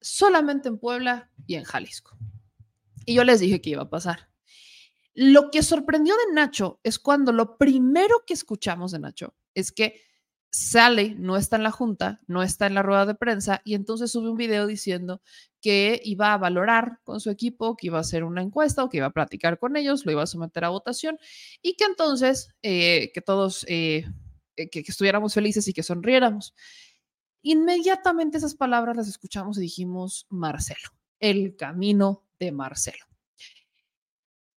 solamente en Puebla y en Jalisco. Y yo les dije que iba a pasar. Lo que sorprendió de Nacho es cuando lo primero que escuchamos de Nacho es que sale, no está en la junta, no está en la rueda de prensa y entonces sube un video diciendo que iba a valorar con su equipo, que iba a hacer una encuesta o que iba a platicar con ellos, lo iba a someter a votación y que entonces eh, que todos eh, eh, que, que estuviéramos felices y que sonriéramos. Inmediatamente esas palabras las escuchamos y dijimos, Marcelo, el camino de Marcelo.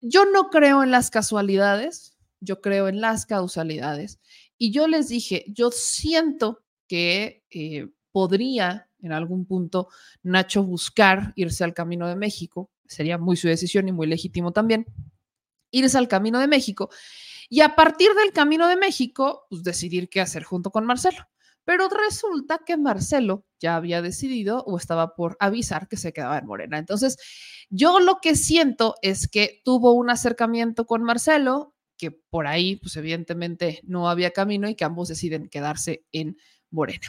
Yo no creo en las casualidades, yo creo en las causalidades y yo les dije, yo siento que eh, podría en algún punto Nacho buscar irse al Camino de México, sería muy su decisión y muy legítimo también, irse al Camino de México y a partir del Camino de México, pues decidir qué hacer junto con Marcelo. Pero resulta que Marcelo ya había decidido o estaba por avisar que se quedaba en Morena. Entonces, yo lo que siento es que tuvo un acercamiento con Marcelo, que por ahí, pues evidentemente no había camino y que ambos deciden quedarse en Morena.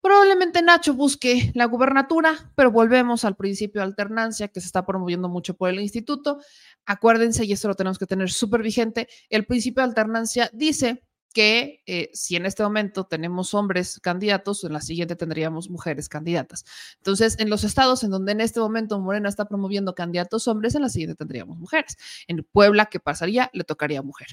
Probablemente Nacho busque la gubernatura, pero volvemos al principio de alternancia que se está promoviendo mucho por el instituto. Acuérdense, y esto lo tenemos que tener súper vigente, el principio de alternancia dice que eh, si en este momento tenemos hombres candidatos, en la siguiente tendríamos mujeres candidatas. Entonces, en los estados en donde en este momento Morena está promoviendo candidatos hombres, en la siguiente tendríamos mujeres. En Puebla, ¿qué pasaría? Le tocaría mujer.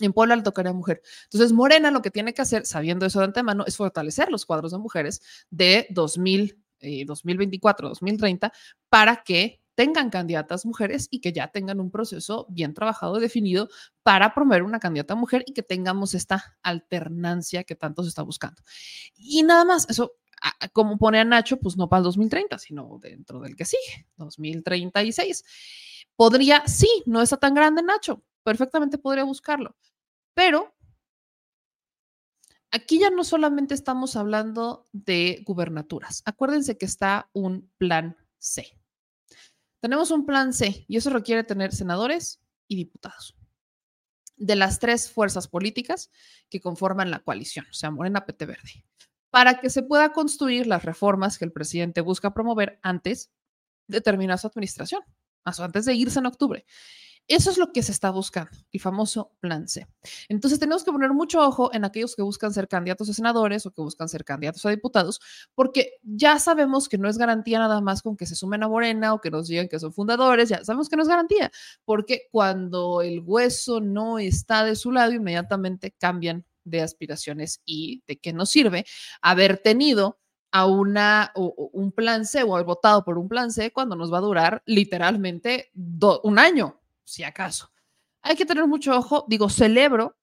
En Puebla le tocaría mujer. Entonces, Morena lo que tiene que hacer, sabiendo eso de antemano, es fortalecer los cuadros de mujeres de 2000, 2024, 2030, para que tengan candidatas mujeres y que ya tengan un proceso bien trabajado y definido para promover una candidata mujer y que tengamos esta alternancia que tanto se está buscando. Y nada más, eso como pone a Nacho, pues no para el 2030, sino dentro del que sigue, 2036. Podría, sí, no está tan grande Nacho, perfectamente podría buscarlo, pero aquí ya no solamente estamos hablando de gubernaturas, acuérdense que está un plan C. Tenemos un plan C y eso requiere tener senadores y diputados de las tres fuerzas políticas que conforman la coalición, o sea, Morena, PT Verde, para que se pueda construir las reformas que el presidente busca promover antes de terminar su administración, antes de irse en octubre. Eso es lo que se está buscando, el famoso plan C. Entonces tenemos que poner mucho ojo en aquellos que buscan ser candidatos a senadores o que buscan ser candidatos a diputados, porque ya sabemos que no es garantía nada más con que se sumen a Morena o que nos digan que son fundadores, ya sabemos que no es garantía, porque cuando el hueso no está de su lado, inmediatamente cambian de aspiraciones y de qué nos sirve haber tenido a una, un plan C o haber votado por un plan C cuando nos va a durar literalmente un año si acaso. Hay que tener mucho ojo, digo, celebro,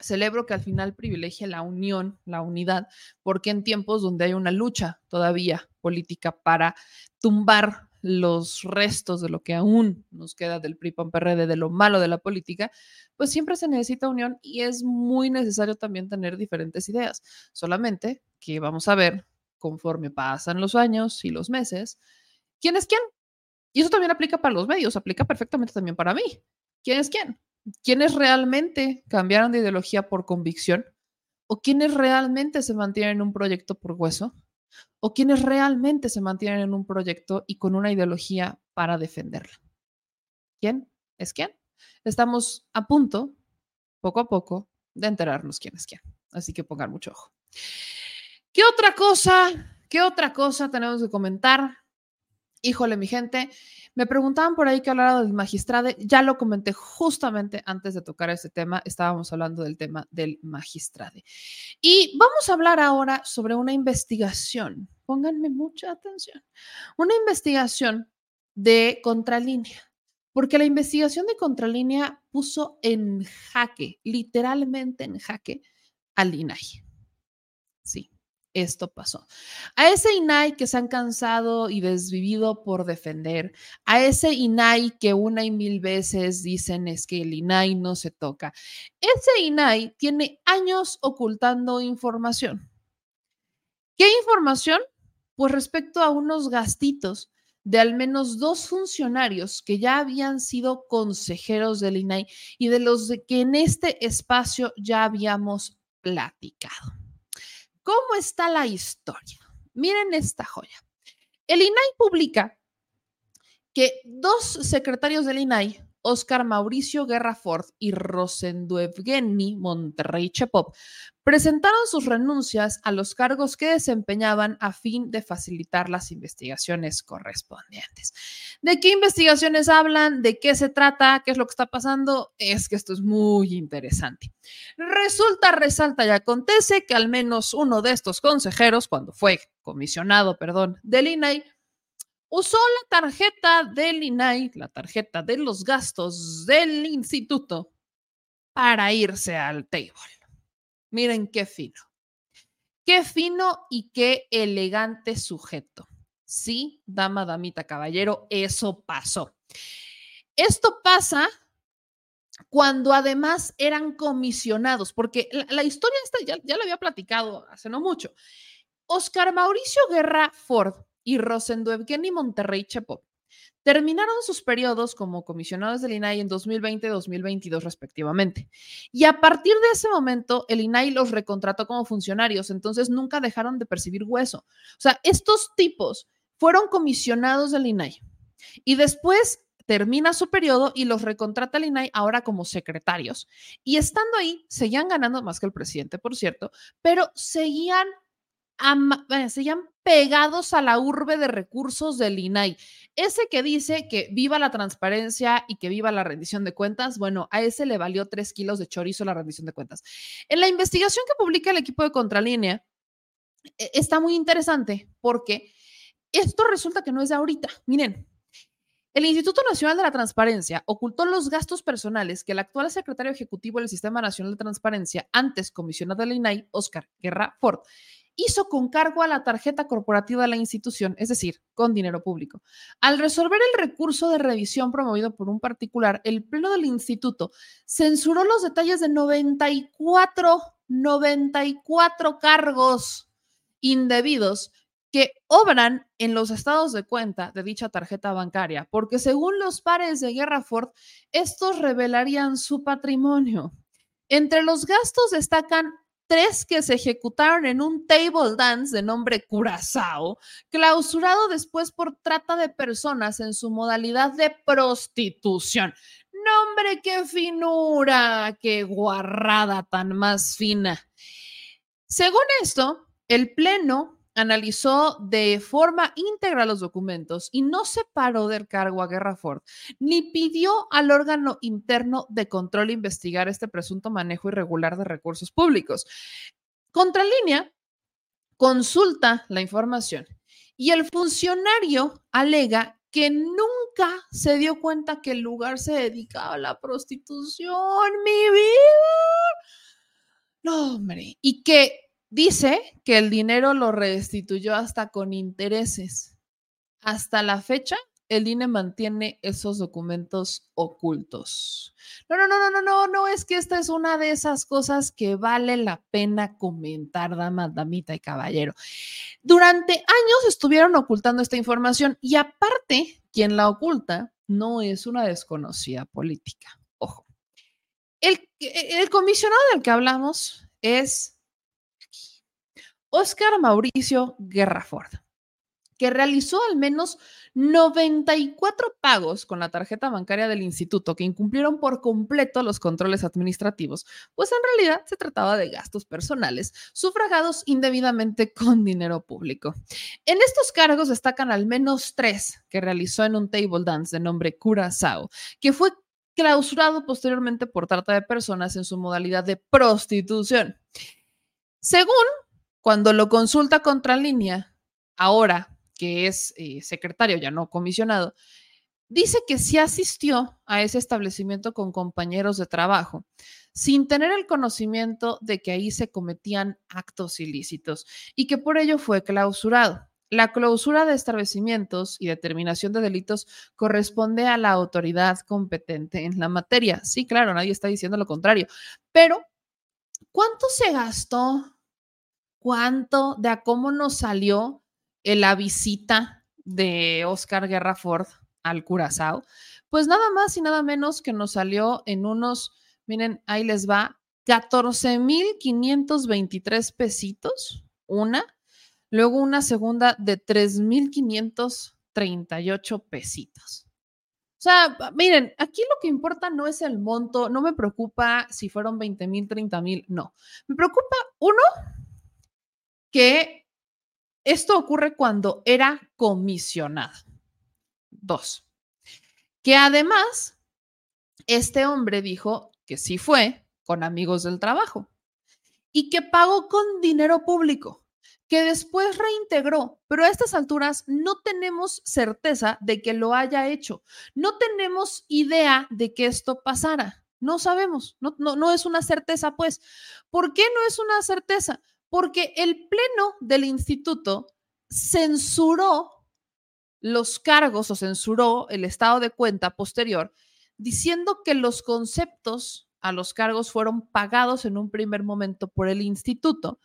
celebro que al final privilegie la unión, la unidad, porque en tiempos donde hay una lucha todavía política para tumbar los restos de lo que aún nos queda del PRI PAN de lo malo de la política, pues siempre se necesita unión y es muy necesario también tener diferentes ideas. Solamente que vamos a ver conforme pasan los años y los meses, quién es quién, y eso también aplica para los medios, aplica perfectamente también para mí. ¿Quién es quién? ¿Quiénes realmente cambiaron de ideología por convicción? ¿O quiénes realmente se mantienen en un proyecto por hueso? ¿O quiénes realmente se mantienen en un proyecto y con una ideología para defenderla? ¿Quién es quién? Estamos a punto, poco a poco, de enterarnos quién es quién. Así que pongan mucho ojo. ¿Qué otra cosa? ¿Qué otra cosa tenemos que comentar? Híjole, mi gente, me preguntaban por ahí que hablara del magistrado. Ya lo comenté justamente antes de tocar este tema. Estábamos hablando del tema del magistrado. Y vamos a hablar ahora sobre una investigación. Pónganme mucha atención. Una investigación de contralínea. porque la investigación de Contralínea puso en jaque, literalmente en jaque, al INAI. Esto pasó. A ese INAI que se han cansado y desvivido por defender, a ese INAI que una y mil veces dicen es que el INAI no se toca, ese INAI tiene años ocultando información. ¿Qué información? Pues respecto a unos gastitos de al menos dos funcionarios que ya habían sido consejeros del INAI y de los de que en este espacio ya habíamos platicado. ¿Cómo está la historia? Miren esta joya. El INAI publica que dos secretarios del INAI, Oscar Mauricio Guerra Ford y Rosenduevgeni Monterrey Chepop, presentaron sus renuncias a los cargos que desempeñaban a fin de facilitar las investigaciones correspondientes. ¿De qué investigaciones hablan? ¿De qué se trata? ¿Qué es lo que está pasando? Es que esto es muy interesante. Resulta, resalta y acontece que al menos uno de estos consejeros, cuando fue comisionado, perdón, del INAI, usó la tarjeta del INAI, la tarjeta de los gastos del instituto, para irse al table. Miren qué fino. Qué fino y qué elegante sujeto. Sí, dama, damita, caballero, eso pasó. Esto pasa cuando además eran comisionados, porque la, historia ya, ya la había platicado hace no mucho. Oscar Mauricio Guerra Ford y Rosendo Evgeny Monterrey Chepop terminaron sus periodos como comisionados del INAI en 2020 y 2022 respectivamente. Y a partir de ese momento, el INAI los recontrató como funcionarios, entonces nunca dejaron de percibir hueso. O sea, estos tipos fueron comisionados del INAI y después termina su periodo y los recontrata el INAI ahora como secretarios. Y estando ahí, seguían ganando más que el presidente, por cierto, pero seguían seguían pegados a la urbe de recursos del INAI. Ese que dice que viva la transparencia y que viva la rendición de cuentas, bueno, a ese le valió tres kilos de chorizo la rendición de cuentas. En la investigación que publica el equipo de Contralínea, e, está muy interesante porque esto resulta que no es de ahorita. Miren, el Instituto Nacional de la Transparencia ocultó los gastos personales que el actual secretario ejecutivo del Sistema Nacional de Transparencia, antes comisionado del INAI, Oscar Guerra Ford, hizo con cargo a la tarjeta corporativa de la institución, es decir, con dinero público. Al resolver el recurso de revisión promovido por un particular, el Pleno del Instituto censuró los detalles de 94, 94 cargos indebidos que obran en los estados de cuenta de dicha tarjeta bancaria, porque según los pares de Guerra Ford, estos revelarían su patrimonio. Entre los gastos destacan tres que se ejecutaron en un table dance de nombre Curazao, clausurado después por trata de personas en su modalidad de prostitución. Nombre, qué finura, qué guarrada tan más fina. Según esto, el Pleno analizó de forma íntegra los documentos y no separó del cargo a Guerra Ford, ni pidió al órgano interno de control investigar este presunto manejo irregular de recursos públicos. Contralínea consulta la información y el funcionario alega que nunca se dio cuenta que el lugar se dedicaba a la prostitución, mi vida. No, hombre, y que Dice que el dinero lo restituyó hasta con intereses. Hasta la fecha, el INE mantiene esos documentos ocultos. No, no, no, no, no, no, no, es que esta es una de esas cosas que vale la pena comentar, dama, damita y caballero. Durante años estuvieron ocultando esta información y aparte, quien la oculta no es una desconocida política. Ojo. El, el comisionado del que hablamos es Oscar Mauricio Guerraford, que realizó al menos 94 pagos con la tarjeta bancaria del instituto que incumplieron por completo los controles administrativos, pues en realidad se trataba de gastos personales sufragados indebidamente con dinero público. En estos cargos destacan al menos tres que realizó en un table dance de nombre Curazao, que fue clausurado posteriormente por trata de personas en su modalidad de prostitución. Según cuando lo consulta contra línea, ahora que es eh, secretario, ya no comisionado, dice que sí asistió a ese establecimiento con compañeros de trabajo, sin tener el conocimiento de que ahí se cometían actos ilícitos y que por ello fue clausurado. La clausura de establecimientos y determinación de delitos corresponde a la autoridad competente en la materia. Sí, claro, nadie está diciendo lo contrario, pero ¿cuánto se gastó? ¿Cuánto de a cómo nos salió la visita de Oscar Guerra Ford al Curazao? Pues nada más y nada menos que nos salió en unos, miren, ahí les va, 14,523 pesitos, una Luego una segunda de 3,538 pesitos. O sea, miren, aquí lo que importa no es el monto, no me preocupa si fueron 20 mil, 30 mil, no. Me preocupa, uno, que esto ocurre cuando era comisionado. Dos, que además, este hombre dijo que sí fue con amigos del trabajo y que pagó con dinero público que después reintegró, pero a estas alturas no tenemos certeza de que lo haya hecho. No tenemos idea de que esto pasara. No sabemos, no, no, no es una certeza, pues. ¿Por qué no es una certeza? Porque el pleno del instituto censuró los cargos o censuró el estado de cuenta posterior, diciendo que los conceptos a los cargos fueron pagados en un primer momento por el instituto,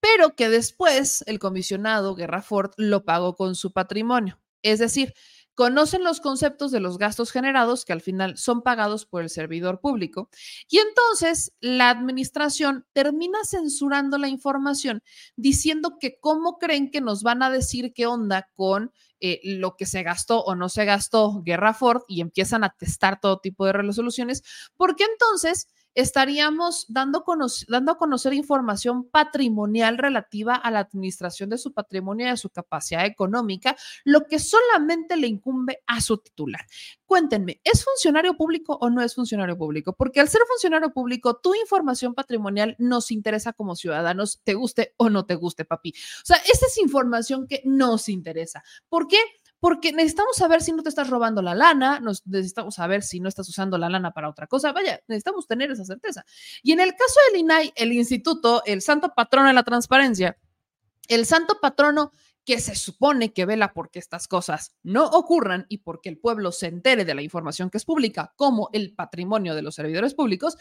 pero que después el comisionado Guerra Ford lo pagó con su patrimonio. Es decir, conocen los conceptos de los gastos generados que al final son pagados por el servidor público y entonces la administración termina censurando la información diciendo que cómo creen que nos van a decir qué onda con eh, lo que se gastó o no se gastó Guerra Ford y empiezan a testar todo tipo de resoluciones, porque entonces estaríamos dando, dando, a conocer información patrimonial relativa a la administración de su patrimonio y a su capacidad económica, lo que solamente le incumbe a su titular. Cuéntenme, ¿es funcionario público o no es funcionario público? Porque al ser funcionario público, tu información patrimonial nos interesa como ciudadanos, te guste o no te guste, papi. O sea, esta es información que nos interesa. ¿Por qué? Porque necesitamos saber si no te estás robando la lana, necesitamos saber si no estás usando la lana para otra cosa. Vaya, necesitamos tener esa certeza. Y en el caso del INAI, el instituto, el santo patrono de la transparencia, el santo patrono que se supone que vela porque estas cosas no ocurran y porque el pueblo se entere de la información que es pública, como el patrimonio de los servidores públicos,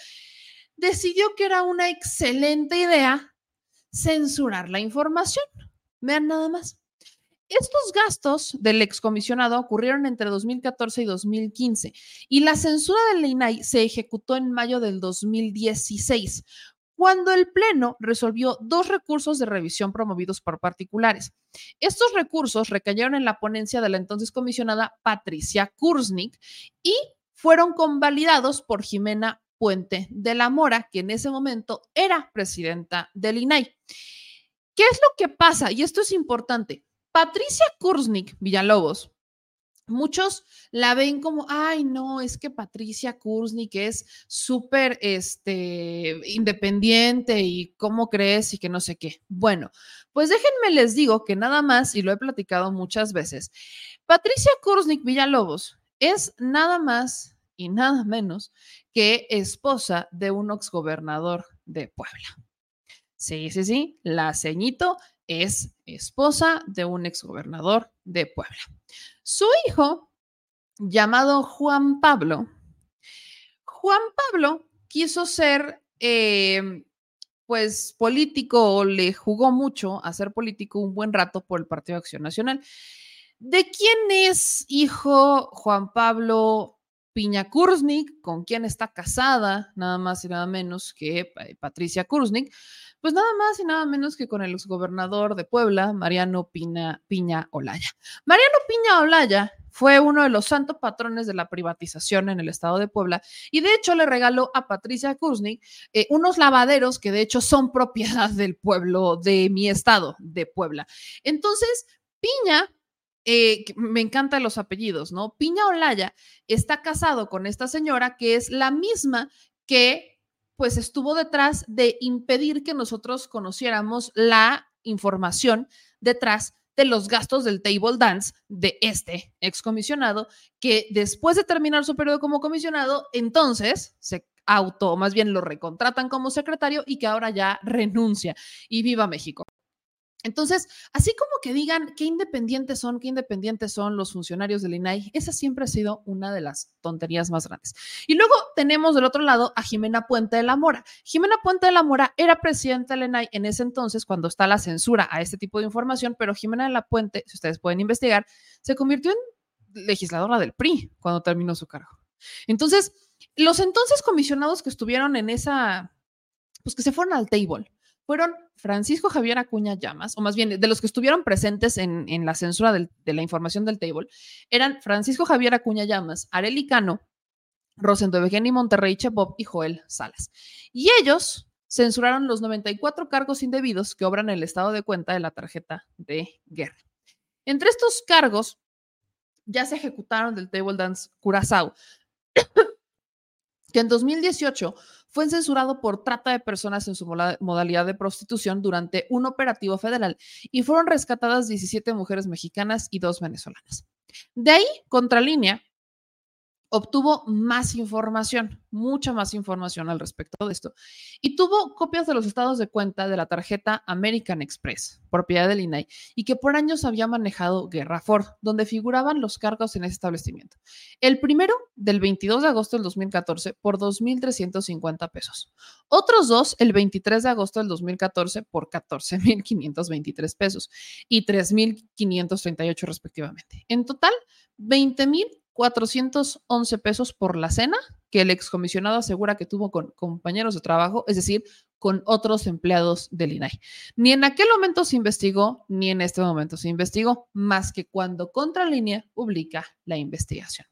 decidió que era una excelente idea censurar la información. Vean nada más. Estos gastos del excomisionado ocurrieron entre 2014 y 2015 y la censura del INAI se ejecutó en mayo del 2016, cuando el Pleno resolvió dos recursos de revisión promovidos por particulares. Estos recursos recayeron en la ponencia de la entonces comisionada Patricia Kurznik y fueron convalidados por Jimena Puente de la Mora, que en ese momento era presidenta del INAI. ¿Qué es lo que pasa? Y esto es importante. Patricia Kurznik Villalobos, muchos la ven como, ay, no, es que Patricia Kurznik es súper este, independiente y cómo crees y que no sé qué. Bueno, pues déjenme les digo que nada más, y lo he platicado muchas veces, Patricia Kurznik Villalobos es nada más y nada menos que esposa de un exgobernador de Puebla. Sí, sí, sí, la ceñito es esposa de un exgobernador de Puebla. Su hijo, llamado Juan Pablo, Juan Pablo quiso ser, eh, pues, político o le jugó mucho a ser político un buen rato por el Partido de Acción Nacional. ¿De quién es hijo Juan Pablo Piña Kurznik? ¿Con quién está casada? Nada más y nada menos que eh, Patricia Kurznik pues nada más y nada menos que con el exgobernador de Puebla, Mariano Piña, Piña Olaya. Mariano Piña Olaya fue uno de los santos patrones de la privatización en el estado de Puebla y de hecho le regaló a Patricia Kuznik eh, unos lavaderos que de hecho son propiedad del pueblo de mi estado de Puebla. Entonces, Piña eh, me encantan los apellidos, ¿no? Piña Olaya está casado con esta señora que es la misma que pues estuvo detrás de impedir que nosotros conociéramos la información detrás de los gastos del table dance de este excomisionado, que después de terminar su periodo como comisionado, entonces se auto, más bien lo recontratan como secretario y que ahora ya renuncia. Y viva México. Entonces, así como que digan qué independientes son, qué independientes son los funcionarios del INAI, esa siempre ha sido una de las tonterías más grandes. Y luego tenemos del otro lado a Jimena Puente de la Mora. Jimena Puente de la Mora era presidenta del INAI en ese entonces cuando está la censura a este tipo de información, pero Jimena de la Puente, si ustedes pueden investigar, se convirtió en legisladora del PRI cuando terminó su cargo. Entonces, los entonces comisionados que estuvieron en esa, pues que se fueron al table, fueron Francisco Javier Acuña Llamas, o más bien de los que estuvieron presentes en, la censura de la información del table, eran Francisco Javier Acuña Llamas, Areli Cano, Rosendo Eugenio Monterrey Chepop y Joel Salas. Y ellos censuraron los 94 cargos indebidos que obran el estado de cuenta de la tarjeta de guerra. Entre estos cargos ya se ejecutaron del Table Dance Curazao, que en 2018 fue censurado por trata de personas en su modalidad de prostitución durante un operativo federal y fueron rescatadas 17 mujeres mexicanas y dos venezolanas. De ahí, Contralínea obtuvo más información, mucha más información al respecto de esto, y tuvo copias de los estados de cuenta de la tarjeta American Express, propiedad del INAI, y que por años había manejado Guerra Ford, donde figuraban los cargos en ese establecimiento. El primero, del 22 de agosto del 2014, por 2.350 pesos. Otros dos, el 23 de agosto del 2014, por 14.523 pesos y 3.538 respectivamente. En total, 20.000 411 pesos por la cena que el excomisionado asegura que tuvo con compañeros de trabajo, es decir, con otros empleados del INAI. Ni en aquel momento se investigó, ni en este momento se investigó, más que cuando Contralínea publica la investigación.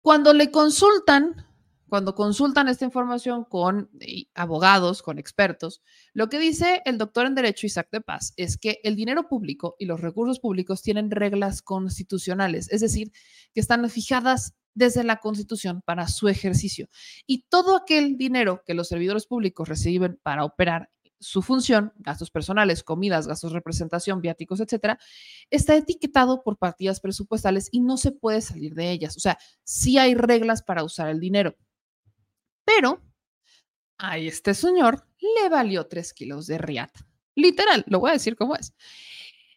Cuando le consultan cuando consultan esta información con eh, abogados, con expertos, lo que dice el doctor en Derecho Isaac de Paz es que el dinero público y los recursos públicos tienen reglas constitucionales, es decir, que están fijadas desde la Constitución para su ejercicio. Y todo aquel dinero que los servidores públicos reciben para operar su función, gastos personales, comidas, gastos de representación, viáticos, etcétera, está etiquetado por partidas presupuestales y no se puede salir de ellas. O sea, sí hay reglas para usar el dinero. Pero a este señor le valió tres kilos de riata. Literal, lo voy a decir como es.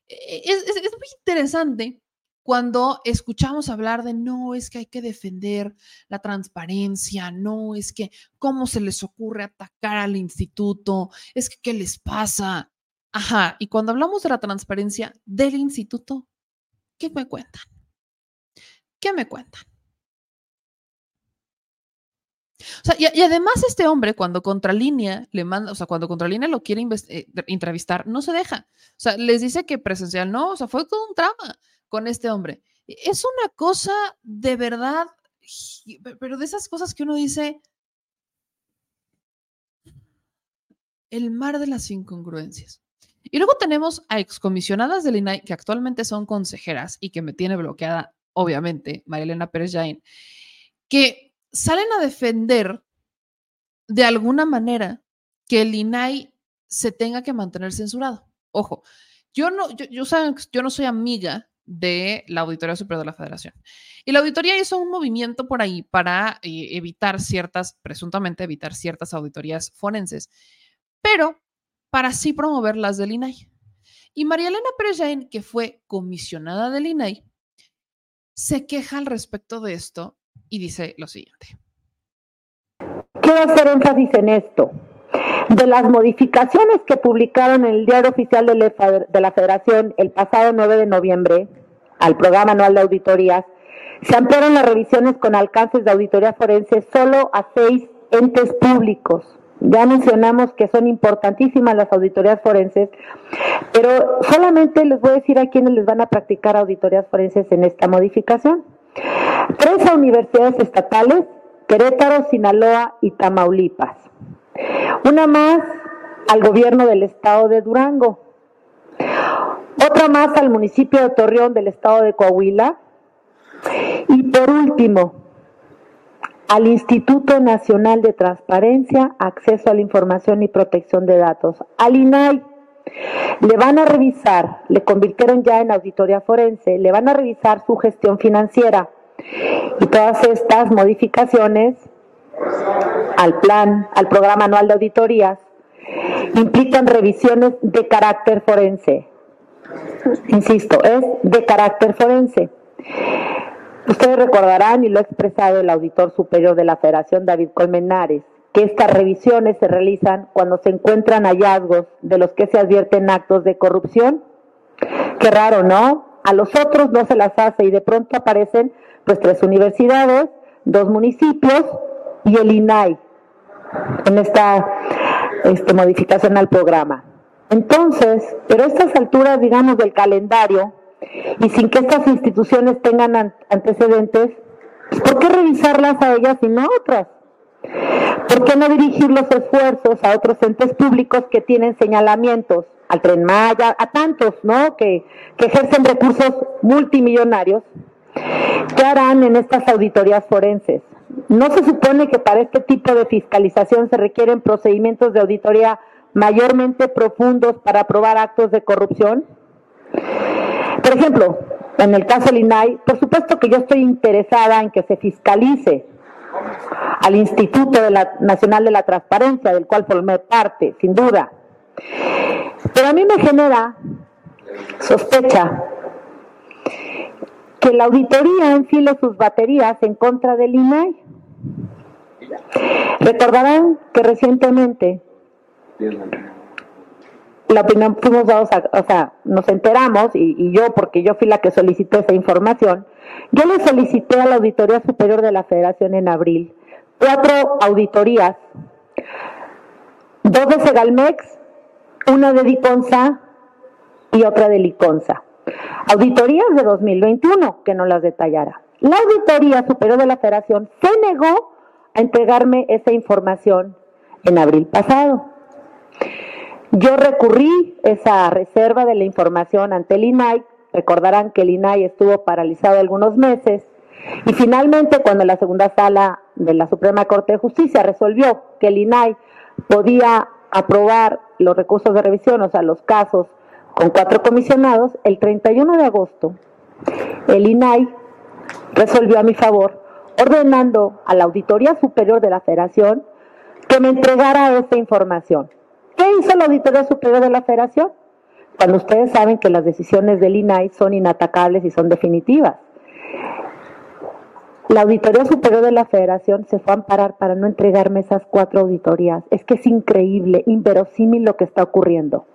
E, es, es, muy interesante cuando escuchamos hablar de no, es que hay que defender la transparencia, no, es que cómo se les ocurre atacar al instituto, es que qué les pasa. Ajá, y cuando hablamos de la transparencia del instituto, ¿qué me cuentan? ¿Qué me cuentan? Y, además este hombre, cuando Contralínea le manda, o sea, cuando Contralínea lo quiere eh, entrevistar, no se deja. O sea, les dice que presencial no, o sea, fue todo un trama con este hombre. Es una cosa de verdad, pero de esas cosas que uno dice, el mar de las incongruencias. Y luego tenemos a excomisionadas del INAI que actualmente son consejeras y que me tiene bloqueada, obviamente, Marilena Pérez Jain, que salen a defender de alguna manera que el INAI se tenga que mantener censurado. Ojo, yo no, yo, yo no soy amiga de la Auditoría Superior de la Federación. Y la auditoría hizo un movimiento por ahí para eh, evitar ciertas, presuntamente evitar ciertas auditorías forenses, pero para sí promover las del INAI. Y María Elena Pérez que fue comisionada del INAI, se queja al respecto de esto y dice lo siguiente. Quiero hacer énfasis en esto. De las modificaciones que publicaron en el Diario Oficial de la Federación el pasado 9 de noviembre al programa anual de auditorías, se ampliaron las revisiones con alcances de auditoría forense solo a seis entes públicos. Ya mencionamos que son importantísimas las auditorías forenses, pero solamente les voy a decir a quienes les van a practicar auditorías forenses en esta modificación. Tres universidades estatales, Querétaro, Sinaloa y Tamaulipas. Una más al gobierno del estado de Durango. Otra más al municipio de Torreón del estado de Coahuila. Y por último, al Instituto Nacional de Transparencia, Acceso a la Información y Protección de Datos, al INAI, le van a revisar, le convirtieron ya en auditoría forense, le van a revisar su gestión financiera y todas estas modificaciones al plan, al programa anual de auditorías, implican revisiones de carácter forense. Insisto, es de carácter forense. Ustedes recordarán, y lo ha expresado el auditor superior de la Federación, David Colmenares, que estas revisiones se realizan cuando se encuentran hallazgos de los que se advierten actos de corrupción. Qué raro, ¿no? A los otros no se las hace y de pronto aparecen pues tres universidades, dos municipios y el INAI en esta este, modificación al programa. Entonces, pero a estas alturas, digamos, del calendario, y sin que estas instituciones tengan antecedentes, ¿por qué revisarlas a ellas y no a otras? ¿Por qué no dirigir los esfuerzos a otros entes públicos que tienen señalamientos, al Tren Maya, a tantos, ¿no? Que, que ejercen recursos multimillonarios. ¿Qué harán en estas auditorías forenses? ¿No se supone que para este tipo de fiscalización se requieren procedimientos de auditoría mayormente profundos para probar actos de corrupción? Por ejemplo, en el caso del INAI, por supuesto que yo estoy interesada en que se fiscalice al Instituto Nacional de la Transparencia, del cual formé parte, sin duda. Pero a mí me genera sospecha que la auditoría enfile sus baterías en contra del INAI. Recordarán que recientemente la opinión fuimos dados, o sea, nos enteramos, y, yo, porque yo fui la que solicité esa información, yo le solicité a la Auditoría Superior de la Federación en abril cuatro auditorías, dos de Segalmex, una de Diconsa y otra de Liconsa. Auditorías de 2021, que no las detallara. La Auditoría Superior de la Federación se negó a entregarme esa información en abril pasado. Yo recurrí esa reserva de la información ante el INAI. Recordarán que el INAI estuvo paralizado algunos meses. Y finalmente, cuando la segunda sala de la Suprema Corte de Justicia resolvió que el INAI podía aprobar los recursos de revisión, o sea, los casos con cuatro comisionados, el 31 de agosto, el INAI resolvió a mi favor, ordenando a la Auditoría Superior de la Federación que me entregara esa información. ¿Qué hizo la Auditoría Superior de la Federación? Cuando ustedes saben que las decisiones del INAI son inatacables y son definitivas. La Auditoría Superior de la Federación se fue a amparar para no entregarme esas cuatro auditorías. Es que es increíble, inverosímil lo que está ocurriendo.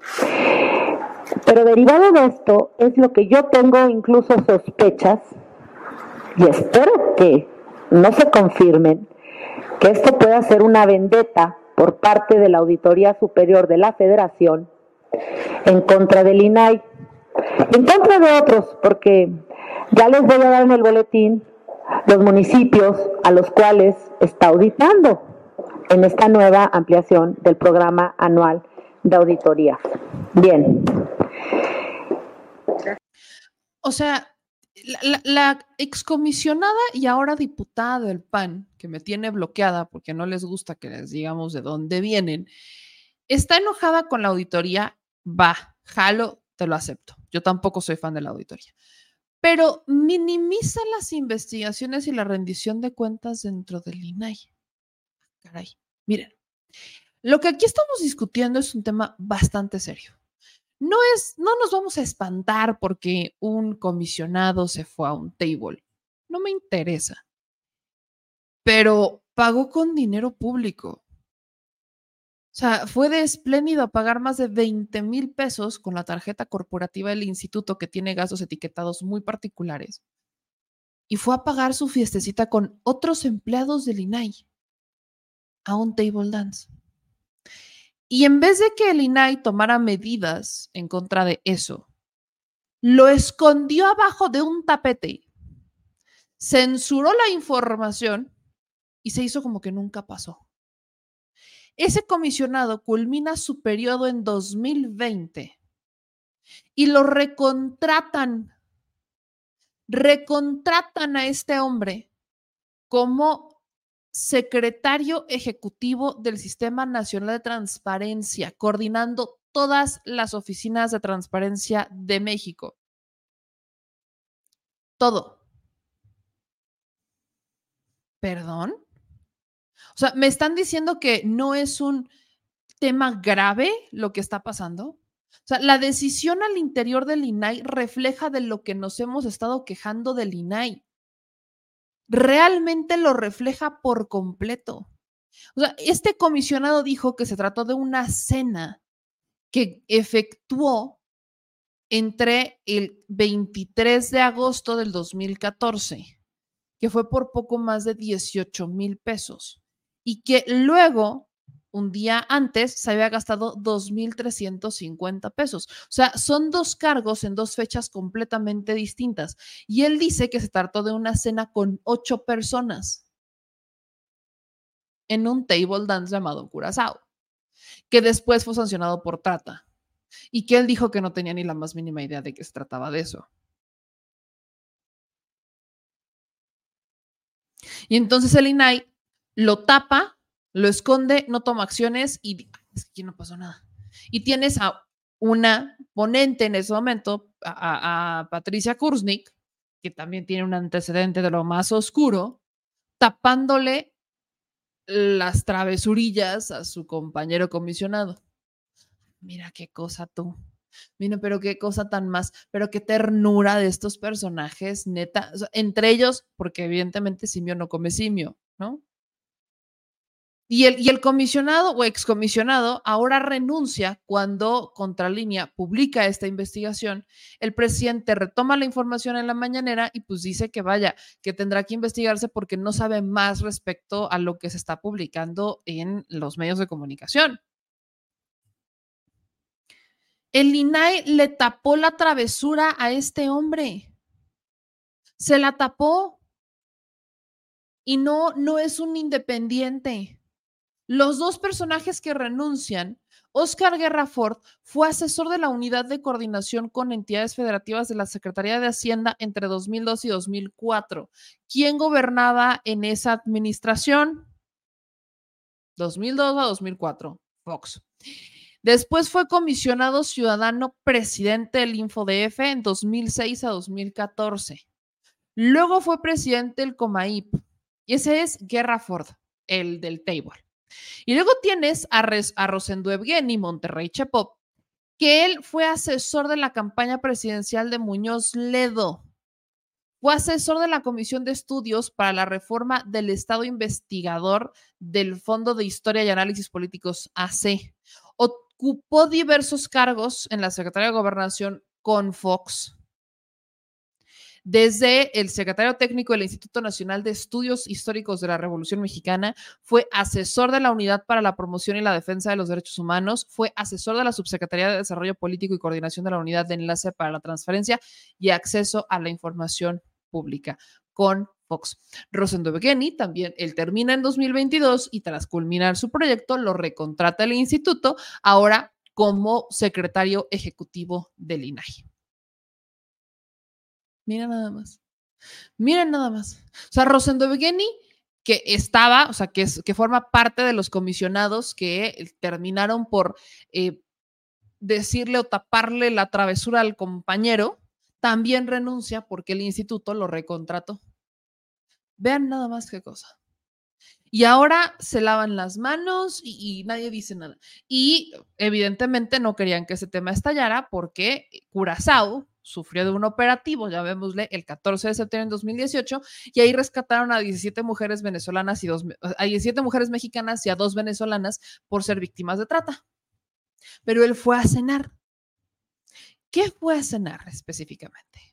Pero derivado de esto es lo que yo tengo incluso sospechas y espero que no se confirmen, que esto pueda ser una vendetta por parte de la Auditoría Superior de la Federación en contra del INAI, en contra de otros, porque ya les voy a dar en el boletín los municipios a los cuales está auditando en esta nueva ampliación del programa anual de auditoría. Bien. O sea, la, excomisionada y ahora diputada del PAN, que me tiene bloqueada porque no les gusta que les digamos de dónde vienen, está enojada con la auditoría, va, jalo, te lo acepto. Yo tampoco soy fan de la auditoría. Pero minimiza las investigaciones y la rendición de cuentas dentro del INAI. Caray, miren, lo que aquí estamos discutiendo es un tema bastante serio no es, no nos vamos a espantar porque un comisionado se fue a un table. No me interesa. Pero pagó con dinero público. O sea, fue de espléndido pagar más de 20 mil pesos con la tarjeta corporativa del instituto que tiene gastos etiquetados muy particulares. Y fue a pagar su fiestecita con otros empleados del INAI a un table dance. Y en vez de que el INAI tomara medidas en contra de eso, lo escondió abajo de un tapete, censuró la información y se hizo como que nunca pasó. Ese comisionado culmina su periodo en 2020 y lo recontratan, recontratan a este hombre como secretario ejecutivo del Sistema Nacional de Transparencia, coordinando todas las oficinas de transparencia de México. Todo. ¿Perdón? O sea, ¿me están diciendo que no es un tema grave lo que está pasando? O sea, la decisión al interior del INAI refleja de lo que nos hemos estado quejando del INAI. Realmente lo refleja por completo. O sea, este comisionado dijo que se trató de una cena que efectuó entre el 23 de agosto del 2014, que fue por poco más de 18 mil pesos, y que luego, un día antes, se había gastado 2.350 pesos. O sea, son dos cargos en dos fechas completamente distintas. Y él dice que se trató de una cena con ocho personas en un table dance llamado Curazao, que después fue sancionado por trata y que él dijo que no tenía ni la más mínima idea de que se trataba de eso. Y entonces el INAI lo tapa, lo esconde, no toma acciones y es que aquí no pasó nada. Y tienes a una ponente en ese momento, a, Patricia Kurznik, que también tiene un antecedente de lo más oscuro, tapándole las travesurillas a su compañero comisionado. Mira qué cosa tú. Mira, pero qué cosa tan más, pero qué ternura de estos personajes, neta. entre ellos, porque evidentemente simio no come simio, ¿no? Y el, comisionado o excomisionado ahora renuncia cuando Contralínea publica esta investigación. El presidente retoma la información en la mañanera y pues dice que vaya, que tendrá que investigarse porque no sabe más respecto a lo que se está publicando en los medios de comunicación. El INAI le tapó la travesura a este hombre. Se la tapó. Y no, no es un independiente. Los dos personajes que renuncian, Oscar Guerra Ford fue asesor de la Unidad de Coordinación con Entidades Federativas de la Secretaría de Hacienda entre 2002 y 2004. ¿Quién gobernaba en esa administración? 2002 a 2004, Fox. Después fue comisionado ciudadano presidente del InfoDF en 2006 a 2014. Luego fue presidente del COMAIP. Y ese es Guerra Ford, el del table. Y luego tienes a, Rosendo Evgeny Monterrey Chepop, que él fue asesor de la campaña presidencial de Muñoz Ledo. Fue asesor de la Comisión de Estudios para la Reforma del Estado Investigador del Fondo de Historia y Análisis Políticos AC. Ocupó diversos cargos en la Secretaría de Gobernación con Fox desde el secretario técnico del Instituto Nacional de Estudios Históricos de la Revolución Mexicana, fue asesor de la Unidad para la Promoción y la Defensa de los Derechos Humanos, fue asesor de la Subsecretaría de Desarrollo Político y Coordinación de la Unidad de Enlace para la Transferencia y Acceso a la Información Pública con Fox. Rosendo Begeni también, él termina en 2022 y tras culminar su proyecto lo recontrata el instituto, ahora como secretario ejecutivo del INAI. Mira nada más. Mira nada más. O sea, Rosendo que estaba, o sea, que, es, que forma parte de los comisionados que terminaron por eh, decirle o taparle la travesura al compañero, también renuncia porque el instituto lo recontrató. Vean nada más qué cosa. Y ahora se lavan las manos y, y, nadie dice nada. Y evidentemente no querían que ese tema estallara porque Curazao, sufrió de un operativo, llamémosle, el 14 de septiembre de 2018, y ahí rescataron a 17 mujeres venezolanas y dos, a 17 mujeres mexicanas y a dos venezolanas por ser víctimas de trata. Pero él fue a cenar. ¿Qué fue a cenar específicamente?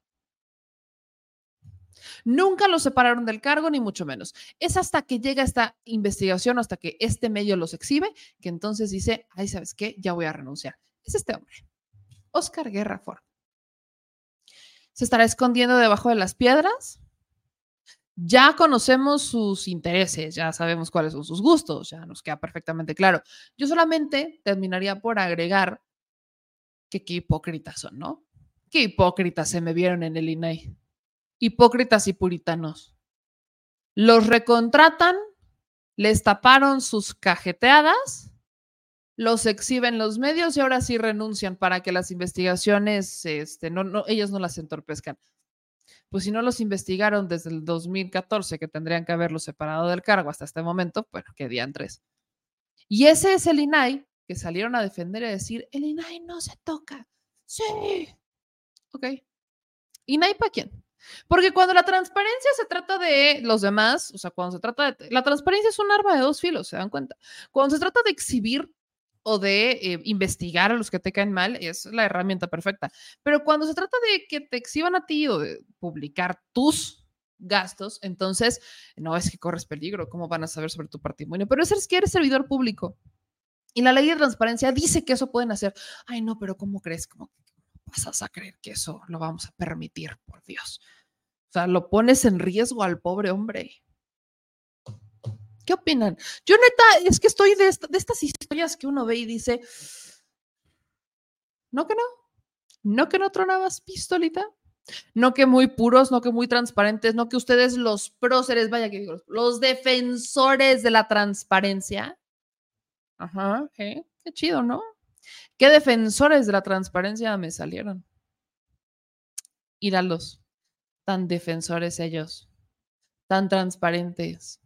Nunca lo separaron del cargo, ni mucho menos. Es hasta que llega esta investigación, hasta que este medio los exhibe, que entonces dice, ay, ¿sabes qué? Ya voy a renunciar. Es este hombre, Oscar Guerra Ford. ¿Se estará escondiendo debajo de las piedras? Ya conocemos sus intereses, ya sabemos cuáles son sus gustos, ya nos queda perfectamente claro. Yo solamente terminaría por agregar que qué hipócritas son, ¿no? Qué hipócritas se me vieron en el INAI. Hipócritas y puritanos. Los recontratan, les taparon sus cajeteadas los exhiben los medios y ahora sí renuncian para que las investigaciones, este, no, no, ellos no las entorpezcan. Pues si no los investigaron desde el 2014, que tendrían que haberlos separado del cargo hasta este momento, bueno, que tres. Y ese es el INAI que salieron a defender y decir, el INAI no se toca. Sí. Ok. ¿INAI para quién? Porque cuando la transparencia se trata de los demás, o sea, cuando se trata de... La transparencia es un arma de dos filos, ¿se dan cuenta? Cuando se trata de exhibir o de eh, investigar a los que te caen mal, es la herramienta perfecta. Pero cuando se trata de que te exhiban a ti o de publicar tus gastos, entonces no es que corres peligro, ¿cómo van a saber sobre tu patrimonio? Pero es que eres servidor público. Y la ley de transparencia dice que eso pueden hacer. Ay, no, pero ¿cómo crees? ¿Cómo vas a creer que eso lo vamos a permitir, por Dios? O sea, lo pones en riesgo al pobre hombre. ¿Qué opinan? Yo neta, es que estoy de, estas historias que uno ve y dice, no que no, no que no tronabas pistolita, no que muy puros, no que muy transparentes, no que ustedes los próceres, vaya que digo, los defensores de la transparencia. Ajá, ¿eh? qué chido, ¿no? ¿Qué defensores de la transparencia me salieron? Íralos tan defensores ellos, tan transparentes,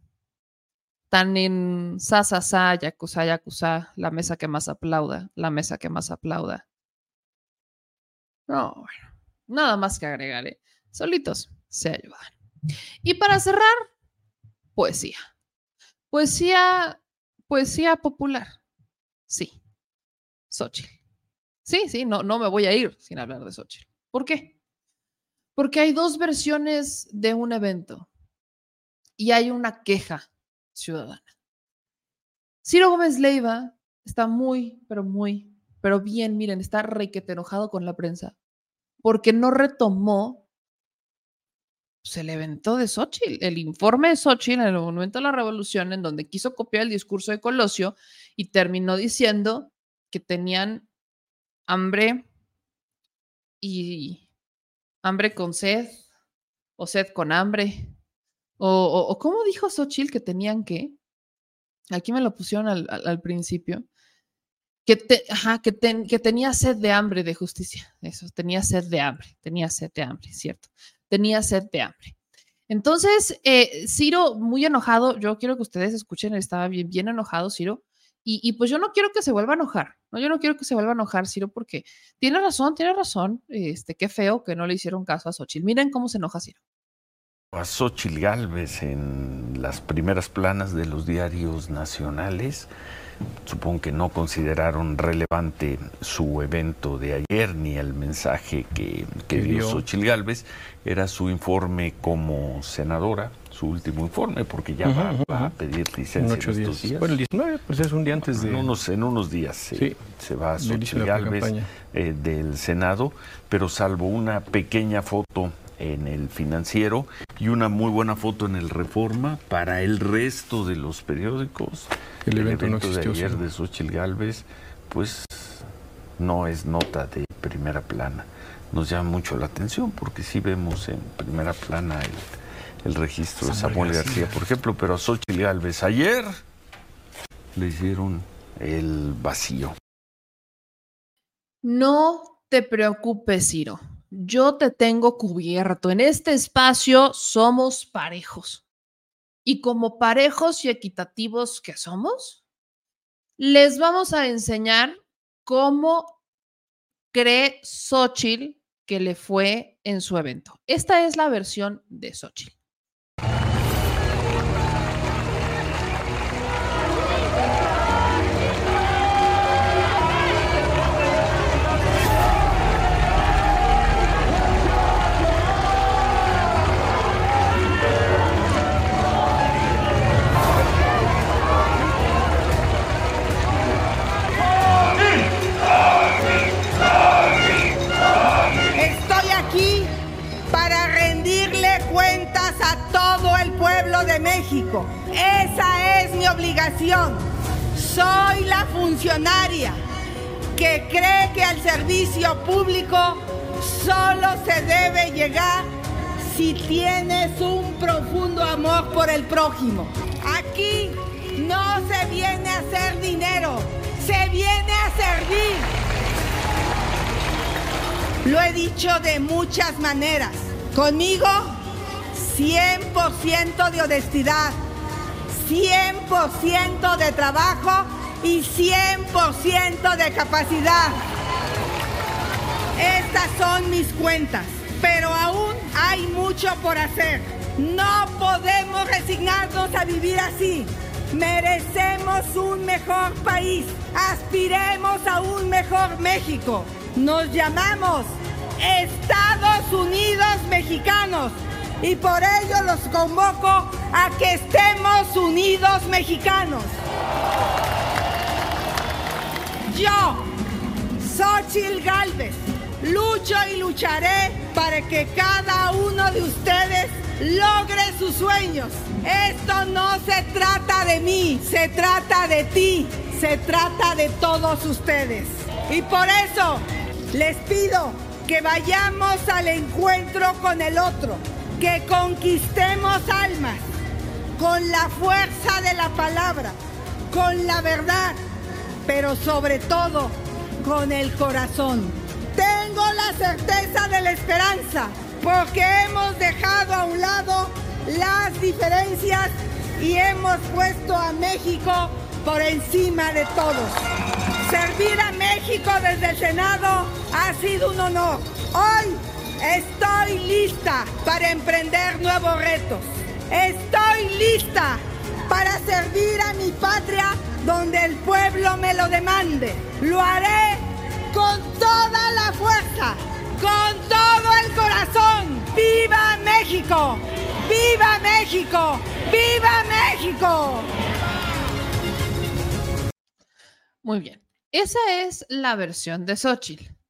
tan en sa, sa, sa, yakuza, yakuza, la mesa que más aplauda, la mesa que más aplauda. No, nada más que agregar, ¿eh? solitos se ayudan. Y para cerrar, poesía. Poesía, poesía popular. Sí, Xochitl. Sí, sí, no, no me voy a ir sin hablar de Xochitl. ¿Por qué? Porque hay dos versiones de un evento y hay una queja ciudadana. Ciro Gómez Leiva está muy, pero muy, pero bien, miren, está requete enojado con la prensa porque no retomó pues, el evento de Xochitl, el informe de Xochitl en el momento de la revolución, en donde quiso copiar el discurso de Colosio y terminó diciendo que tenían hambre y hambre con sed o sed con hambre. O, ¿cómo dijo Xochitl que tenían que? Aquí me lo pusieron al, principio. Que, que, que, tenía sed de hambre de justicia. Eso, tenía sed de hambre, tenía sed de hambre, cierto. Tenía sed de hambre. Entonces, eh, Ciro, muy enojado, yo quiero que ustedes escuchen, estaba bien, bien enojado, Ciro, y, pues yo no quiero que se vuelva a enojar, ¿no? Yo no quiero que se vuelva a enojar, Ciro, porque tiene razón, tiene razón. Este, qué feo que no le hicieron caso a Xochitl. Miren cómo se enoja Ciro. A Xochitl Galvez en las primeras planas de los diarios nacionales. Supongo que no consideraron relevante su evento de ayer ni el mensaje que, que dio Xochitl Galvez. Era su informe como senadora su último informe, porque ya va, a pedir licencia en, ocho días. Bueno, el 19, pues es un día antes de... En unos, en unos días sí, se va a Xochitl Galvez eh, del Senado, pero salvo una pequeña foto en el financiero y una muy buena foto en el Reforma para el resto de los periódicos. El evento, no existió, de ayer de Xochitl Galvez, pues no es nota de primera plana. Nos llama mucho la atención porque sí vemos en primera plana el el registro de Samuel García. por ejemplo, pero a Xochitl Galvez ayer le hicieron el vacío. No te preocupes, Ciro. Yo te tengo cubierto. En este espacio somos parejos. Y como parejos y equitativos que somos, les vamos a enseñar cómo cree Xochitl que le fue en su evento. Esta es la versión de Xochitl. Esa es mi obligación. Soy la funcionaria que cree que al servicio público solo se debe llegar si tienes un profundo amor por el prójimo. Aquí no se viene a hacer dinero, se viene a servir. Lo he dicho de muchas maneras. Conmigo 100% de honestidad, 100% de trabajo y 100% de capacidad. Estas son mis cuentas, pero aún hay mucho por hacer. No podemos resignarnos a vivir así. Merecemos un mejor país. Aspiremos a un mejor México. Nos llamamos Estados Unidos Mexicanos y por ello los convoco a que estemos unidos mexicanos. Yo, Xochil Gálvez, lucho y lucharé para que cada uno de ustedes logre sus sueños. Esto no se trata de mí, se trata de ti, se trata de todos ustedes. Y por eso les pido que vayamos al encuentro con el otro, que conquistemos almas con la fuerza de la palabra, con la verdad, pero sobre todo con el corazón. Tengo la certeza de la esperanza porque hemos dejado a un lado las diferencias y hemos puesto a México por encima de todos. Servir a México desde el Senado ha sido un honor. Hoy estoy lista para emprender nuevos retos. Estoy lista para servir a mi patria donde el pueblo me lo demande. Lo haré con toda la fuerza, con todo el corazón. ¡Viva México! ¡Viva México! ¡Viva México! Muy bien. Esa es la versión de Xochitl.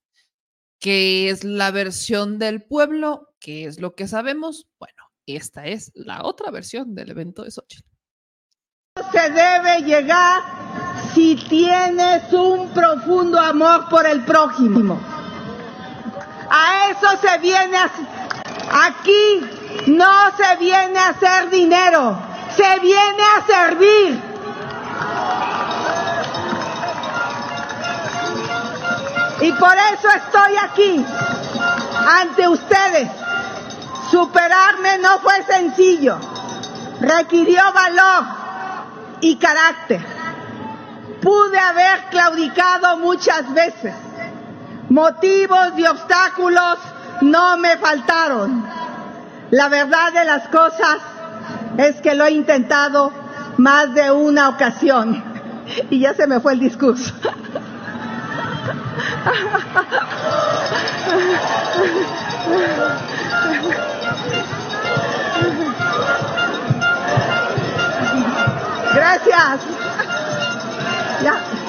¿Qué es la versión del pueblo? ¿Qué es lo que sabemos? Bueno, esta es la otra versión del evento de Xochitl. Se debe llegar si tienes un profundo amor por el prójimo. A eso se viene a, aquí, no se viene a hacer dinero, se viene a servir. Y por eso estoy aquí, ante ustedes. Superarme no fue sencillo, requirió valor y carácter. Pude haber claudicado muchas veces. Motivos y obstáculos no me faltaron. La verdad de las cosas es que lo he intentado más de una ocasión. Y ya se me fue el discurso. Gracias. Ya.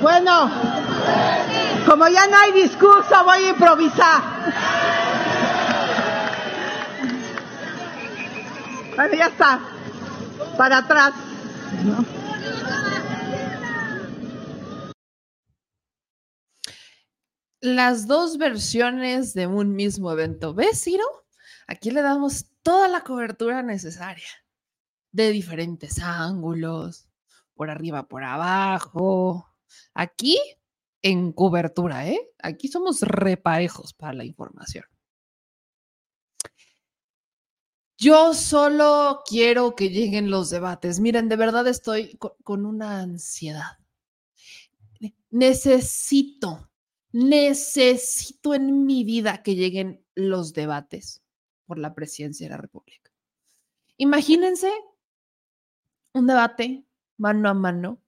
Bueno, como ya no hay discurso, voy a improvisar. Bueno, ya está. Para atrás. Las dos versiones de un mismo evento. ¿Ves, Ciro? Aquí le damos toda la cobertura necesaria de diferentes ángulos, por arriba, por abajo. Aquí en cobertura, ¿eh? Aquí somos reparejos para la información. Yo solo quiero que lleguen los debates. Miren, de verdad estoy co- con una ansiedad. Ne- Necesito, necesito en mi vida que lleguen los debates por la presidencia de la República. Imagínense un debate mano a mano.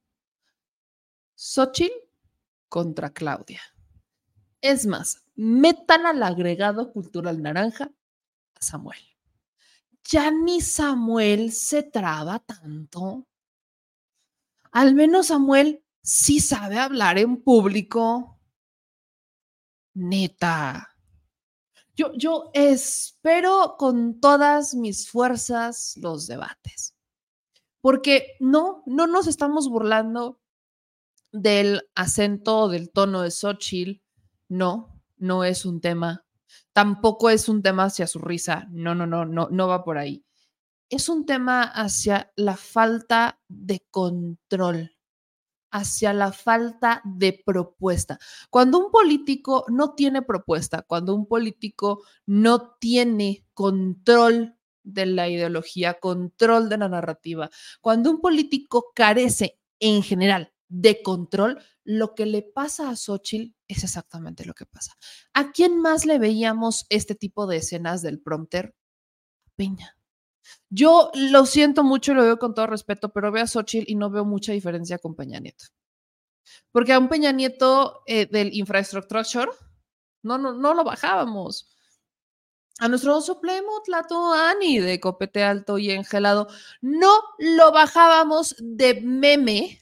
Xochitl contra Claudia. Es más, metan al agregado cultural naranja a Samuel. Ya ni Samuel se traba tanto. Al menos Samuel sí sabe hablar en público. Neta. Yo, yo espero con todas mis fuerzas los debates. Porque no, no nos estamos burlando del acento, del tono de Xochitl. No, no es un tema. Tampoco es un tema hacia su risa. No, no, no, no, no va por ahí. Es un tema hacia la falta de control, hacia la falta de propuesta. Cuando un político no tiene propuesta, cuando un político no tiene control de la ideología, control de la narrativa, cuando un político carece en general de control, lo que le pasa a Xochitl es exactamente lo que pasa. ¿A quién más le veíamos este tipo de escenas del prompter? Peña. Yo lo siento mucho y lo veo con todo respeto, pero veo a Xochitl y no veo mucha diferencia con Peña Nieto. Porque a un Peña Nieto eh, del infrastructure no, no, no lo bajábamos. A nuestro suplemo Tlatoani de copete alto y engelado, no lo bajábamos de meme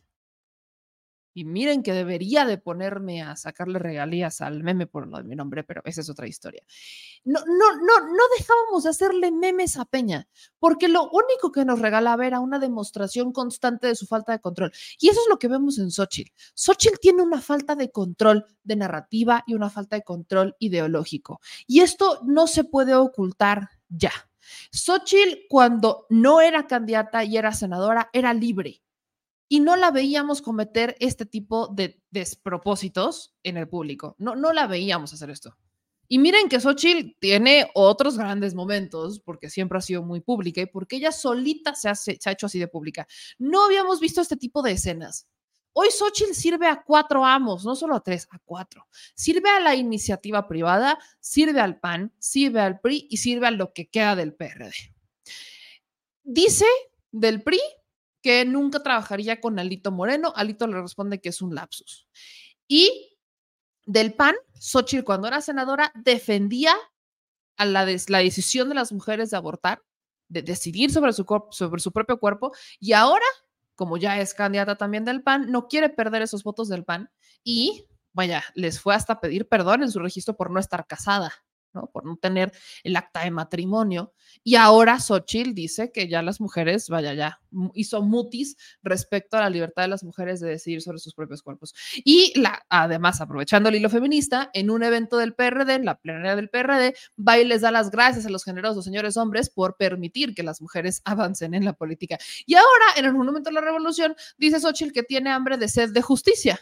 y miren que debería de ponerme a sacarle regalías al meme por lo de mi nombre, pero esa es otra historia. No, no, no, no dejábamos de hacerle memes a Peña, porque lo único que nos regalaba era una demostración constante de su falta de control. Y eso es lo que vemos en Xochitl. Xochitl tiene una falta de control de narrativa y una falta de control ideológico. Y esto no se puede ocultar ya. Xochitl, cuando no era candidata y era senadora, era libre y no la veíamos cometer este tipo de despropósitos en el público. No, no la veíamos hacer esto. Y miren que Xochitl tiene otros grandes momentos, porque siempre ha sido muy pública y porque ella solita se, se ha hecho así de pública. No habíamos visto este tipo de escenas. Hoy Xochitl sirve a cuatro amos, no solo a tres, a cuatro. Sirve a la iniciativa privada, sirve al PAN, sirve al PRI y sirve a lo que queda del PRD. Dice del PRI que nunca trabajaría con Alito Moreno. Alito le responde que es un lapsus. Y del PAN, Xochitl, cuando era senadora, defendía la decisión de las mujeres de abortar, de decidir sobre su, sobre su propio cuerpo, y ahora, como ya es candidata también del PAN, no quiere perder esos votos del PAN y, vaya, les fue hasta pedir perdón en su registro por no estar casada. Por no tener el acta de matrimonio. Y ahora Xochitl dice que ya las mujeres, vaya, ya hizo mutis respecto a la libertad de las mujeres de decidir sobre sus propios cuerpos. Y la, además, aprovechando el hilo feminista, en un evento del PRD, en la plenaria del PRD, va y les da las gracias a los generosos señores hombres por permitir que las mujeres avancen en la política. Y ahora, en el momento de la revolución, dice Xochitl que tiene hambre de sed de justicia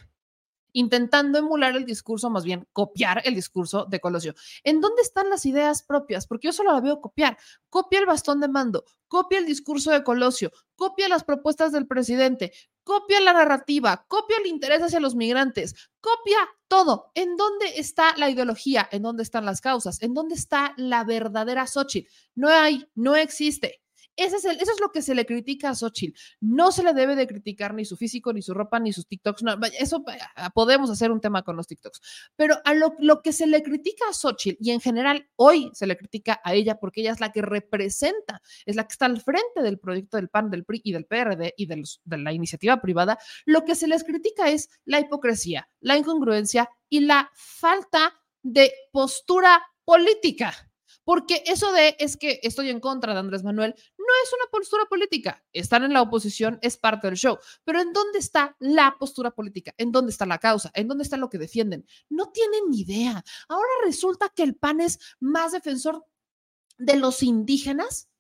intentando emular el discurso, más bien copiar el discurso de Colosio. ¿En dónde están las ideas propias? Porque yo solo la veo copiar. Copia el bastón de mando, copia el discurso de Colosio, copia las propuestas del presidente, copia la narrativa, copia el interés hacia los migrantes, copia todo. ¿En dónde está la ideología? ¿En dónde están las causas? ¿En dónde está la verdadera Xochitl? No hay, no existe. Ese es eso es lo que se le critica a Xochitl. No se le debe de criticar ni su físico, ni su ropa, ni sus TikToks. No, eso podemos hacer un tema con los TikToks. Pero a lo, lo, que se le critica a Xochitl, y en general hoy se le critica a ella porque ella es la que representa, es la que está al frente del proyecto del PAN, del PRI y del PRD y de, los, de la iniciativa privada, lo que se les critica es la hipocresía, la incongruencia y la falta de postura política. Porque eso de es que estoy en contra de Andrés Manuel no es una postura política. Estar en la oposición es parte del show. Pero ¿en dónde está la postura política? ¿En dónde está la causa? ¿En dónde está lo que defienden? No tienen ni idea. Ahora resulta que el PAN es más defensor de los indígenas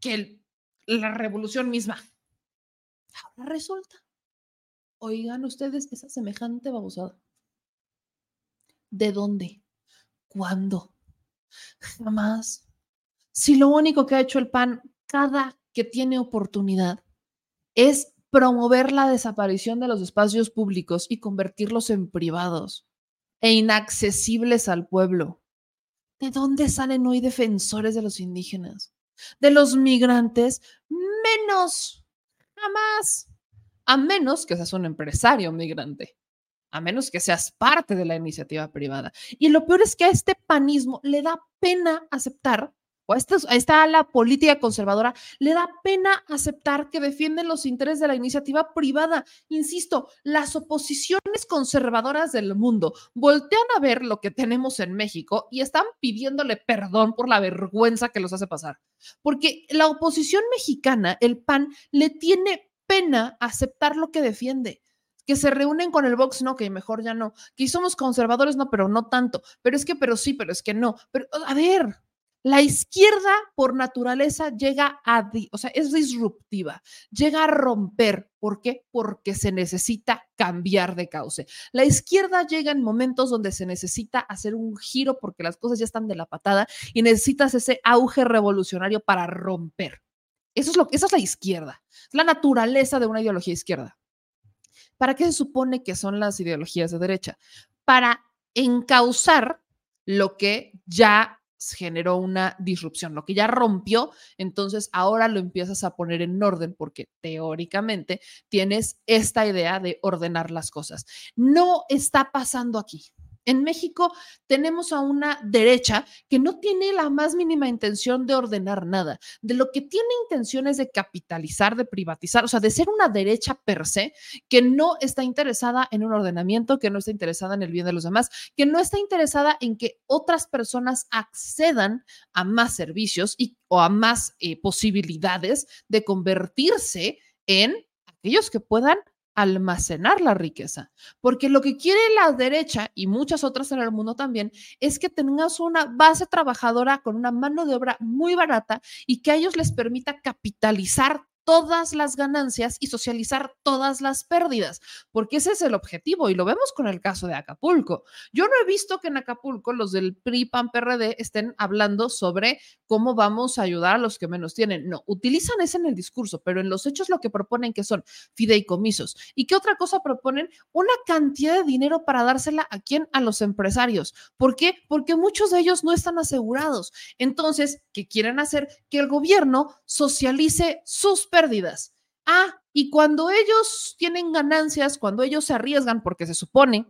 que la revolución misma. Ahora resulta. Oigan ustedes esa semejante babosada. ¿De dónde? ¿Cuándo? Jamás. Si lo único que ha hecho el PAN cada que tiene oportunidad es promover la desaparición de los espacios públicos y convertirlos en privados e inaccesibles al pueblo. ¿De dónde salen hoy defensores de los indígenas? De los migrantes, menos, jamás, a menos que seas un empresario migrante a menos que seas parte de la iniciativa privada. Y lo peor es que a este panismo le da pena aceptar o a esta, a esta ala política conservadora le da pena aceptar que defienden los intereses de la iniciativa privada. Insisto, las oposiciones conservadoras del mundo voltean a ver lo que tenemos en México y están pidiéndole perdón por la vergüenza que los hace pasar. Porque la oposición mexicana, el PAN, le tiene pena aceptar lo que defiende que se reúnen con el Vox, no, que mejor ya no, que somos conservadores, no, pero no tanto, pero es que, pero sí, pero es que no, pero a ver, la izquierda por naturaleza llega a, o sea, es disruptiva, llega a romper. ¿Por qué? Porque se necesita cambiar de cauce. La izquierda llega en momentos donde se necesita hacer un giro porque las cosas ya están de la patada y necesitas ese auge revolucionario para romper. Eso es lo, esa es la izquierda, es la naturaleza de una ideología izquierda. ¿Para qué se supone que son las ideologías de derecha? Para encauzar lo que ya generó una disrupción, lo que ya rompió, entonces ahora lo empiezas a poner en orden porque teóricamente tienes esta idea de ordenar las cosas. No está pasando aquí. En México tenemos a una derecha que no tiene la más mínima intención de ordenar nada. De lo que tiene intenciones de capitalizar, de privatizar, o sea, de ser una derecha per se, que no está interesada en un ordenamiento, que no está interesada en el bien de los demás, que no está interesada en que otras personas accedan a más servicios y, o a más eh, posibilidades de convertirse en aquellos que puedan almacenar la riqueza, porque lo que quiere la derecha y muchas otras en el mundo también es que tengas una base trabajadora con una mano de obra muy barata y que a ellos les permita capitalizar todas las ganancias y socializar todas las pérdidas, porque ese es el objetivo y lo vemos con el caso de Acapulco. Yo no he visto que en Acapulco los del PRI, PAN, PRD estén hablando sobre cómo vamos a ayudar a los que menos tienen. No, utilizan ese en el discurso, pero en los hechos lo que proponen que son fideicomisos. ¿Y qué otra cosa proponen? Una cantidad de dinero para dársela a quién? A los empresarios. ¿Por qué? Porque muchos de ellos no están asegurados. Entonces, ¿qué quieren hacer? Que el gobierno socialice sus pérdidas. Ah, y cuando ellos tienen ganancias, cuando ellos se arriesgan, porque se supone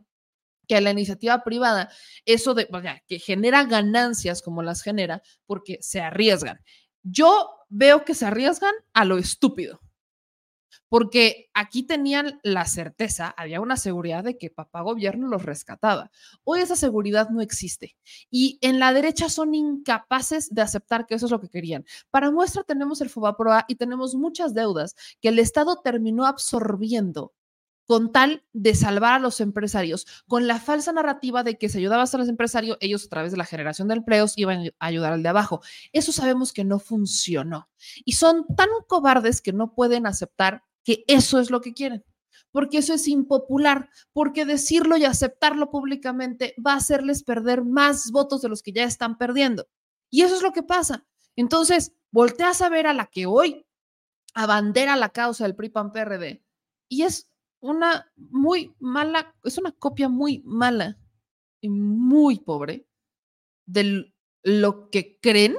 que la iniciativa privada, eso de, que genera ganancias como las genera, porque se arriesgan. Yo veo que se arriesgan a lo estúpido porque aquí tenían la certeza, había una seguridad de que papá gobierno los rescataba. Hoy esa seguridad no existe y en la derecha son incapaces de aceptar que eso es lo que querían. Para muestra tenemos el FOBAPROA y tenemos muchas deudas que el Estado terminó absorbiendo con tal de salvar a los empresarios, con la falsa narrativa de que si ayudabas a los empresarios, ellos a través de la generación de empleos iban a ayudar al de abajo. Eso sabemos que no funcionó. Y son tan cobardes que no pueden aceptar que eso es lo que quieren, porque eso es impopular, porque decirlo y aceptarlo públicamente va a hacerles perder más votos de los que ya están perdiendo. Y eso es lo que pasa. Entonces, volteas a ver a la que hoy abandera la causa del PRI-PAN-PRD y es una muy mala, es una copia muy mala y muy pobre de lo que creen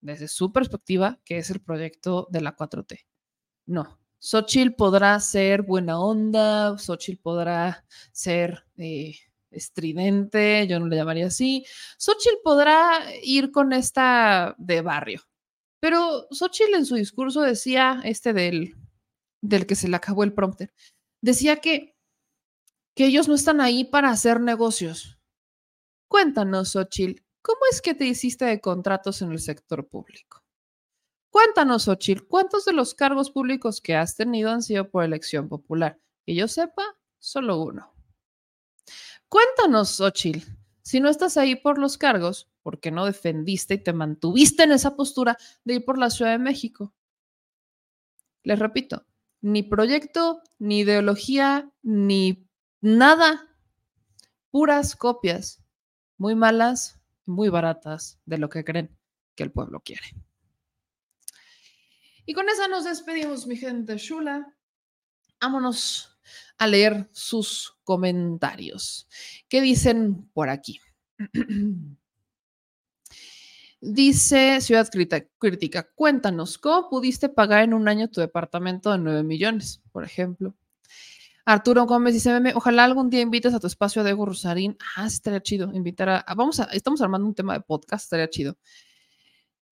desde su perspectiva que es el proyecto de la 4T. No, Xochitl podrá ser buena onda, Xochitl podrá ser eh, estridente, yo no le llamaría así. Xochitl podrá ir con esta de barrio. Pero Xochitl en su discurso decía, este del, del que se le acabó el prompter, decía que, que ellos no están ahí para hacer negocios. Cuéntanos, Xochitl, ¿cómo es que te hiciste de contratos en el sector público? Cuéntanos, Ochil, ¿cuántos de los cargos públicos que has tenido han sido por elección popular? Que yo sepa, solo uno. Cuéntanos, Ochil, si no estás ahí por los cargos, ¿por qué no defendiste y te mantuviste en esa postura de ir por la Ciudad de México? Les repito, ni proyecto, ni ideología, ni nada. Puras copias, muy malas, muy baratas de lo que creen que el pueblo quiere. Y con esa nos despedimos, mi gente chula. Vámonos a leer sus comentarios. ¿Qué dicen por aquí? Dice Ciudad Crítica, cuéntanos, ¿cómo pudiste pagar en un año tu departamento de 9 millones, por ejemplo? Arturo Gómez dice, meme, ojalá algún día invites a tu espacio a Diego Rosarín. Ah, estaría chido invitar a, vamos a, estamos armando un tema de podcast, estaría chido.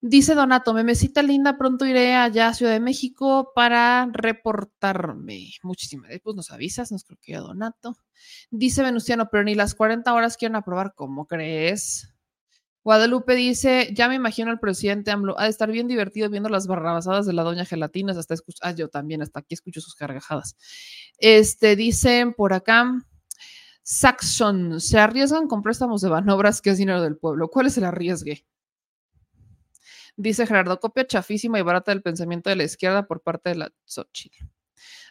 Dice Donato, memecita linda, pronto iré allá a Ciudad de México para reportarme. Muchísimas pues nos avisas, nos creo que ya Donato. Dice Venustiano, pero ni las 40 horas quieren aprobar, ¿cómo crees? Guadalupe dice, ya me imagino al presidente AMLO, ha de estar bien divertido viendo las barrabasadas de la doña Gelatinas, hasta escuchar, ah, yo también, hasta aquí escucho sus cargajadas. Este, dicen por acá, Saxon, se arriesgan con préstamos de Banobras, que es dinero del pueblo. ¿Cuál es el arriesgue? Dice Gerardo, copia chafísima y barata del pensamiento de la izquierda por parte de la Xochitl.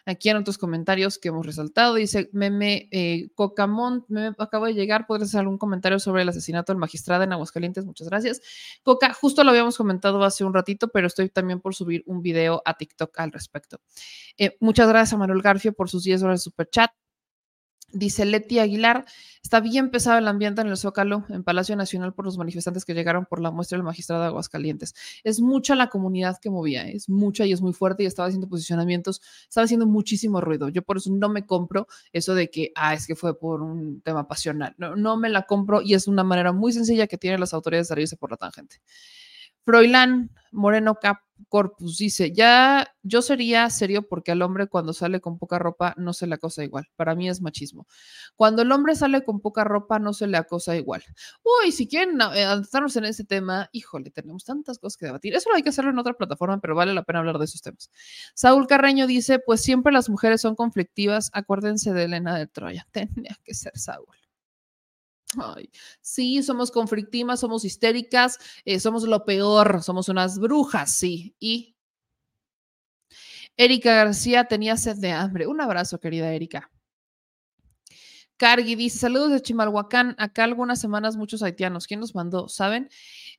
Aquí en otros comentarios que hemos resaltado, dice Meme eh, Cocamont, me acabo de llegar, ¿podrías hacer algún comentario sobre el asesinato del magistrado en Aguascalientes? Muchas gracias. Coca, justo lo habíamos comentado hace un ratito, pero estoy también por subir un video a TikTok al respecto. Eh, muchas gracias a Manuel Garfio por sus 10 horas de super chat. Dice Leti Aguilar, está bien pesado el ambiente en el Zócalo, en Palacio Nacional, por los manifestantes que llegaron por la muestra del magistrado de Aguascalientes. Es mucha la comunidad que movía, es mucha y es muy fuerte y estaba haciendo posicionamientos, estaba haciendo muchísimo ruido. Yo por eso no me compro eso de que, ah, es que fue por un tema pasional. No, no me la compro y es una manera muy sencilla que tienen las autoridades de salirse por la tangente. Froilán Moreno Cap Corpus dice, ya yo sería serio porque al hombre cuando sale con poca ropa no se le acosa igual. Para mí es machismo. Cuando el hombre sale con poca ropa no se le acosa igual. Uy, si quieren eh, adentrarnos en ese tema, híjole, tenemos tantas cosas que debatir. Eso lo hay que hacerlo en otra plataforma, pero vale la pena hablar de esos temas. Saúl Carreño dice, pues siempre las mujeres son conflictivas. Acuérdense de Elena de Troya. Tenía que ser Saúl. Sí, somos conflictivas, somos histéricas, eh, somos lo peor, somos unas brujas, sí. Y Erika García tenía sed de hambre. Un abrazo, querida Erika. Cargui dice, saludos de Chimalhuacán, acá algunas semanas muchos haitianos. ¿Quién los mandó? ¿Saben?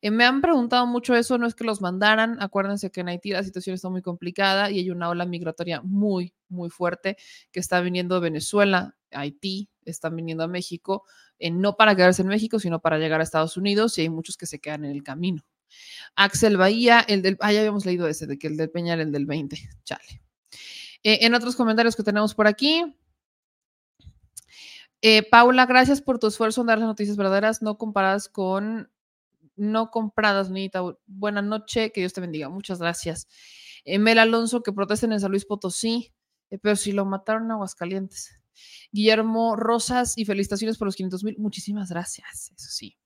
Eh, me han preguntado mucho eso, no es que los mandaran, acuérdense que en Haití la situación está muy complicada y hay una ola migratoria muy, muy fuerte que está viniendo Venezuela, Haití, están viniendo a México, eh, no para quedarse en México, sino para llegar a Estados Unidos y hay muchos que se quedan en el camino. Axel Bahía, el del, ah, ya habíamos leído ese, de que el del Peñal, el del 20, chale. Eh, en otros comentarios que tenemos por aquí, Paula, gracias por tu esfuerzo en dar las noticias verdaderas, no comparadas con, no compradas, Nita. Buenas noches, que Dios te bendiga. Muchas gracias. Mel Alonso, que protesten en San Luis Potosí, pero si lo mataron en Aguascalientes. Guillermo Rosas, y felicitaciones por los 500 mil. Muchísimas gracias, eso sí.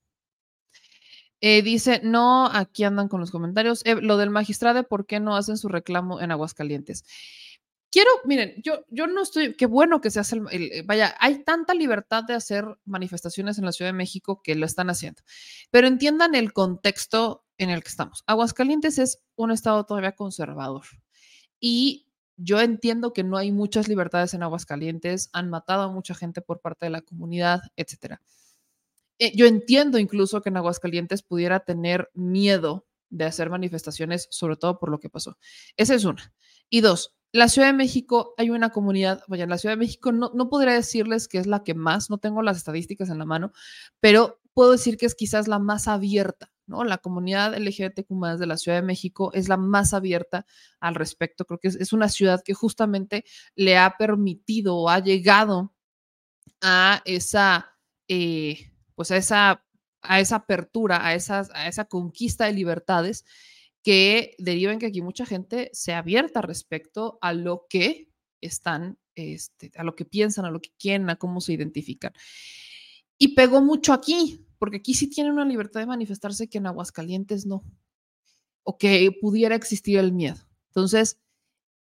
Eh, dice, no, aquí andan con los comentarios. Eh, lo del magistrado, ¿por qué no hacen su reclamo en Aguascalientes? Quiero, miren, yo, yo no estoy, qué bueno que se hace, el, vaya, hay tanta libertad de hacer manifestaciones en la Ciudad de México que lo están haciendo, pero entiendan el contexto en el que estamos. Aguascalientes es un estado todavía conservador y yo entiendo que no hay muchas libertades en Aguascalientes, han matado a mucha gente por parte de la comunidad, etcétera. Eh, yo entiendo incluso que en Aguascalientes pudiera tener miedo de hacer manifestaciones, sobre todo por lo que pasó. Esa es una. Y dos, la Ciudad de México, hay una comunidad, vaya, la Ciudad de México no, no podría decirles que es la que más, no tengo las estadísticas en la mano, pero puedo decir que es quizás la más abierta ¿no? La comunidad LGBTQ de la Ciudad de México es la más abierta al respecto. Creo que es, una ciudad que justamente le ha permitido o ha llegado a esa, eh, pues a esa, a esa apertura, a, esas, a esa conquista de libertades que derivan que aquí mucha gente se abierta respecto a lo que están, este, a lo que piensan, a lo que quieren, a cómo se identifican. Y pegó mucho aquí, porque aquí sí tienen una libertad de manifestarse que en Aguascalientes no, o que pudiera existir el miedo. Entonces,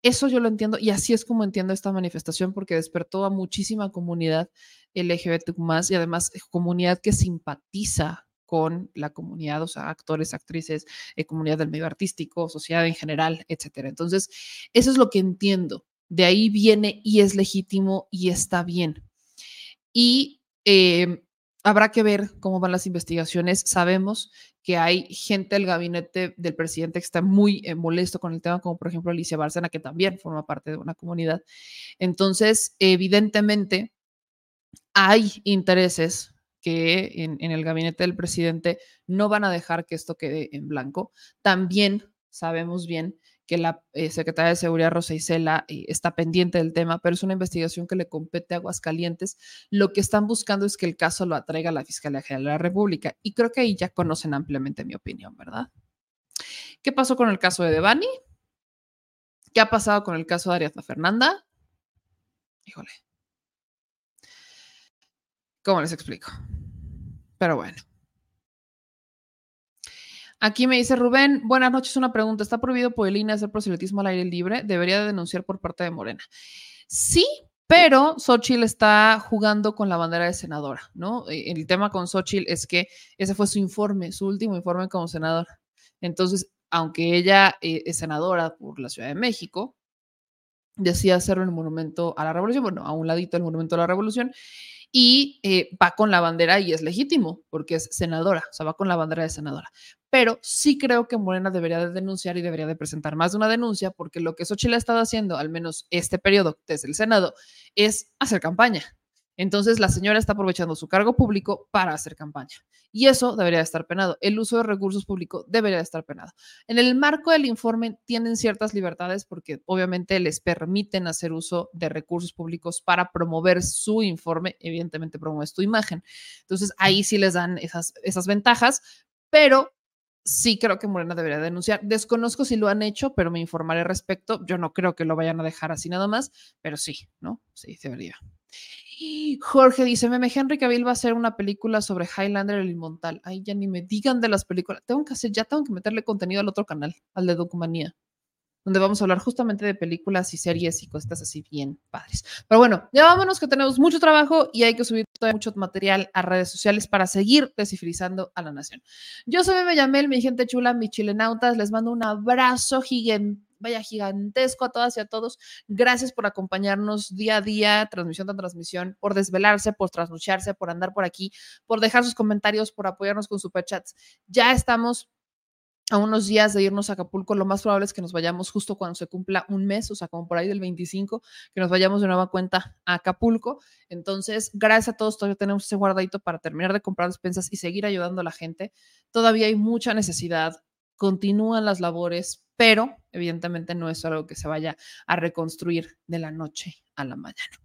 eso yo lo entiendo y así es como entiendo esta manifestación porque despertó a muchísima comunidad LGBT más y además eh, comunidad que simpatiza con la comunidad, o sea, actores, actrices, eh, comunidad del medio artístico, sociedad en general, etcétera. Entonces, eso es lo que entiendo. De ahí viene y es legítimo y está bien. Y eh, Habrá que ver cómo van las investigaciones. Sabemos que hay gente del gabinete del presidente que está muy eh, molesto con el tema, como por ejemplo Alicia Bárcena, que también forma parte de una comunidad. Entonces, evidentemente, hay intereses que en, el gabinete del presidente no van a dejar que esto quede en blanco. También sabemos bien que la eh, secretaria de Seguridad Rosa Isela eh, está pendiente del tema, pero es una investigación que le compete a Aguascalientes. Lo que están buscando es que el caso lo atraiga a la Fiscalía General de la República y creo que ahí ya conocen ampliamente mi opinión, ¿verdad? ¿Qué pasó con el caso de Devani? ¿Qué ha pasado con el caso de Ariadna Fernanda? Híjole. ¿Cómo les explico? Pero bueno. Aquí me dice Rubén, buenas noches, una pregunta. ¿Está prohibido por el INE hacer proselitismo al aire libre? ¿Debería de denunciar por parte de Morena? Sí, pero Xochitl está jugando con la bandera de senadora, ¿no? Eh, El tema con Xochitl es que ese fue su informe, su último informe como senadora. Entonces, aunque ella eh, es senadora por la Ciudad de México, decía hacerlo en el Monumento a la Revolución, bueno, a un ladito del Monumento a la Revolución, y eh, va con la bandera y es legítimo porque es senadora, o sea, va con la bandera de senadora. Pero sí creo que Morena debería de denunciar y debería de presentar más de una denuncia porque lo que Xochitl ha estado haciendo, al menos este periodo desde el Senado, es hacer campaña. Entonces la señora está aprovechando su cargo público para hacer campaña. Y eso debería de estar penado. El uso de recursos públicos debería de estar penado. En el marco del informe tienen ciertas libertades porque obviamente les permiten hacer uso de recursos públicos para promover su informe. Evidentemente promueves tu imagen. Entonces ahí sí les dan esas, esas ventajas, pero sí creo que Morena debería denunciar. Desconozco si lo han hecho, pero me informaré respecto. Yo no creo que lo vayan a dejar así nada más, pero sí, ¿no? Sí, debería. Jorge dice, meme, Henry Cavill va a hacer una película sobre Highlander el Inmortal. Ay, ya ni me digan de las películas. Tengo que hacer, ya tengo que meterle contenido al otro canal, al de Documanía, donde vamos a hablar justamente de películas y series y cosas así bien padres. Pero bueno, ya vámonos que tenemos mucho trabajo y hay que subir todavía mucho material a redes sociales para seguir descifrizando a la nación. Yo soy Meme Yamel, mi gente chula, mis chilenautas. Les mando un abrazo gigante vaya gigantesco a todas y a todos. Gracias por acompañarnos día a día, transmisión tras transmisión, por desvelarse, por trasnocharse, por andar por aquí, por dejar sus comentarios, por apoyarnos con superchats. Ya estamos a unos días de irnos a Acapulco, lo más probable es que nos vayamos justo cuando se cumpla un mes, o sea, como por ahí del 25, que nos vayamos de nueva cuenta a Acapulco. Entonces, gracias a todos, todavía tenemos ese guardadito para terminar de comprar despensas y seguir ayudando a la gente. Todavía hay mucha necesidad, continúan las labores, pero evidentemente no es algo que se vaya a reconstruir de la noche a la mañana.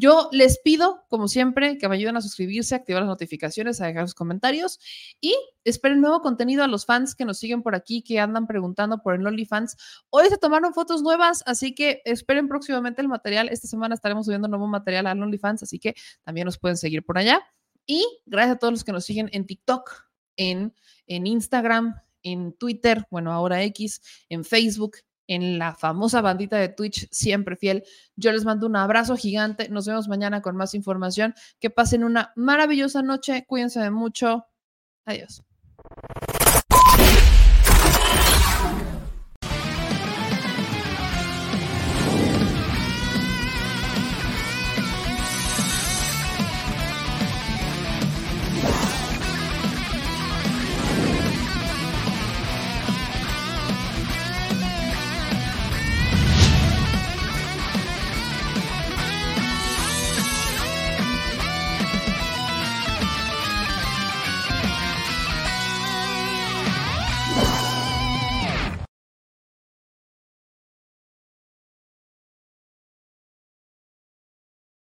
Yo les pido, como siempre, que me ayuden a suscribirse, activar las notificaciones, a dejar sus comentarios y esperen nuevo contenido a los fans que nos siguen por aquí, que andan preguntando por el OnlyFans. Hoy se tomaron fotos nuevas, así que esperen próximamente el material. Esta semana estaremos subiendo nuevo material al OnlyFans, así que también nos pueden seguir por allá. Y gracias a todos los que nos siguen en TikTok, en, en Instagram, en Twitter, bueno, ahora X, en Facebook, en la famosa bandita de Twitch, siempre fiel. Yo les mando un abrazo gigante. Nos vemos mañana con más información. Que pasen una maravillosa noche. Cuídense de mucho. Adiós.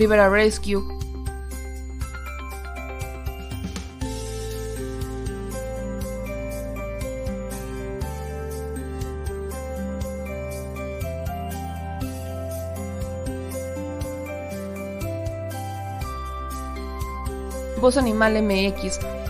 Rivera Rescue, Voz Animal MX.